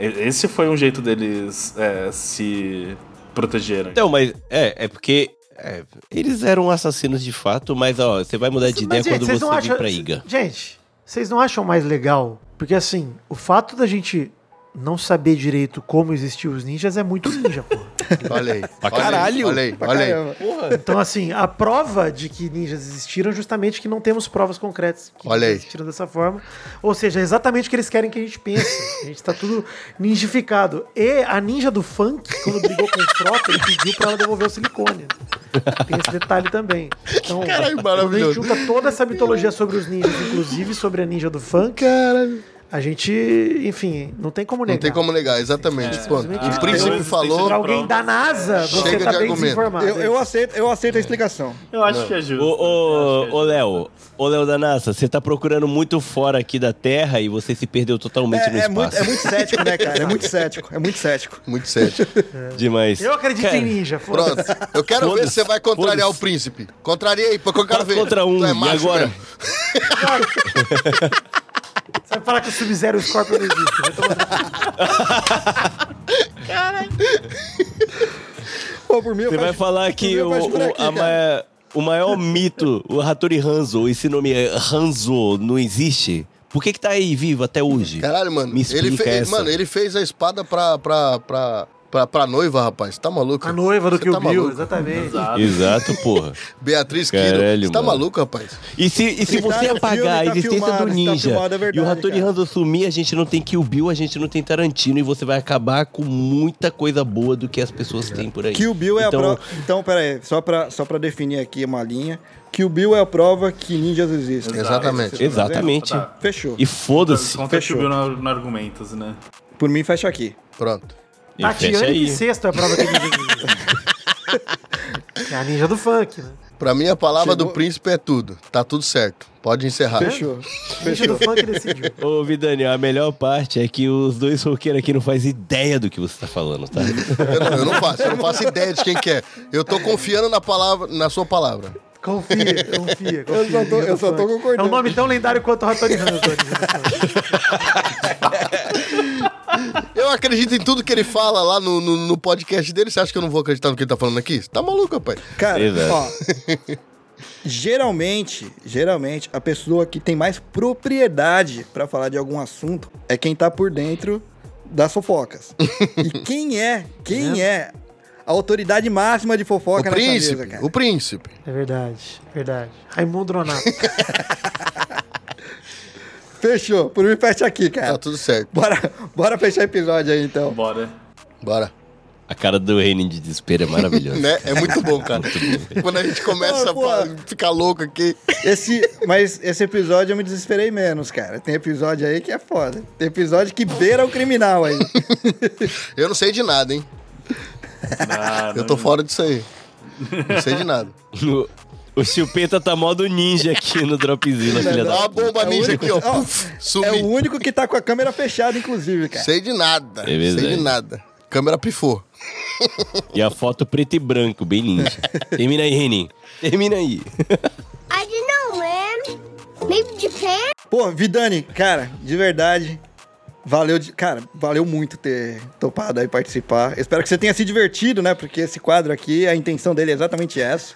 Esse foi um jeito deles é, se protegerem. Então, mas é, é porque é, eles eram assassinos de fato, mas ó, você vai mudar de ideia Mas, gente, quando você vir pra Iga. Gente, vocês não acham mais legal? Porque assim, o fato da gente não saber direito como existiam os ninjas é muito ninja, pô. Olha aí. Pra caralho. Olha aí, Pra olha aí. caramba. Então, assim, a prova de que ninjas existiram é justamente que não temos provas concretas que Olha aí. existiram dessa forma. Ou seja, é exatamente o que eles querem que a gente pense. A gente tá tudo ninjificado. E a ninja do funk, quando brigou com o Frota, ele pediu pra ela devolver o silicone. Tem esse detalhe também. Então, Caralho, quando a gente maravilhoso. junta toda essa mitologia sobre os ninjas, inclusive sobre a ninja do funk, a gente, enfim, não tem como negar. Não tem como negar, exatamente. Simplesmente o príncipe falou. Pra alguém da NASA, você Chega tá de bem argumento. desinformado. Eu, eu aceito, eu aceito a explicação. Eu acho que é justo. Ô, que é ô, Léo, ô, Léo da NASA, você tá procurando muito fora aqui da Terra e você se perdeu totalmente no É, é, espaço. muito, é muito cético, né, cara? É muito cético. É muito cético. Muito sério. Demais. Eu acredito Cara, em ninja, Pronto. foda-se. Eu quero ver se você vai contrariar o príncipe. Contraria aí, porque eu quero Quatro ver. contra um, é e macho agora? Você vai falar que o Sub-Zero e o Scorpion não existem. Vai tomar- Pô, por mim, eu Você vai fecho- falar que o, o- aqui, a cara. ma- o maior mito, o Hattori Hanzo, esse nome é Hanzo, não existe? Por que que tá aí vivo até hoje? Caralho, mano. Me ele explica fez, essa. Mano, ele fez a espada pra, pra, pra, pra, pra noiva, rapaz. Tá maluco? A noiva do Kill tá Bill, maluco? exatamente. Exato, porra. Beatriz Kiro. Caralho, Você tá mano. maluco, rapaz? E se, e se tá você no apagar filme, a tá existência filmado, do tá ninja filmado, é verdade, e o Hattori. Hanzo sumir, a gente não tem Kill Bill, a gente não tem Tarantino e você vai acabar com muita coisa boa do que as pessoas têm por aí. Kill Bill é então, a prova. Então, pera aí, só pra, só pra definir aqui uma linha. Kill Bill é a prova que ninjas existem. Exatamente. Exatamente. Tá. Fechou. E foda-se. Contra Fechou. Kill Bill no, no argumentos, né? Por mim, fecha aqui. Pronto. E Tatiane aí. Bissexto é a prova que ninja existe. É a ninja do funk, né? Pra mim, a palavra Chegou. do príncipe é tudo. Tá tudo certo. Pode encerrar. Fechou. Funk decidiu. Ô, Vidani, a melhor parte é que os dois roqueiros aqui não fazem ideia do que você tá falando, tá? Eu não, eu não faço, eu não faço ideia de quem que é. Eu tô confiando na palavra, na sua palavra. Confia, confia, confia. Eu só tô- eu só tô concordando. É um nome tão lendário quanto o Rattori Hanzo. Eu acredito em tudo que ele fala lá no, no, no podcast dele. Você acha que eu não vou acreditar no que ele tá falando aqui? Você tá maluco, rapaz? Cara, Exato. ó. geralmente, geralmente, a pessoa que tem mais propriedade pra falar de algum assunto é quem tá por dentro das fofocas. e quem é, quem é a autoridade máxima de O fofoca nessa príncipe, mesa, cara? o príncipe. É verdade, verdade. Raimundo Nonato. Fechou. Por mim, fecha aqui, Tá cara. tudo certo. Bora, bora fechar o episódio aí, então. Bora. Bora. A cara do Reino de desespero é maravilhosa. Né? É muito bom, cara. Muito bom. Quando a gente começa Ah, a ficar louco aqui. Esse, mas esse episódio eu me desesperei menos, cara. Tem episódio aí que é foda. Tem episódio que beira o criminal aí. Eu não sei de nada, hein? Eu tô fora disso aí. Não sei de nada. O Chupeta tá modo ninja aqui no Dropzilla, filha da uma bomba É ninja único- aqui, ó. ó, É o único que tá com a câmera fechada, inclusive, cara. Sei de nada. É verdade. sei de nada. Câmera pifou. E a foto preto e branco, bem ninja. Termina aí, Renin. Termina aí. I don't know, man. Maybe Japan? Pô, Vidani, cara, de verdade. Valeu, de- cara, valeu muito ter topado aí participar. Espero que você tenha se divertido, né? Porque esse quadro aqui, a intenção dele é exatamente essa.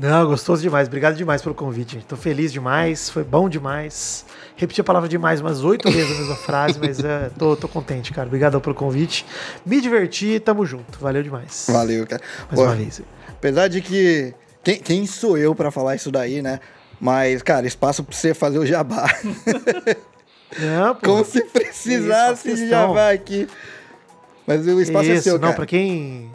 Não, gostoso demais. Obrigado demais pelo convite. Tô feliz demais. Foi bom demais. Repeti a palavra demais umas oito vezes a mesma frase, mas é, tô, tô contente, cara. Obrigado pelo convite. Me diverti, tamo junto. Valeu demais. Valeu, cara. Mais uma vez. Apesar de que. Quem, quem sou eu pra falar isso daí, né? Mas, cara, espaço pra você fazer o jabá. Não, pô. Como se Isso, precisasse faço de jabá aqui. Mas o espaço é Isso, seu, não, cara. pra quem.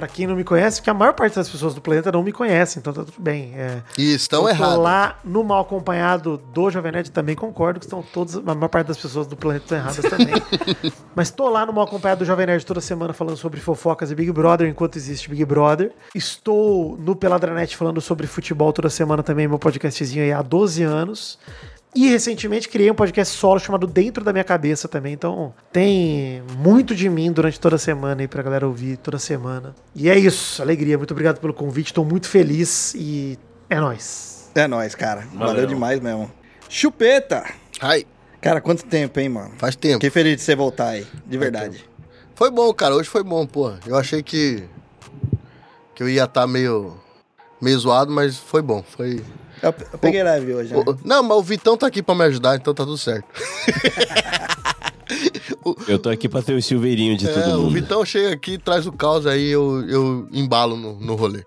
Pra quem não me conhece, porque a maior parte das pessoas do planeta não me conhece, então tá tudo bem. É, E estão errados. lá no mal acompanhado do Jovem Nerd também concordo que estão todos, a maior parte das pessoas do planeta estão erradas também. Mas tô lá no mal acompanhado do Jovem Nerd toda semana falando sobre fofocas e Big Brother enquanto existe Big Brother. Estou no Peladranet falando sobre futebol toda semana também, meu podcastzinho aí há 12 anos. E recentemente criei um podcast solo chamado Dentro da Minha Cabeça também. Então tem muito de mim durante toda a semana aí pra galera ouvir toda semana. E é isso, alegria. Muito obrigado pelo convite. Tô muito feliz e é nóis. É nóis, cara. Valeu, Valeu. demais mesmo. Chupeta! Ai, Cara, quanto tempo, hein, mano? faz tempo. Fiquei feliz de você voltar aí, de verdade. Foi bom, cara. Hoje foi bom, pô. Eu achei que. Que eu ia estar meio. meio zoado, mas foi bom. Foi. Eu, eu peguei leve hoje, né? O- Não, mas o Vitão tá aqui pra me ajudar, então tá tudo certo. Eu tô aqui pra ser o chuveirinho de É, todo o mundo. Vitão chega aqui, traz o caos aí, eu, eu embalo no, no rolê.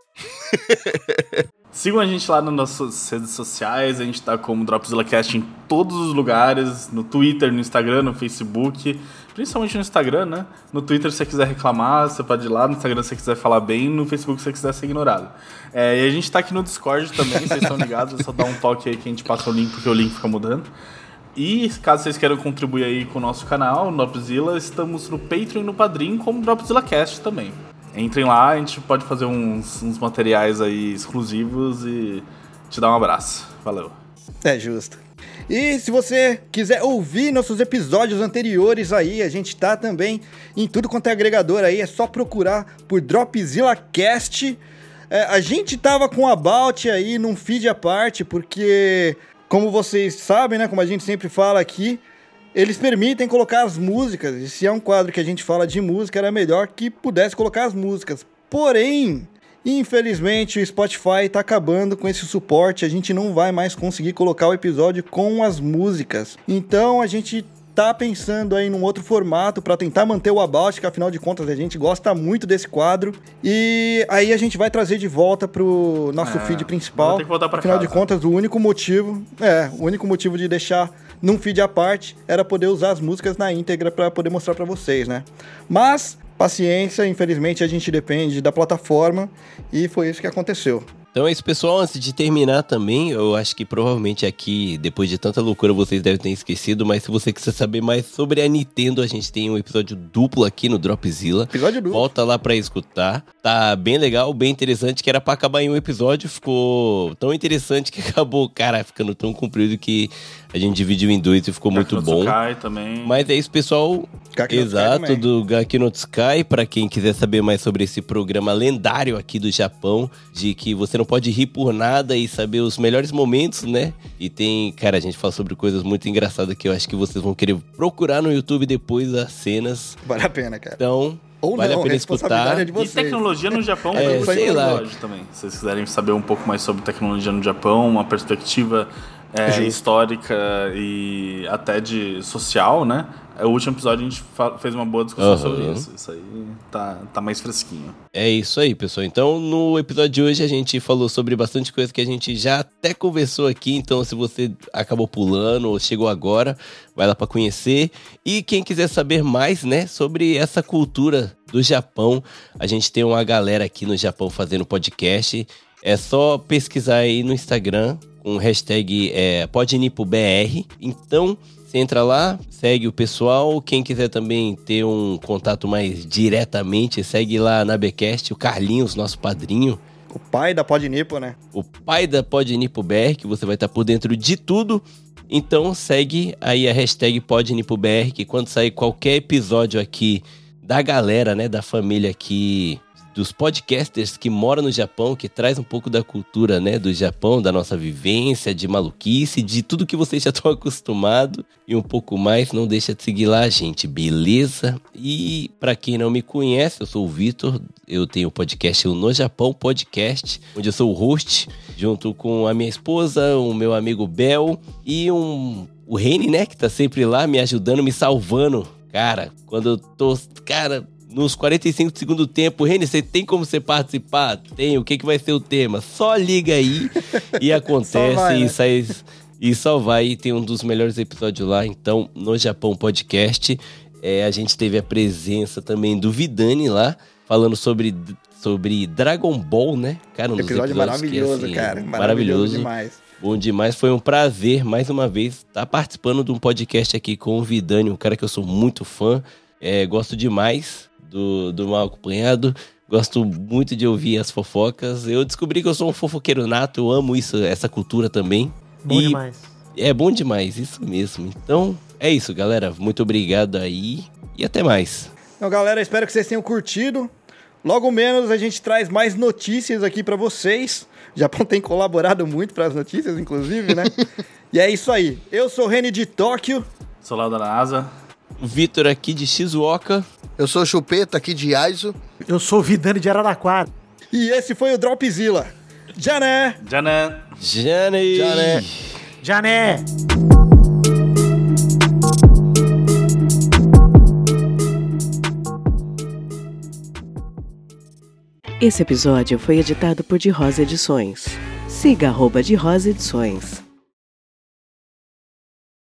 Sigam a gente lá nas nossas redes sociais, a gente tá como Dropzilla Cast em todos os lugares, no Twitter, no Instagram, no Facebook, principalmente no Instagram, né? No Twitter, se você quiser reclamar, você pode ir lá, no Instagram, se você quiser falar bem, no Facebook, se você quiser ser ignorado. É, e a gente tá aqui no Discord também, vocês estão ligados, é só dar um toque aí que a gente passa o link, porque o link fica mudando. E caso vocês queiram contribuir aí com o nosso canal, no Dropzilla, estamos no Patreon e no Padrim como Dropzilla Cast também. Entrem lá, a gente pode fazer uns, uns materiais aí exclusivos e te dar um abraço. Valeu. É justo. E se você quiser ouvir nossos episódios anteriores aí, a gente tá também em tudo quanto é agregador aí, é só procurar por Dropzilla Cast. É, a gente tava com a About aí num feed à parte, porque, como vocês sabem, né, como a gente sempre fala aqui, eles permitem colocar as músicas, e se é um quadro que a gente fala de música, era melhor que pudesse colocar as músicas. Porém, infelizmente o Spotify tá acabando com esse suporte, a gente não vai mais conseguir colocar o episódio com as músicas. Então a gente tá pensando aí num outro formato para tentar manter o About, que afinal de contas a gente gosta muito desse quadro. E aí a gente vai trazer de volta pro nosso É, feed principal. vou ter que voltar pra afinal casa. de contas, o único motivo, é, o único motivo de deixar num feed à parte era poder usar as músicas na íntegra para poder mostrar para vocês, né? Mas paciência, infelizmente a gente depende da plataforma e foi isso que aconteceu. Então é isso, pessoal. Antes de terminar também, eu acho que provavelmente aqui, depois de tanta loucura, vocês devem ter esquecido, mas se você quiser saber mais sobre a Nintendo, a gente tem um episódio duplo aqui no Dropzilla. Episódio duplo. Volta lá pra escutar. Tá bem legal, bem interessante, que era pra acabar em um episódio, ficou tão interessante que acabou, cara, ficando tão comprido que a gente dividiu em dois e ficou muito bom. Também. Mas é isso, pessoal. Gaki Exato, do Gaki no Tsukai, pra quem quiser saber mais sobre esse programa lendário aqui do Japão, de que você não pode rir por nada e saber os melhores momentos, né? E tem, cara, a gente fala sobre coisas muito engraçadas que eu acho que vocês vão querer procurar no YouTube depois as cenas. Vale a pena, cara. Então, Ou vale não, a pena responsabilidade escutar. é de E vocês. tecnologia no Japão É, sei lá. também. Se vocês quiserem saber um pouco mais sobre tecnologia no Japão, uma perspectiva é, histórica e até de social, né? É, O último episódio a gente fez uma boa discussão Aham. sobre isso. Isso aí tá, tá mais fresquinho. É isso aí, pessoal. Então, no episódio de hoje a gente falou sobre bastante coisa que a gente já até conversou aqui. Então, se você acabou pulando ou chegou agora, vai lá para conhecer. E quem quiser saber mais, né, sobre essa cultura do Japão, a gente tem uma galera aqui no Japão fazendo podcast. É só pesquisar aí no Instagram com hashtag é, PodNipoBR. Então, você entra lá, segue o pessoal. Quem quiser também ter um contato mais diretamente, segue lá na Becast, o Carlinhos, nosso padrinho. O pai da Podnipo, né? O pai da PodNipoBR, que você vai estar por dentro de tudo. Então segue aí a hashtag PodNipoBR, que quando sair qualquer episódio aqui da galera, né, da família aqui, dos podcasters que moram no Japão, que traz um pouco da cultura, né, do Japão, da nossa vivência, de maluquice, de tudo que vocês já estão acostumados e um pouco mais, não deixa de seguir lá, gente, beleza? E para quem não me conhece, eu sou o Vitor, eu tenho o podcast o No Japão Podcast, onde eu sou o host, junto com a minha esposa, o meu amigo Bel e um o Reni, né, que tá sempre lá me ajudando, me salvando. Cara, quando eu tô, cara, nos 45 do segundo tempo, Reni, você tem como você participar? Tem, o que, que vai ser o tema? Só liga aí e acontece vai, e né? sai e só vai e tem um dos melhores episódios lá, então, no Japão Podcast. É, a gente teve a presença também do Vidani lá, falando sobre, sobre Dragon Ball, né? Cara, um Episódio episódios que, maravilhoso, assim, cara. Maravilhoso, Maravilhoso. demais. Bom demais, foi um prazer mais uma vez estar participando de um podcast aqui com o Vidani, um cara que eu sou muito fã, é, gosto demais do, do Mal Acompanhado, gosto muito de ouvir as fofocas. Eu descobri que eu sou um fofoqueiro nato, eu amo isso, essa cultura também. Bom E demais. É bom demais, isso mesmo. Então é isso, galera. Muito obrigado aí e até mais. Então, galera, espero que vocês tenham curtido. Logo menos a gente traz mais notícias aqui pra vocês. O Japão tem colaborado muito para as notícias, inclusive, né? e é isso aí. Eu sou o Reni de Tóquio. Sou lá da NASA. Vitor aqui de Shizuoka. Eu sou o Chupeta aqui de Aizo. Eu sou o Vidani de Araraquara. E esse foi o Dropzilla. Jané! Jané! Jane! Jané! Jané! Esse episódio foi editado por De Rosa Edições. Siga arroba De Rosa Edições.